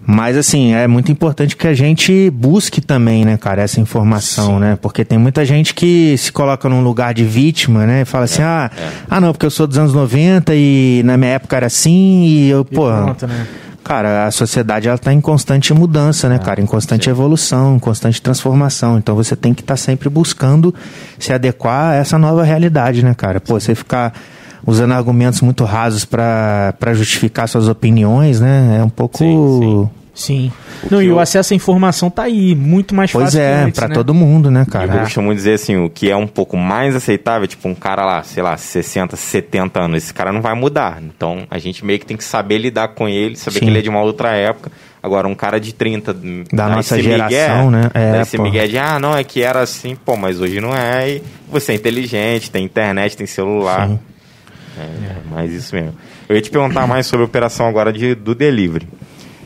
mas assim, é muito importante que a gente busque também, né, cara, essa informação, né, porque tem muita gente que se coloca num lugar de vítima, né, e fala assim, ah, ah não, porque eu sou dos anos 90 e na minha época era assim e eu, E pô... pronto, né? Cara, a sociedade ela tá em constante mudança, né, cara? Em constante evolução, em constante transformação. Então você tem que estar sempre buscando se adequar a essa nova realidade, né, cara? Pô, você ficar usando argumentos muito rasos pra pra justificar suas opiniões, né? É um pouco. Sim, sim. Sim. Não, e que o eu- acesso à informação tá aí, muito mais Pois fácil que é, pra né? todo mundo, né, Eu cara? costumo dizer assim, o que é um pouco mais aceitável, tipo um cara lá, sei lá, 60, 70 anos, esse cara não vai mudar. Então a gente meio que tem que saber lidar com ele, saber Sim. que ele é de uma outra época. Agora, um cara de 30, Da nossa geração, migué, né? É, esse pô. migué de, ah, não, é que era assim, pô, mas hoje não é. E você é inteligente, tem internet, tem celular. Sim. É, mas isso mesmo. Eu ia te perguntar mais sobre a operação agora de, do delivery.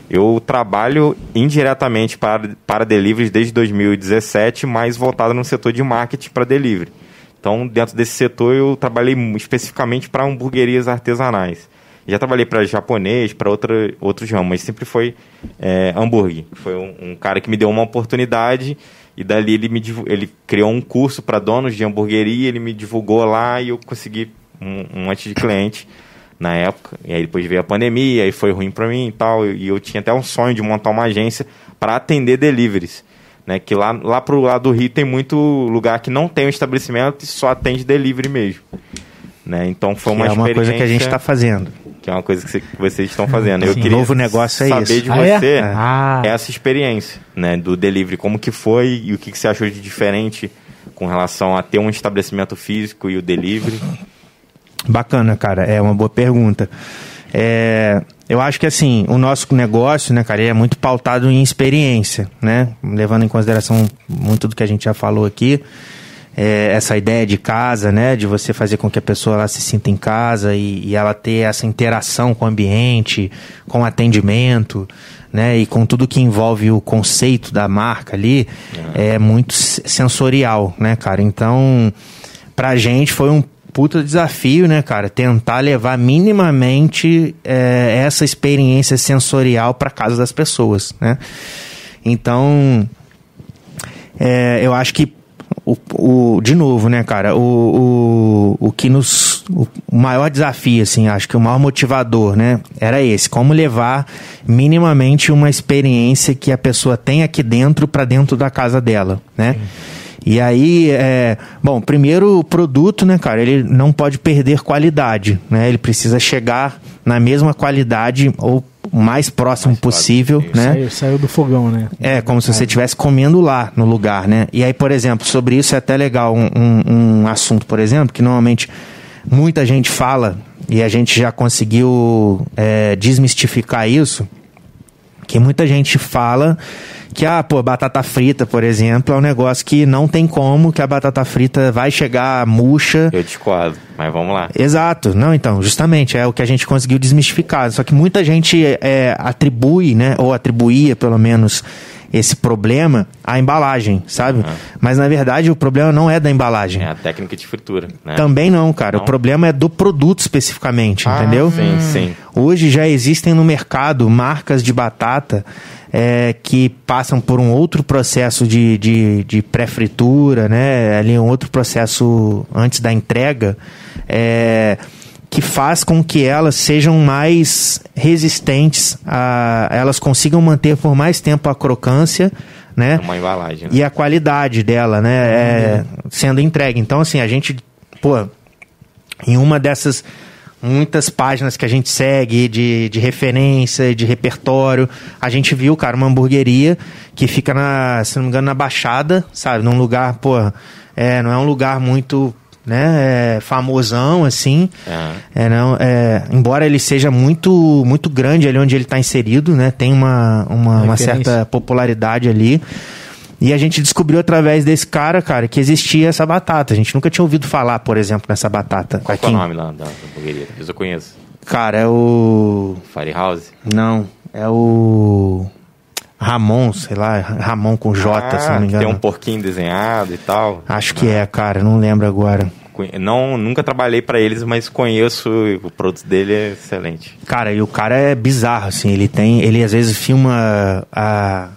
Eu trabalho indiretamente para, para deliveries desde 2017, mas voltado no setor de marketing para delivery. Então, dentro desse setor, eu trabalhei especificamente para hamburguerias artesanais. Já trabalhei para japonês, para outros ramos, mas sempre foi é, hambúrguer. Foi um, um cara que me deu uma oportunidade e dali ele, me, ele criou um curso para donos de hamburgueria, ele me divulgou lá e eu consegui um, um monte de cliente na época. E aí depois veio a pandemia, aí foi ruim para mim e tal. E eu tinha até um sonho de montar uma agência para atender deliveries. Né, que lá, lá pro lado do Rio tem muito lugar que não tem um estabelecimento e só atende delivery mesmo. Né? Então foi uma é uma coisa que a gente está fazendo. que é uma coisa que, cê- que vocês estão fazendo. Eu Sim. queria Novo negócio é saber isso. de Ah, é? você Ah. essa experiência né, do delivery, como que foi e o que, que você achou de diferente com relação a ter um estabelecimento físico e o delivery. Bacana, cara. É uma boa pergunta. É, eu acho que assim, o nosso negócio, né, cara, é muito pautado em experiência, né? Levando em consideração muito do que a gente já falou aqui. É, essa ideia de casa, né? De você fazer com que a pessoa ela se sinta em casa e, e ela ter essa interação com o ambiente, com o atendimento, né? E com tudo que envolve o conceito da marca ali, é muito s- sensorial, né, cara? Então, pra gente foi um puta desafio, né, cara? Tentar levar minimamente é, essa experiência sensorial para casa das pessoas, né? Então, é, eu acho que o, o- de novo, né, cara, o, o, o que nos. O, maior desafio, assim, acho que o maior motivador, né, era esse: como levar minimamente uma experiência que a pessoa tem aqui dentro para dentro da casa dela, né? E aí, é, bom, primeiro o produto, né, cara, ele não pode perder qualidade, né? Ele precisa chegar na mesma qualidade ou o mais próximo Mais possível, isso. né? Saiu, saiu do fogão, né? É, como se você estivesse comendo lá no lugar, né? E aí, por exemplo, sobre isso é até legal um, um, um assunto, por exemplo, que normalmente muita gente fala e a gente já conseguiu é, desmistificar isso, Que muita gente fala que, ah, pô, batata frita, por exemplo, é um negócio que não tem como, que a batata frita vai chegar murcha. Eu discordo, mas vamos lá. Exato. Não, então, justamente, é o que a gente conseguiu desmistificar. Só que muita gente é, atribui, né, ou atribuía, pelo menos, esse problema à embalagem, sabe? Uhum. Mas na verdade o problema não é da embalagem. É a técnica de fritura. Né? Também não, cara. Não? O problema é do produto especificamente, ah, entendeu? Sim, sim. Hoje já existem no mercado marcas de batata é, que passam por um outro processo de, de, de pré-fritura, né? Ali um outro processo antes da entrega. É, que faz com que elas sejam mais resistentes, a, elas consigam manter por mais tempo a crocância, né? Uma embalagem. Né? E a qualidade dela, né? É, sendo entregue. Então, assim, a gente, pô, em uma dessas muitas páginas que a gente segue de, de referência, de repertório. A gente viu, cara, uma hamburgueria que fica na, se não me engano, na Baixada, sabe? Num lugar, pô, é, não é um lugar muito né, é famosão assim. Uhum. É, não, é, embora ele seja muito muito grande ali onde ele está inserido, né, tem uma, uma, uma certa popularidade ali. E a gente descobriu através desse cara, cara, que existia essa batata. A gente nunca tinha ouvido falar, por exemplo, nessa batata. Qual é o nome lá da hamburgueria? Eu conheço. Cara, é o. Firehouse? Não, é o. Ramon, sei lá, Ramon com J, ah, se não me engano. Tem um porquinho desenhado e tal. Acho que é, cara, não lembro agora. Não, nunca trabalhei para eles, mas conheço o produto dele é excelente. Cara, e o cara é bizarro, assim, ele tem, ele às vezes filma a,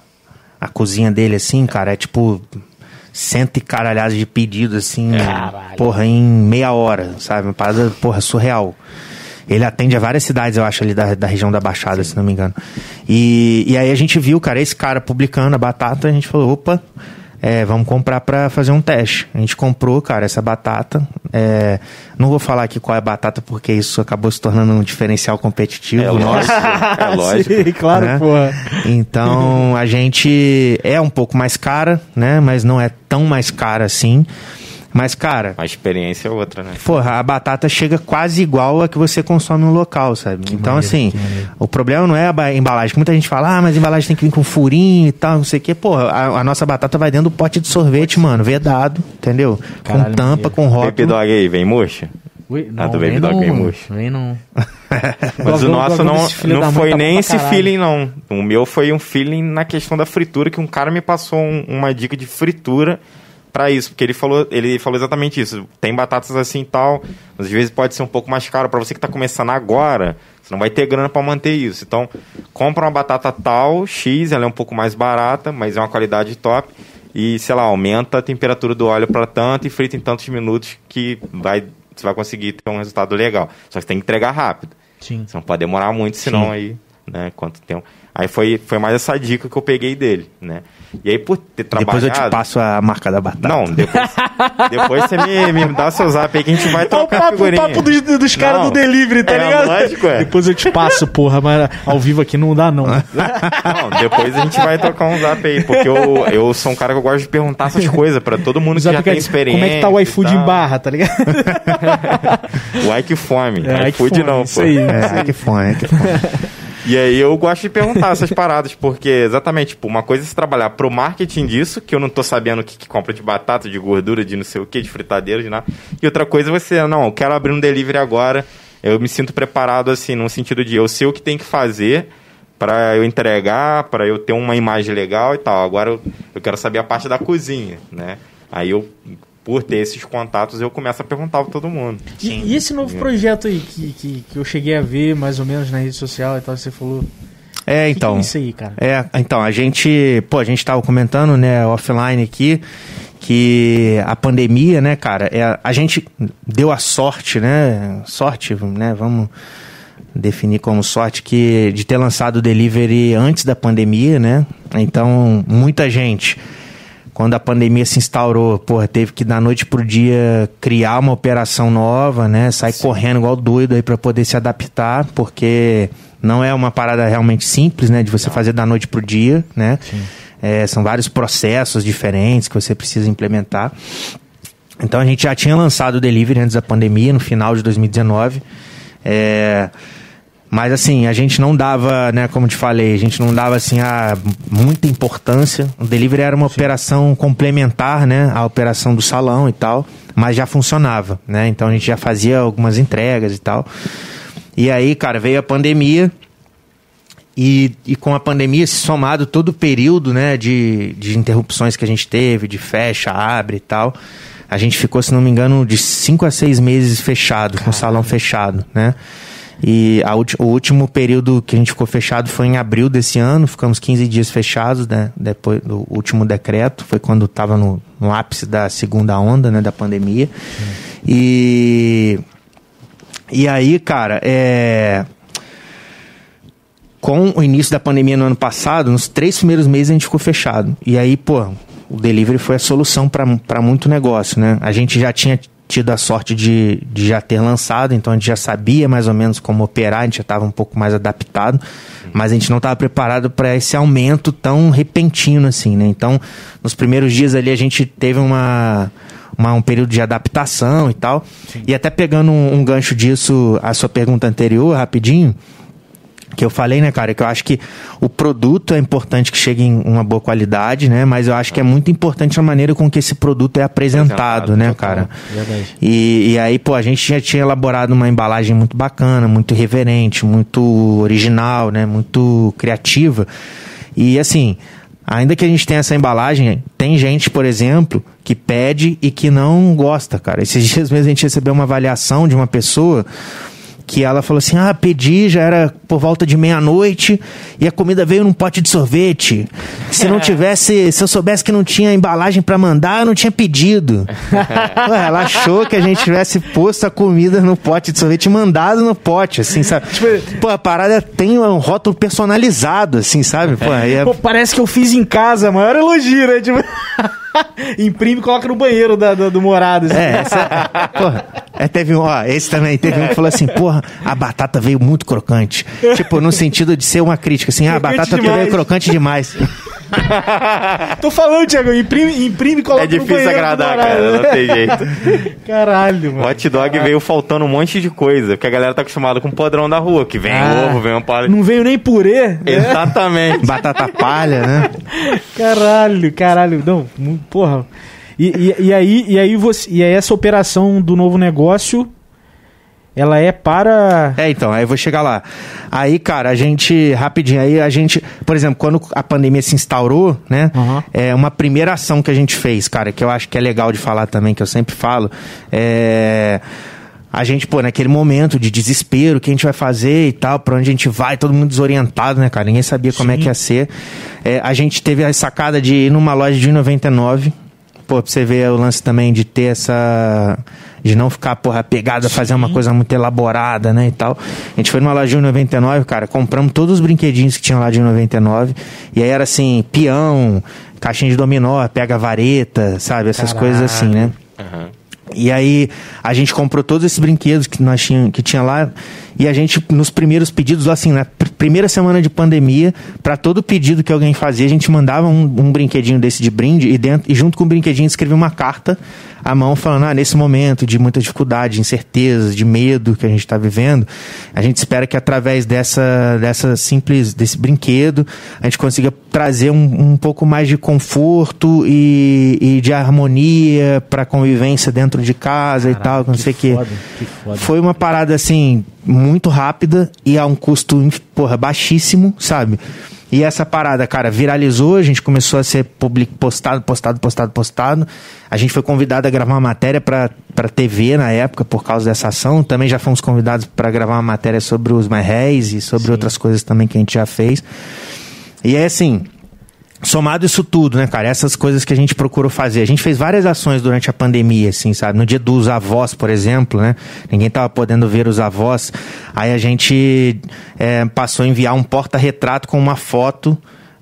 a cozinha dele assim, cara, é tipo cento e caralhadas de pedido, assim, Caralho. porra, em meia hora, sabe? Uma parada, porra, surreal. Ele atende a várias cidades, eu acho, ali da, da região da Baixada, Sim. se não me engano. E, e aí a gente viu, cara, esse cara publicando a batata, a gente falou, opa, é, vamos comprar para fazer um teste. A gente comprou, cara, essa batata. É, não vou falar aqui qual é a batata, porque isso acabou se tornando um diferencial competitivo é nosso. *laughs* é lógico. Sim, claro, né? porra. Então, a gente é um pouco mais cara, né? Mas não é tão mais cara assim. Mas, cara. A experiência é outra, né? Porra, a batata chega quase igual a que você consome no local, sabe? Que então, maneiro, assim, o problema não é a embalagem. Muita gente fala, ah, mas a embalagem tem que vir com furinho e tal, não sei o quê. Porra, a, a, nossa batata vai dentro do pote de sorvete, mano, vedado, entendeu? Caralho, com tampa, com rótulo. Baby Dog aí, vem murcha? Ui, não, ah, do Baby Dog vem murcha. Vem não. *laughs* Mas o nosso não, não foi nem esse feeling, não. O meu foi um feeling na questão da fritura, que um cara me passou um, uma dica de fritura para isso, porque ele falou, ele falou exatamente isso. Tem batatas assim e tal, mas às vezes pode ser um pouco mais caro para você que está começando agora. Você não vai ter grana para manter isso. Então, compra uma batata tal, X, ela é um pouco mais barata, mas é uma qualidade top. E, sei lá, aumenta a temperatura do óleo para tanto e frita em tantos minutos que vai, você vai conseguir ter um resultado legal. Só que você tem que entregar rápido. Sim. Você não pode demorar muito, senão Sim. aí, né, quanto tempo. Aí foi, foi mais essa dica que eu peguei dele, né? E aí, por ter trabalhado... Depois eu te passo a marca da batata. Não, depois, depois você me, me dá seu zap aí que a gente vai trocar é o papo, figurinha. O papo dos, dos caras do delivery, tá é, ligado? Lógico, é. Depois eu te passo, porra, mas ao vivo aqui não dá, não. Não, depois a gente vai trocar um zap aí, porque eu, eu sou um cara que eu gosto de perguntar essas coisas pra todo mundo que já tem experiência. Como é que tá o iFood em barra, tá ligado? *laughs* o iFome. *laughs* É, iFood não, pô. Aí, é, iFome, iFome. E aí eu gosto de perguntar essas paradas, porque exatamente, tipo, uma coisa é se trabalhar pro marketing disso, que eu não tô sabendo o que, que compra de batata, de gordura, de não sei o que, de fritadeira, de nada. E outra coisa é você, não, eu quero abrir um delivery agora, eu me sinto preparado assim, no sentido de eu sei o que tem que fazer para eu entregar, para eu ter uma imagem legal e tal. Agora eu, eu quero saber a parte da cozinha, né? Aí eu por ter esses contatos, eu começo a perguntar para todo mundo. E, e, esse novo projeto aí que, que, que, eu cheguei a ver mais ou menos na rede social e tal, você falou. É, então. Que é isso aí, cara? É, então, a gente, pô, a gente tava comentando, né, offline aqui, que a pandemia, né, cara, é, a gente deu a sorte, né, sorte, né, vamos definir como sorte que de ter lançado o delivery antes da pandemia, né? Então, muita gente quando a pandemia se instaurou, porra, teve que da noite pro dia criar uma operação nova, né? Sair Sim. correndo igual doido aí para poder se adaptar, porque não é uma parada realmente simples, né? De você não. fazer da noite pro dia, né? É, são vários processos diferentes que você precisa implementar. Então a gente já tinha lançado o delivery antes da pandemia, no final de 2019. É, Mas assim, a gente não dava, né, como te falei, a gente não dava assim a muita importância. O delivery era uma Sim. operação complementar, né, à operação do salão e tal, mas já funcionava, né? Então a gente já fazia algumas entregas e tal. E aí, cara, veio a pandemia. E, e com a pandemia somado todo o período, né, de, de interrupções que a gente teve, de fecha, abre e tal, a gente ficou, se não me engano, de cinco a seis meses fechado, Caramba. com o salão fechado, né? E o último período que a gente ficou fechado foi em abril desse ano, ficamos 15 dias fechados, né? Depois do último decreto, foi quando estava no, no, ápice da segunda onda, né? Da pandemia. E. E aí, cara, é. Com o início da pandemia no ano passado, nos três primeiros meses a gente ficou fechado. E aí, pô, o delivery foi a solução para muito negócio, né? A gente já tinha tido a sorte de, de já ter lançado, então a gente já sabia mais ou menos como operar, a gente já estava um pouco mais adaptado, mas a gente não estava preparado para esse aumento tão repentino assim, né? Então, nos primeiros dias ali a gente teve uma, uma um período de adaptação e tal. Sim. E até pegando um, um gancho disso, a sua pergunta anterior, rapidinho, que eu falei, né, cara, que eu acho que o produto é importante que chegue em uma boa qualidade, né? Mas eu acho que é muito importante a maneira com que esse produto é apresentado, apresentado né, cara? Verdade. E, e aí, pô, a gente já tinha elaborado uma embalagem muito bacana, muito reverente, muito original, né? Muito criativa. E assim, ainda que a gente tenha essa embalagem, tem gente, por exemplo, que pede e que não gosta, cara. Esses *laughs* dias mesmo a gente recebeu uma avaliação de uma pessoa que ela falou assim: ah, pedi, já era por volta de meia-noite e a comida veio num pote de sorvete. Se não *laughs* tivesse, se eu soubesse que não tinha embalagem para mandar, eu não tinha pedido. *laughs* Ué, ela achou que a gente tivesse posto a comida no pote de sorvete e mandado no pote, assim, sabe? Tipo, pô, a parada tem um rótulo personalizado, assim, sabe? Pô, é... pô parece que eu fiz em casa, maior elogio, né? Tipo... *laughs* *laughs* Imprime e coloca no banheiro da, do, do morado. Assim. É, essa, porra, é, teve um, ó, esse também, teve um que falou assim, porra, a batata veio muito crocante. Tipo, no sentido de ser uma crítica, assim, ah, a batata veio crocante demais. *laughs* Tô falando, Thiago, imprime, imprime e coloca É difícil agradar, cara, não tem jeito. *laughs* Caralho, mano. O hot dog veio faltando um monte de coisa, porque a galera tá acostumada com o podrão da rua, que vem ah, ovo, vem uma palha. Não veio nem purê. Né? Exatamente. *laughs* Batata palha, né? Caralho, caralho. Não, porra. E, e, e, aí, e, aí você, e aí essa operação do novo negócio ela é para. É, então, aí eu vou chegar lá. Aí, cara, a gente, rapidinho, aí a gente, por exemplo, quando a pandemia se instaurou, né? Uhum. É uma primeira ação que a gente fez, cara, que eu acho que é legal de falar também, que eu sempre falo, é a gente, pô, naquele momento de desespero, o que a gente vai fazer e tal, pra onde a gente vai, todo mundo desorientado, né, cara? Ninguém sabia como é que ia ser. É, a gente teve a sacada de ir numa loja de 99 pô, pra você ver o lance também de ter essa. de não ficar, porra, pegado a fazer uma coisa muito elaborada, né, e tal. A gente foi numa loja de 99, cara, compramos todos os brinquedinhos que tinham lá de 99. E aí era assim, peão, caixinha de dominó, pega vareta, sabe? Essas Caralho. coisas assim, né? Uhum. E aí a gente comprou todos esses brinquedos que nós tinha, que tinha lá e a gente nos primeiros pedidos assim na primeira semana de pandemia para todo pedido que alguém fazia a gente mandava um, um, brinquedinho desse de brinde e dentro e junto com o brinquedinho escrevia uma carta à mão falando ah nesse momento de muita dificuldade, de incerteza, de medo que a gente está vivendo a gente espera que através dessa dessa simples desse brinquedo a gente consiga trazer um, um pouco mais de conforto e, e de harmonia para convivência dentro de casa Caraca, e tal, não sei o que. Foi uma parada assim muito rápida e a um custo porra, baixíssimo, sabe? E essa parada, cara, viralizou, a gente começou a ser public, postado, postado, postado, postado. A gente foi convidado a gravar uma matéria para TV na época por causa dessa ação. Também já fomos convidados para gravar uma matéria sobre os marréis e sobre Sim. outras coisas também que a gente já fez. E é assim, Somado isso tudo, né, cara? Essas coisas que a gente procurou fazer. A gente fez várias ações durante a pandemia, assim, sabe? No dia dos avós, por exemplo, né? Ninguém tava podendo ver os avós. Aí a gente é, passou a enviar um porta-retrato com uma foto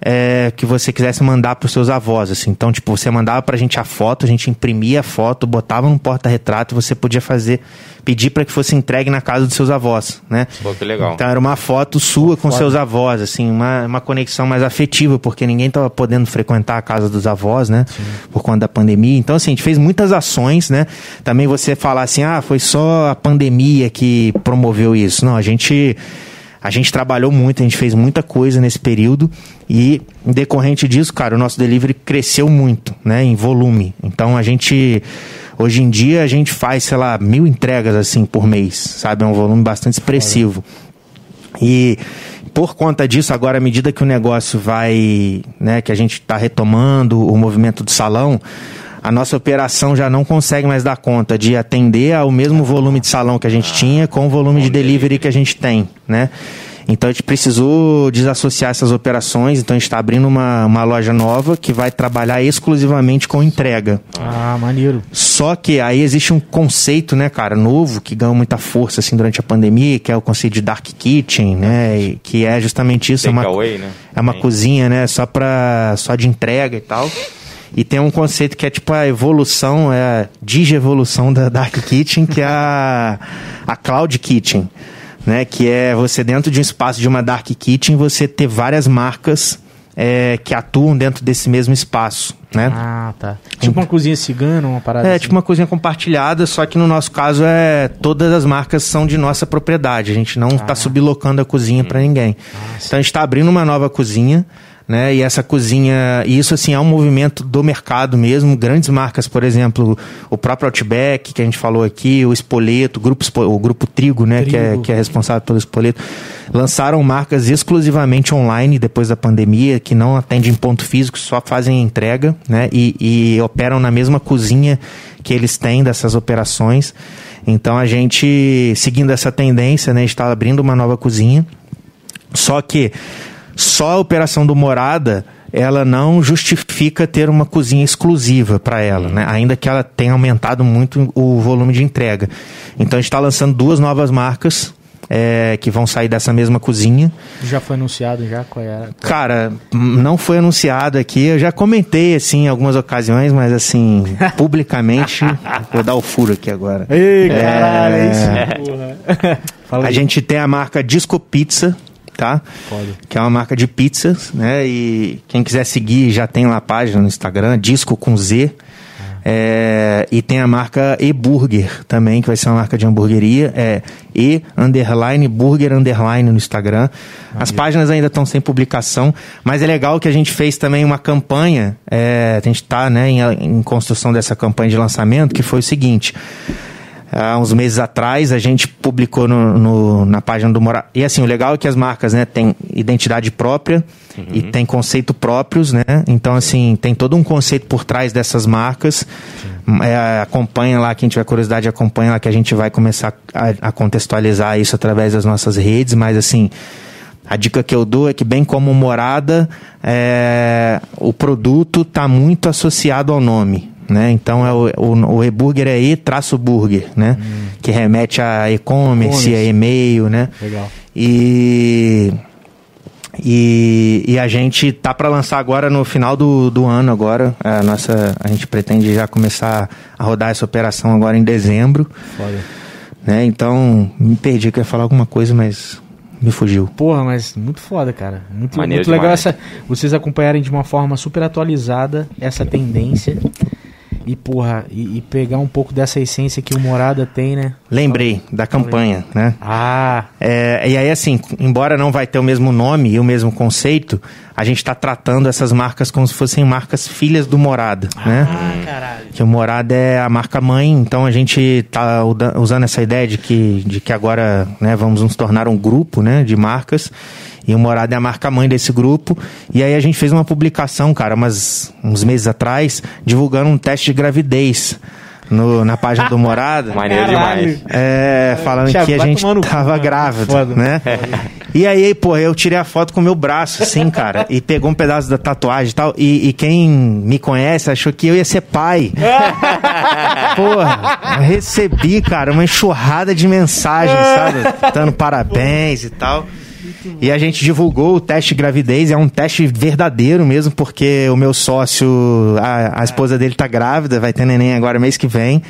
é, que você quisesse mandar para os seus avós, assim. Então, tipo, você mandava para a gente a foto, a gente imprimia a foto, botava no porta-retrato, você podia fazer, pedir para que fosse entregue na casa dos seus avós, né? Pô, que legal. Então era uma foto sua uma com foto. seus avós, assim, uma, uma conexão mais afetiva, porque ninguém estava podendo frequentar a casa dos avós, né? Sim. Por conta da pandemia. Então, assim, a gente fez muitas ações, né? Também você falar assim, ah, foi só a pandemia que promoveu isso. Não, a gente A gente trabalhou muito, a gente fez muita coisa nesse período e, decorrente disso, cara, o nosso delivery cresceu muito, né, em volume. Então a gente. Hoje em dia a gente faz, sei lá, mil entregas assim por mês, sabe? É um volume bastante expressivo. E por conta disso, agora, à medida que o negócio vai, né, que a gente está retomando o movimento do salão, a nossa operação já não consegue mais dar conta de atender ao mesmo volume de salão que a gente tinha com o volume de delivery que a gente tem, né? Então a gente precisou desassociar essas operações, então a gente está abrindo uma, uma loja nova que vai trabalhar exclusivamente com entrega. Ah, maneiro. Só que aí existe um conceito, né, cara, novo, que ganhou muita força assim durante a pandemia, que é o conceito de dark kitchen, né, e que é justamente isso, é uma, Takeaway, né? é uma Sim. cozinha, né, só para só de entrega e tal. E tem um conceito que é tipo a evolução, é a digievolução da Dark Kitchen, que é a, a Cloud Kitchen, né? Que é você dentro de um espaço de uma Dark Kitchen, você ter várias marcas é, que atuam dentro desse mesmo espaço, né? Ah, tá. Tipo uma cozinha cigana, uma parada É, assim. tipo uma cozinha compartilhada, só que no nosso caso é todas as marcas são de nossa propriedade. A gente não está sublocando a cozinha para ninguém. então a gente está abrindo uma nova cozinha, né? E essa cozinha, e isso assim é um movimento do mercado mesmo. Grandes marcas, por exemplo, o próprio Outback que a gente falou aqui, o Espoleto, o grupo, o grupo Trigo, né? Que é, Trigo. que é responsável pelo Espoleto, lançaram marcas exclusivamente online depois da pandemia, que não atendem em ponto físico, só fazem entrega, né? E, e operam na mesma cozinha que eles têm dessas operações. Então a gente, seguindo essa tendência, né, está abrindo uma nova cozinha. Só que só a operação do Morada ela não justifica ter uma cozinha exclusiva para ela, né? ainda que ela tenha aumentado muito o volume de entrega. Então a gente está lançando duas novas marcas é, que vão sair dessa mesma cozinha. Já foi anunciado já qual era? Cara, m- não foi anunciado aqui. Eu já comentei assim em algumas ocasiões, mas assim, *laughs* publicamente, vou dar o furo aqui agora. Ei, caralho, é isso, porra. *laughs* Fala A gente tem a marca Disco Pizza, tá? Foda. Que é uma marca de pizzas, né? E quem quiser seguir já tem lá a página no Instagram, Disco com Z. É, e tem a marca E-Burger também, que vai ser uma marca de hamburgueria. É E underline Burger underline no Instagram. As páginas ainda estão sem publicação, mas é legal que a gente fez também uma campanha. é, a gente está né, em, em construção dessa campanha de lançamento, que foi o seguinte há uns meses atrás a gente publicou no, no- na página do Mora. E assim, o legal é que as marcas, né, têm identidade própria e tem conceito próprios, né? Então, assim, tem todo um conceito por trás dessas marcas. É, acompanha lá, quem tiver curiosidade, acompanha lá que a gente vai começar a, a contextualizar isso através das nossas redes, mas assim. A dica que eu dou é que, bem como morada, é, o produto está muito associado ao nome. Né? Então é o, o, o e-burger é e-burger, né? Que remete a e-commerce, E-commerce. a e-mail, né? Legal. E, e, e a gente tá para lançar agora no final do, do ano agora. A nossa, a gente pretende já começar a rodar essa operação agora em dezembro, Foda. né? Então me perdi que eu ia falar alguma coisa, mas me fugiu. Porra, mas muito foda, cara. Muito, Maneiro muito legal essa, vocês acompanharem de uma forma super atualizada essa tendência. E, porra, e, e pegar um pouco dessa essência que o Morada tem, né? Lembrei da campanha, né? Ah, É, e aí, assim, embora não vai ter o mesmo nome e o mesmo conceito, a gente está tratando essas marcas como se fossem marcas filhas do Morada, né? ah, caralho. Que o Morada é a marca mãe, então a gente tá uda- usando essa ideia de que, de que agora né, vamos nos tornar um grupo né, de marcas. E o Morada é a marca mãe desse grupo. E aí a gente fez uma publicação, cara, umas, uns meses atrás, divulgando um teste de gravidez no- na página do Morada. *laughs* Maneiro demais. É, falando Thiago, que a gente cu, tava mano. grávida, Foda. né? E aí, pô, eu tirei a foto com o meu braço, assim, cara, e pegou um pedaço da tatuagem e tal. E, e quem me conhece achou que eu ia ser pai. *laughs* Porra, recebi, cara, uma enxurrada de mensagens, sabe? Dando parabéns e tal. E a gente divulgou o teste de gravidez, é um teste verdadeiro mesmo, porque o meu sócio, a, a esposa dele tá grávida, vai ter neném agora mês que vem.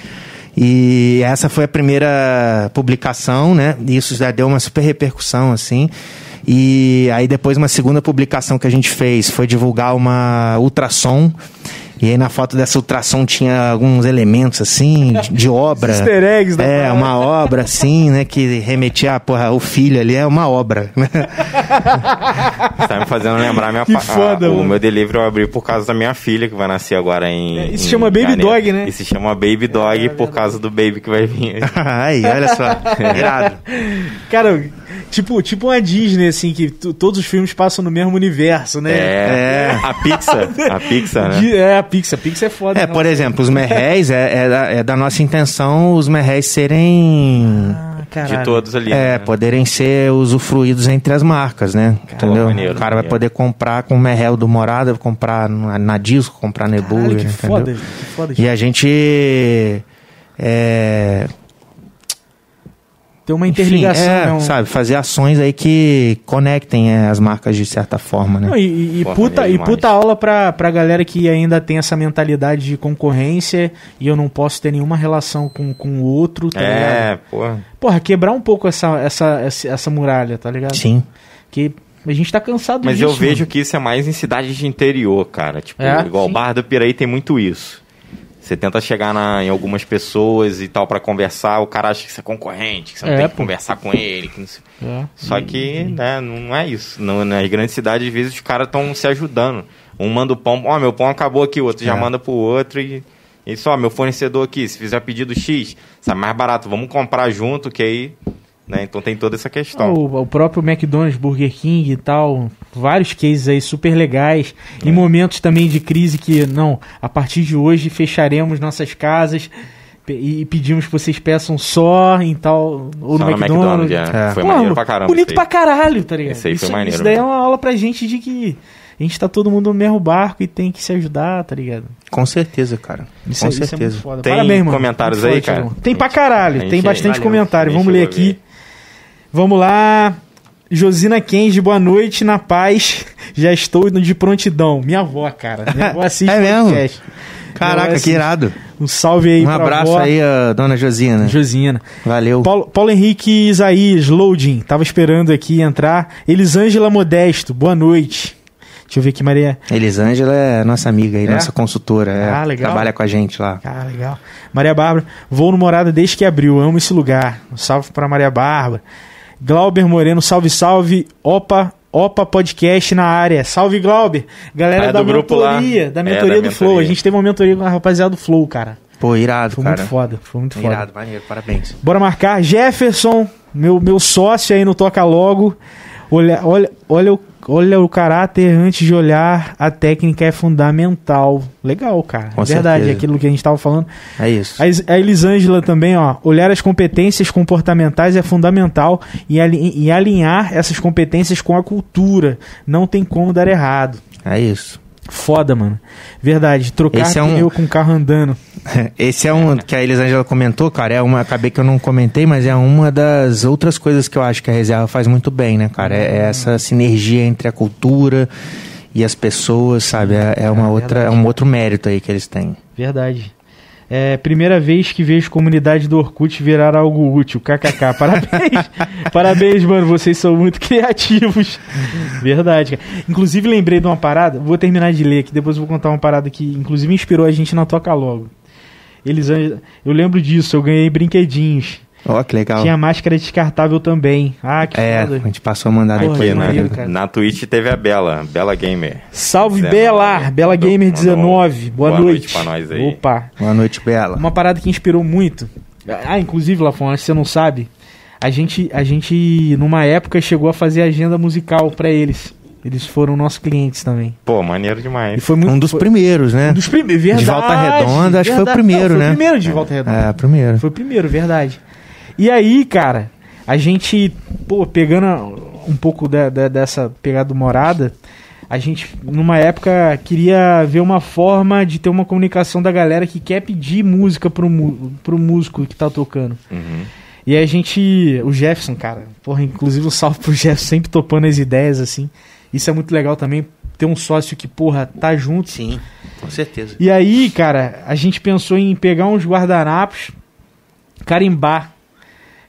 E essa foi a primeira publicação, né? E isso já deu uma super repercussão, assim. E aí depois uma segunda publicação que a gente fez foi divulgar uma ultrassom. E aí na foto dessa ultrassom tinha alguns elementos assim, de, de obra. Easter eggs da É, uma obra assim, né? Que remetia, porra, o filho ali é uma obra. né? Tá me fazendo lembrar minha *laughs* Que pa- foda, a- o meu delivery eu abri por causa da minha filha, que vai nascer agora em. É, isso em chama Baby. Dog, né? Isso chama Baby Dog É, por causa do baby que vai vir. *laughs* aí, olha só. Irado. Cara, tipo, tipo uma Disney, assim, que todos os filmes passam no mesmo universo, né? É, a Pixar. A Pixar, né? *laughs* É, a Pixar. A Pixar é foda. É, não. por exemplo, os merréis, é, é, da, é da nossa intenção os merréis serem. Ah, caralho. De todos ali. É, né? poderem ser usufruídos entre as marcas, né? Entendeu? maneiro, o cara vai maneiro. poder comprar com o merréu do Morada, comprar na, na disco, comprar Nebula, Caralho, que entendeu? foda. Que foda. E a gente. É, Tem uma enfim, interligação, é, né? Um- sabe, fazer ações aí que conectem é, as marcas de certa forma, né? Não, e, e- Pô, puta, e puta aula pra, pra galera que ainda tem essa mentalidade de concorrência e eu não posso ter nenhuma relação com com o outro, tá ligado? É, pô. Porra, quebrar um pouco essa, essa, essa, essa muralha, tá ligado? Sim. Que a gente tá cansado Mas disso. eu vejo mano. que isso é mais em cidades de interior, cara. Tipo, É? igual Sim. o Barra do Piraí tem muito isso. Você tenta chegar na- em algumas pessoas e tal pra conversar, o cara acha que você é concorrente, que você não É, tem que pô. conversar com ele. que não É. Só que, né, não é isso. Não, nas grandes cidades, às vezes, os caras estão se ajudando. Um manda o pão, ó, meu pão acabou aqui, o outro já É. manda pro outro e. Isso, ó, meu fornecedor aqui, se fizer pedido X, sai mais barato, vamos comprar junto, que aí. Né, então tem toda essa questão. O, o próprio McDonald's, Burger King e tal, vários cases aí super legais. Em momentos também de crise que, não, a partir de hoje fecharemos nossas casas e pedimos que vocês peçam só em tal, ou Só no McDonald's. é. É. Foi Porra, maneiro pra caramba. Bonito isso pra caralho, tá ligado? Esse aí foi isso, maneiro Isso daí é mesmo. uma aula pra gente de que a gente tá todo mundo no mesmo barco e tem que se ajudar, tá ligado? Com certeza, cara. Isso, Com aí- isso é certeza. muito foda. Tem Parabéns, mano. comentários Muito aí, forte, cara? irmão. Tem pra caralho, tem bastante valeu. comentário. Vamos ler aqui. Vamos lá. Josina Kenji, boa noite, na paz. Já estou de prontidão. Minha avó, cara. Minha avó *laughs* assiste É mesmo? podcast. Caraca, que irado. Um salve aí Um abraço avó. aí, a dona Josina. Josina. Valeu. Paulo, Paulo Henrique Isaías, loading. Tava esperando aqui entrar. Elisângela Modesto, boa noite. Deixa eu ver aqui, Maria. Elisângela é nossa amiga aí, É? nossa consultora. é. Ah, legal. Trabalha com a gente lá. Ah, legal. Maria Bárbara, vou no Morada desde que abriu, amo esse lugar. Um salve pra Maria Bárbara. Glauber Moreno, salve, salve. Opa, Opa Podcast na área. Salve, Glauber. Galera Ah, é da mentoria, da É, mentoria da do Flow. A mentoria. gente teve uma mentoria com a rapaziada do Flow, cara. Pô, irado, Foi cara. muito foda, foi muito foda. Irado, maneiro, parabéns. Bora marcar. Jefferson, meu, meu sócio aí no Toca Logo. Olha, olha, olha, o, olha o caráter antes de olhar a técnica é fundamental. Legal, cara. Com é verdade, certeza. aquilo que a gente tava falando. É isso. A, a Elisângela também, ó. Olhar as competências comportamentais é fundamental e, e alinhar essas competências com a cultura. Não tem como dar errado. É isso. Foda, mano. Verdade. Trocar Esse é um- pneu com carro andando. *laughs* Esse é um que a Elisângela comentou, cara. É uma, acabei que eu não comentei, mas é uma das outras coisas que eu acho que a reserva faz muito bem, né, cara? É, é essa sinergia entre a cultura e as pessoas, sabe? É, é uma É outra, é um outro mérito aí que eles têm. Verdade. É, primeira vez que vejo comunidade do Orkut virar algo útil. KKK. Parabéns. *laughs* Parabéns, mano. Vocês são muito criativos. Verdade, cara. Inclusive, lembrei de uma parada. Vou terminar de ler aqui, depois eu vou contar uma parada que, inclusive, inspirou a gente na Toca Logo. Elisângela, eu lembro disso. Eu ganhei brinquedinhos. Ó, que legal. Tinha máscara descartável também. Ah, que É, foda. a gente passou a mandar Porra, depois, que né? maneiro. Na Twitch teve a Bela, Bela Gamer. Salve, 19. Bela. Bela Gamer mandou 19. Boa, boa noite. noite pra nós aí. Opa. Boa noite, Bela. Uma parada que inspirou muito. Ah, inclusive, Lafon, acho que você não sabe. A gente, a gente, numa época, chegou a fazer agenda musical pra eles. Eles foram nossos clientes também. Pô, maneiro E demais. foi muito. Um dos foi- primeiros, né? um dos primeiros, verdade. De Volta Redonda, acho que foi o primeiro, Não, foi né? o primeiro de Volta Redonda. É, primeiro. Foi o primeiro, verdade. E aí, cara, a gente, pô, pegando um pouco da- da- dessa pegada morada, a gente, numa época, queria ver uma forma de ter uma comunicação da galera que quer pedir música pro, pro músico que tá tocando. Uhum. E a gente, o Jefferson, cara, porra, inclusive o salve pro Jefferson sempre topando as ideias, assim. Isso é muito legal também, ter um sócio que, porra, tá junto. Sim, com certeza. E aí, cara, a gente pensou em pegar uns guardanapos, carimbar.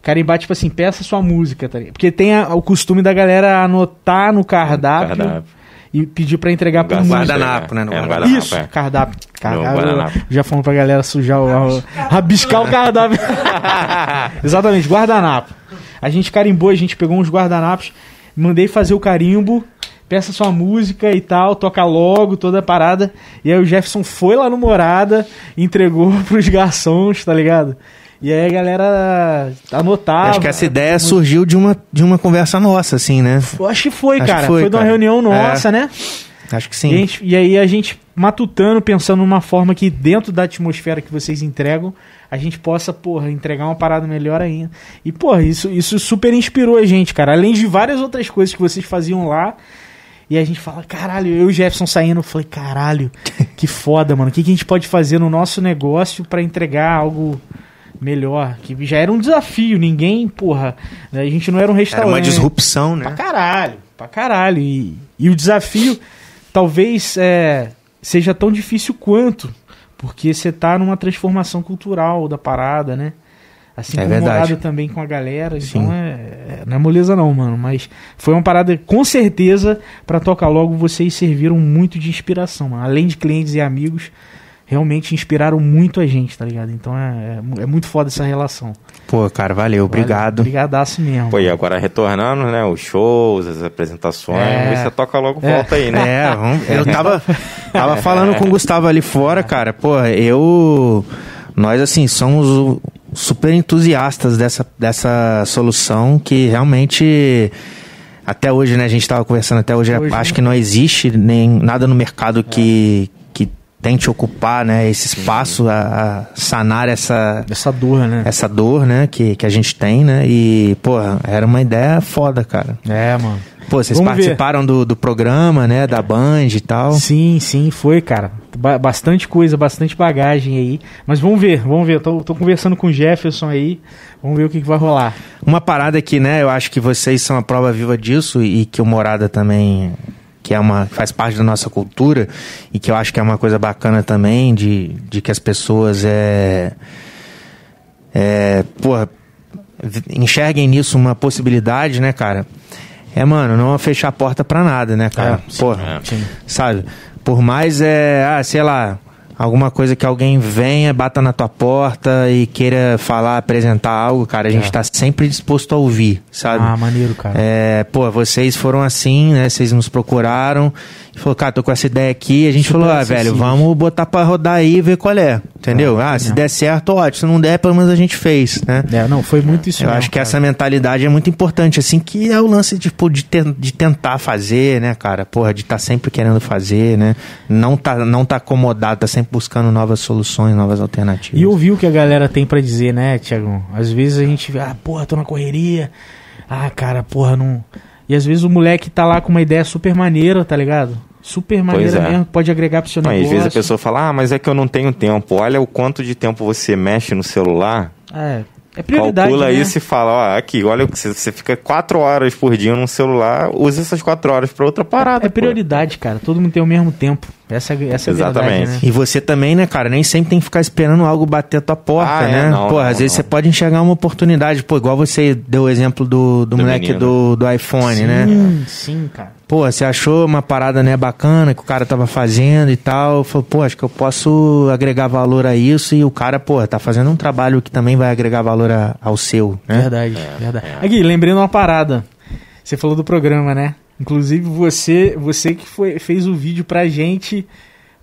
Carimbar, tipo assim, peça sua música, tá ligado? Porque tem a- o costume da galera anotar no cardápio, Cardápio. e pedir pra entregar pro músico. guardanapo, né, no É, guardanapo. Isso, é. cardápio. Guardanapo. já falando pra galera sujar o. rabiscar o cardápio. *laughs* Exatamente, guardanapo. A gente carimbou, a gente pegou uns guardanapos, mandei fazer o carimbo, peça sua música e tal, toca logo, toda a parada. E aí o Jefferson foi lá no Morada, entregou *laughs* pros garçons, tá ligado? E aí a galera anotava. Acho que essa ideia surgiu de uma, de uma conversa nossa, assim, né? Eu acho que foi, Acho que cara. foi, Foi, de uma cara. reunião nossa, né? Acho que E, sim. a gente- e aí a gente matutando, pensando numa forma que dentro da atmosfera que vocês entregam, a gente possa, porra, entregar uma parada melhor ainda. E, porra, isso, isso super inspirou a gente, cara. Além de várias outras coisas que vocês faziam lá. E a gente fala, caralho, eu e o Jefferson saindo, eu falei, caralho, que foda, mano. O que, que a gente pode fazer no nosso negócio pra entregar algo melhor? Que já era um desafio, ninguém, porra, a gente não era um Era restaurante. uma disrupção, Pra né? caralho, pra caralho. E, e o desafio talvez é, seja tão difícil quanto, porque você tá numa transformação cultural da parada, né? Assim É como verdade. também com a galera, Sim. então é, é- não é moleza não, mano, mas foi uma parada com certeza pra tocar logo vocês serviram muito de inspiração, mano. Além de clientes e amigos, realmente inspiraram muito a gente, tá ligado? Então é, é, é muito foda essa relação. Pô, cara, valeu, obrigado. Obrigadaço mesmo. Pô, e agora retornando, né? Os shows, as apresentações. É. Você toca logo, É. volta aí, né? É, vamos- eu tava, tava falando com o Gustavo ali fora, cara. Pô, eu. Nós, assim, somos super entusiastas dessa, dessa solução que realmente. Até hoje, né? A gente tava conversando até hoje. Hoje, acho né? que não existe nem nada no mercado que, que tente ocupar né, esse espaço a, a sanar essa, Essa dor, né? essa dor, né? Que, que a gente tem, né? E, porra, era uma ideia foda, cara. É, mano. Pô, vocês Vamos ver. participaram do, do programa, né? Da Band e tal. Sim, sim, foi, cara. Ba- bastante coisa, bastante bagagem aí. Mas vamos ver, vamos ver. Tô, tô conversando com o Jefferson aí. Vamos ver o que, que vai rolar. Uma parada que, né, eu acho que vocês são a prova viva disso e que o Morada também, que é uma, faz parte da nossa cultura e que eu acho que é uma coisa bacana também de, de que as pessoas é, é, porra, enxerguem nisso uma possibilidade, né, cara? É, mano, não fechar a porta pra nada, né, cara? É, sim, porra, Sim. sabe? Por mais é, ah, sei lá, alguma coisa que alguém venha, bata na tua porta e queira falar, apresentar algo, cara, a gente É. tá sempre disposto a ouvir, sabe? Ah, maneiro, cara. É, pô, vocês foram assim, né? Vocês nos procuraram falou, cara, tô com essa ideia aqui. A gente Super falou, ah, velho, vamos botar pra rodar aí e ver qual é. Entendeu? É, ah, se é. der certo, ótimo. Se não der, pelo menos a gente fez, né? É, não, foi muito isso Eu mesmo, acho que cara. essa mentalidade é muito importante, assim, que é o lance tipo, de, de tentar fazer, né, cara? Porra, de estar sempre querendo fazer, né? Não tá, não tá acomodado, tá sempre buscando novas soluções, novas alternativas. E ouvir o que a galera tem pra dizer, né, Tiagão? Às vezes a gente vê, ah, porra, tô na correria. Ah, cara, porra, não. E às vezes o moleque tá lá com uma ideia super maneira, tá ligado? Super maneira é. mesmo, pode agregar pro seu Não, negócio. às vezes a pessoa fala, ah, mas é que eu não tenho tempo. Olha o quanto de tempo você mexe no celular, É, é prioridade. calcula né? isso e fala, ó, aqui, olha, você, você fica quatro horas por dia no celular, usa essas quatro horas pra outra parada. É pô. prioridade, cara. Todo mundo tem o mesmo tempo. Essa, é- essa é a verdade, Exatamente. né? E você também, né, cara, nem sempre tem que ficar esperando algo bater a tua porta, Ah, é, né? não, Pô, não, às vezes não. você pode enxergar uma oportunidade. Pô, igual você deu o exemplo do, do, Do moleque menino. do, do iPhone, sim, né? Sim, cara. Pô, você achou uma parada, né, bacana que o cara tava fazendo e tal. Falou, pô, acho que eu posso agregar valor a isso. E o cara, pô, tá fazendo um trabalho que também vai agregar valor a- ao seu, né? Verdade, verdade. Aqui, lembrando uma parada. Você falou do programa, né? Inclusive, você você que foi, fez o vídeo pra gente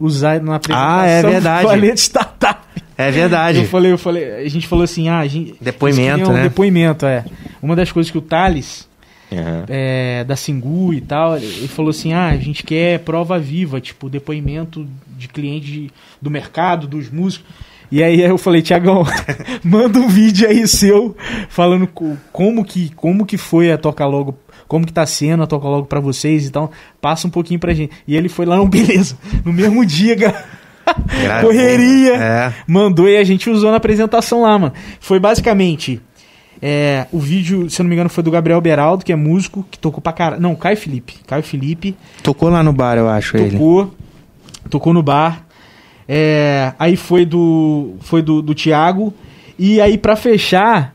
usar na apresentação Ah, é verdade. do Planeta Startup. É verdade. Eu falei, eu falei, a gente falou assim, ah, a gente... Depoimento, queriam né? Depoimento, é. Uma das coisas que o Thales, Aham. é, da Singu e tal, ele falou assim, ah, a gente quer prova viva, tipo, depoimento de cliente de- do mercado, dos músicos. E aí eu falei, Tiagão, *laughs* manda um vídeo aí seu falando co- como que, como que foi a Toca Logo, como que tá sendo a Toca Logo pra vocês e tal. Passa um pouquinho pra gente. E ele foi lá, não, *laughs* beleza. No mesmo dia, Gravou. *laughs* correria, É. mandou e a gente usou na apresentação lá, mano. Foi basicamente é, o vídeo, se eu não me engano, foi do Gabriel Beraldo, que é músico, que tocou pra caralho. Não, Caio Felipe. Caio Felipe Tocou lá no bar, eu acho, ele. tocou, tocou no bar. É, aí foi do foi do, do Thiago. E aí, pra fechar,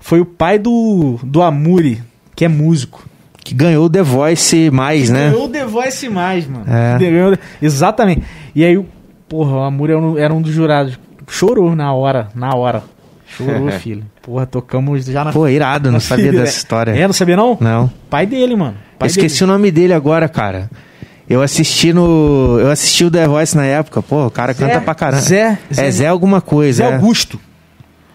foi o pai do, do Amuri, que é músico. Que ganhou o The Voice mais, né? Ganhou o The Voice mais, mano. É. Ganhou- exatamente. E aí, porra, o Amor era um, dos jurados. Chorou na hora, na hora. Chorou, *laughs* filho. Porra, tocamos já na Pô, irado, não na *laughs* sabia filha. dessa história. É, não sabia não? Não. Pai dele, mano. Pai Esqueci dele. o nome dele agora, cara. Eu assisti no. Eu assisti o The Voice na época. Pô, o cara Zé- canta pra caramba. Zé- é Zé- Zé alguma coisa. Zé é.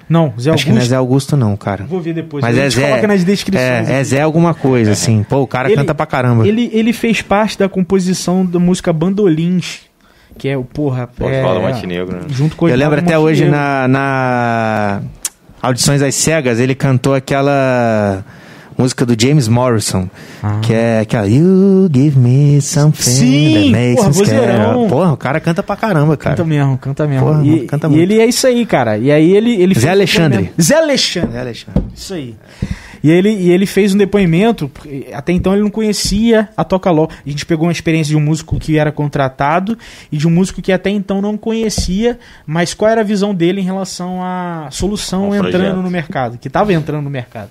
Augusto. Não, Zé Acho que não é Augusto. Zé Augusto, não, cara. Vou ver depois. Mas a é Zé. coloca nas descrições. É, é Zé alguma coisa, assim. Pô, o cara Ele- canta pra caramba. Ele, ele fez parte da composição da música Bandolins, que é o, porra... Pô, é, Oswaldo Montenegro, né? Junto com o Eu lembro até hoje na, na Audições às Cegas, ele cantou aquela música do James Morrison, Ah. que é aquela You give me something Sim, that makes porra, me scared. Porra, o cara canta pra caramba, cara. Canta mesmo, canta mesmo. Porra, e, canta e muito. ele é isso aí, cara. E aí ele... ele Zé um Alexandre. depoimento- Zé Alexandre. É, Alexandre. Isso aí. E ele, e ele fez um depoimento, porque até então ele não conhecia a Toca Logo. A gente pegou uma experiência de um músico que era contratado e de um músico que até então não conhecia, mas qual era a visão dele em relação à solução Ao entrando projeto. no mercado, que tava entrando no mercado.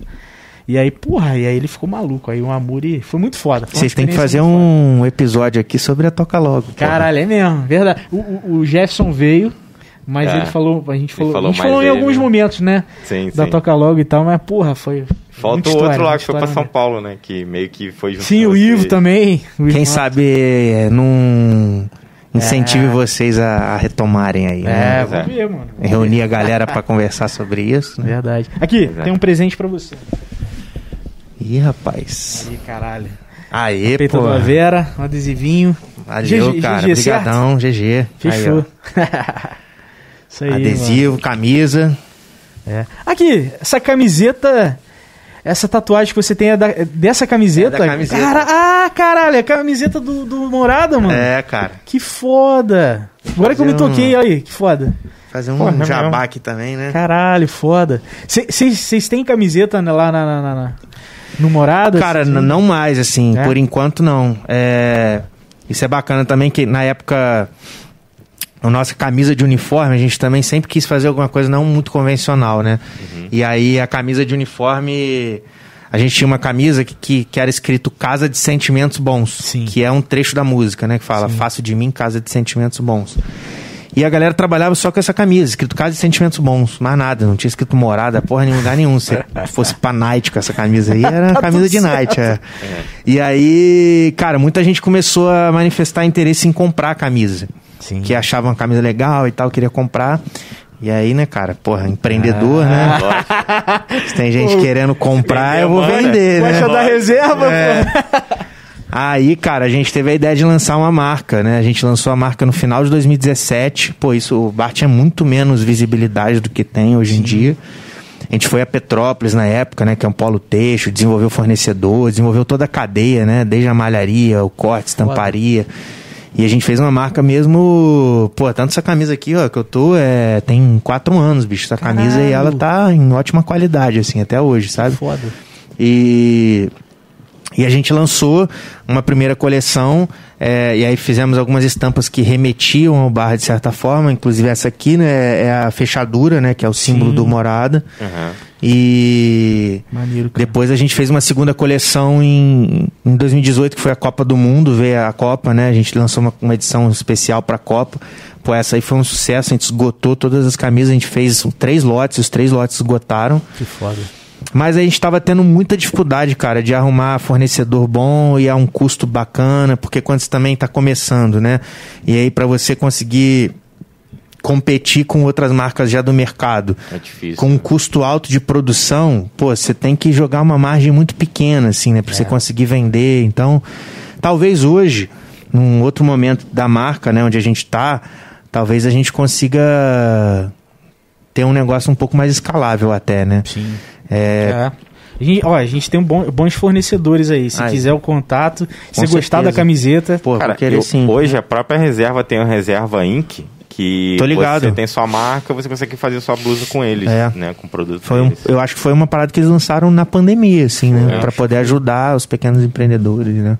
E aí, porra, e aí ele ficou maluco. Aí o Amuri foi muito foda. Vocês têm que fazer muito foda. um episódio aqui sobre a Toca Logo. porra. Caralho, é mesmo, verdade. O, o- o Jefferson veio, mas É. ele falou, a gente falou, falou a gente falou em alguns né? momentos, né? Sim, da sim. Toca Logo e tal, mas porra, foi. Falta o história, outro lá que foi pra São mesmo. Paulo, né? Que meio que foi junto Sim, com o Ivo também. o Quem Ivo- sabe é, não incentive vocês a, a retomarem aí. É, né? É. vamos ver, mano. Reunir a galera pra conversar sobre isso. Né? Verdade. Aqui, Pois é. tem um presente pra você. Ih, rapaz. Ih, caralho. Aê, Peito pô. da Vera, um adesivinho. Valeu, GG, cara. Obrigadão, GG. Fechou. *laughs* Isso aí. Adesivo, camisa. mano. É. Aqui, essa camiseta. Essa tatuagem que você tem é, da- é dessa camiseta? É da camiseta. Cara, ah, caralho, é a camiseta do, do Morada, mano. É, cara. Que foda. Agora que eu me Fazer um- toquei, aí, que foda. Fazer um Pô, é jabá aqui também, né? Caralho, foda. Vocês têm camiseta né, lá na- na- na- no Morada? Cara, têm? não mais, assim, É? por enquanto não. É, Isso é bacana também, que na época, a nossa camisa de uniforme, a gente também sempre quis fazer alguma coisa não muito convencional, né? E aí a camisa de uniforme, a gente tinha uma camisa que, que, que era escrito Casa de Sentimentos Bons, Sim. que é um trecho da música, né? Que fala, faço de mim Casa de Sentimentos Bons. E a galera trabalhava só com essa camisa, escrito Casa de Sentimentos Bons, mais nada, não tinha escrito morada, porra, em lugar nenhum. Se fosse pra night com essa camisa aí, era Tá camisa de night, é. E aí, cara, muita gente começou a manifestar interesse em comprar a camisa. Sim. Que achava uma camisa legal e tal, queria comprar. E aí, né, cara, porra, empreendedor, né? Se tem gente querendo comprar, eu vou manda. vender, né? Gosta da reserva, É. pô? Aí, cara, a gente teve a ideia de lançar uma marca, né? A gente lançou a marca no final de 2017. Pô, isso, o bar tinha muito menos visibilidade do que tem hoje em dia. A gente foi a Petrópolis na época, né? Que é um polo teixo, desenvolveu fornecedor, desenvolveu toda a cadeia, né? Desde a malharia, o corte, estamparia. E a gente fez uma marca mesmo. Pô, tanto essa camisa aqui, ó, que eu tô, é, tem quatro anos, bicho. Essa camisa e ela tá em ótima qualidade, assim, até hoje, sabe? Foda. E, e a gente lançou uma primeira coleção, é, e aí fizemos algumas estampas que remetiam ao bar de certa forma, inclusive essa aqui, né, é a fechadura, né, que é o símbolo Sim. do Morada. Aham. E Maneiro, cara. depois a gente fez uma segunda coleção em, em 2018, que foi a Copa do Mundo, veio a Copa, né? A gente lançou uma, uma edição especial pra Copa. Pô, essa aí foi um sucesso, a gente esgotou todas as camisas, a gente fez três lotes, os três lotes esgotaram. Que foda. Mas a gente tava tendo muita dificuldade, cara, de arrumar fornecedor bom e a um custo bacana, porque quando você também tá começando, né? E aí para você conseguir competir com outras marcas já do mercado, É difícil. com um custo alto de produção, pô, você tem que jogar uma margem muito pequena, assim, né? Pra você conseguir vender. Então, talvez hoje, num outro momento da marca, né, onde a gente tá, talvez a gente consiga ter um negócio um pouco mais escalável até, né? Sim. É, É. A gente, ó, a gente tem um bom- bons fornecedores aí. Se Aí. quiser o contato, se Com gostar da certeza. camiseta. pô, Cara, eu- sim. hoje a própria reserva tem a reserva Inc. Que Tô ligado. você tem sua marca, você consegue fazer sua blusa com eles, É. né? Com produto Foi um- deles. eu acho que foi uma parada que eles lançaram na pandemia, assim, né? É, Pra acho poder ajudar os pequenos empreendedores, né?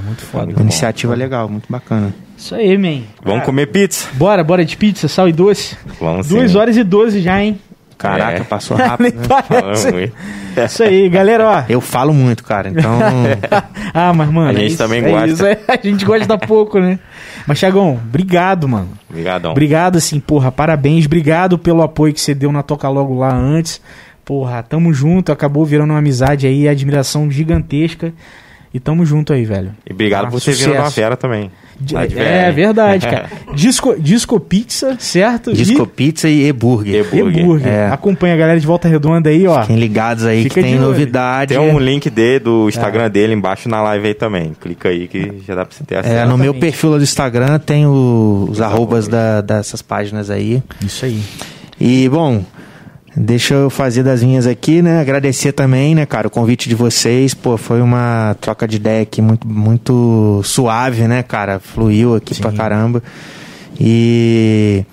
É muito foda. Muito Uma bom. iniciativa legal, muito bacana. Isso aí, man. Vamos Cara, comer pizza? Bora, bora de pizza, sal e doce. Vamos Duas sim. horas e 12 já, hein? Caraca, É. passou *laughs* rápido. né? *laughs* Isso aí, galera, ó. Eu falo muito, cara, então. *laughs* ah, mas, mano. A gente isso, também é gosta. é, a gente gosta pouco, né? Mas, Thiagão, obrigado, mano. Obrigadão. Obrigado, assim, porra, parabéns. Obrigado pelo apoio que você deu na Toca Logo lá antes. Porra, tamo junto. Acabou virando uma amizade aí, admiração gigantesca. E tamo junto aí, velho. E obrigado Ah, por vindo sucesso. na fera também. De É verdade, *laughs* cara. Disco, Disco Pizza, certo? Disco Pizza e e-burger. E- e Hambúrguer. É. Acompanha a galera de Volta Redonda aí, ó. Fiquem ligados aí Fica que de tem novidade. Tem um link dele, do Instagram dele embaixo na live aí também. Clica aí que já dá pra você ter acesso. É, no meu perfil lá do Instagram tem o- os arrobas da- dessas páginas aí. Isso aí. E, bom, deixa eu fazer das minhas aqui, né? Agradecer também, né, cara, o convite de vocês. Pô, foi uma troca de ideia aqui muito, muito suave, né, cara? Fluiu aqui pra caramba. E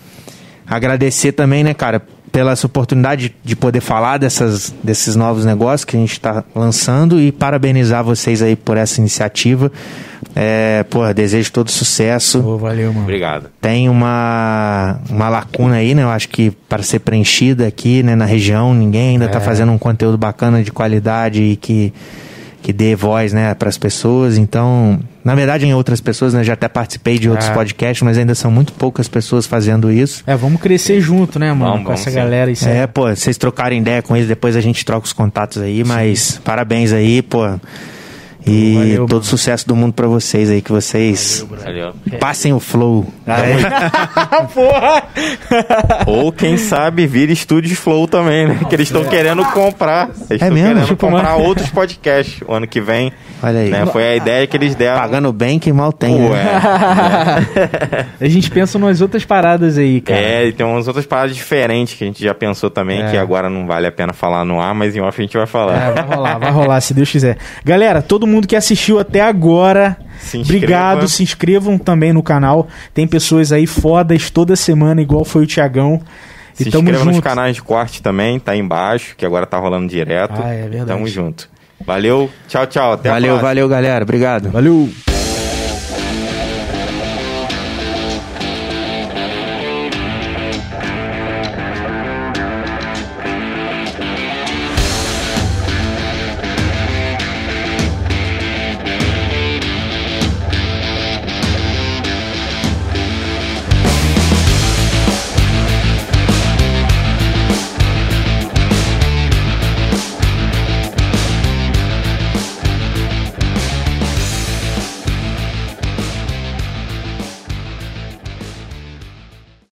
agradecer também, né, cara, pela essa oportunidade de poder falar dessas, desses novos negócios que a gente está lançando e parabenizar vocês aí por essa iniciativa. É, pô, desejo todo sucesso Ô, valeu, mano. Obrigado. tem uma, uma lacuna aí, né? Eu acho que para ser preenchida aqui, né, na região, ninguém ainda está fazendo um conteúdo bacana de qualidade e que, que dê voz, né, para as pessoas. Então, na verdade, em outras pessoas, né, já até participei de outros É. podcasts, mas ainda são muito poucas pessoas fazendo isso. É, vamos crescer junto, né, mano? Vamos, com vamos essa sim. galera. Isso É, pô, vocês trocarem ideia com eles, depois a gente troca os contatos aí, mas parabéns aí, pô. E Valeu, todo mano. sucesso do mundo para vocês aí, que vocês Valeu. passem o flow. *laughs* Porra! Ou quem sabe vira estúdio Flow também, né? Que eles estão querendo comprar. Eles estão É mesmo? querendo Tipo, comprar outros podcasts o ano que vem. Olha aí. né? Foi a ideia que eles deram. Pagando bem que mal tem. Né? é. *laughs* A gente pensa nas outras paradas aí, cara. É, e tem umas outras paradas diferentes que a gente já pensou também, É. que agora não vale a pena falar no ar, mas em off a gente vai falar. É, vai rolar, vai rolar, se Deus quiser. Galera, todo mundo que assistiu até agora, Se obrigado. Se inscrevam também no canal. Tem pessoas aí fodas toda semana, igual foi o Tiagão. Se e tamo inscreva nos junto. canais de corte também, tá aí embaixo, que agora tá rolando direto. Ah, é verdade. Tamo junto. Valeu, tchau, tchau. Até a Valeu, próxima. valeu, galera. Obrigado. Valeu!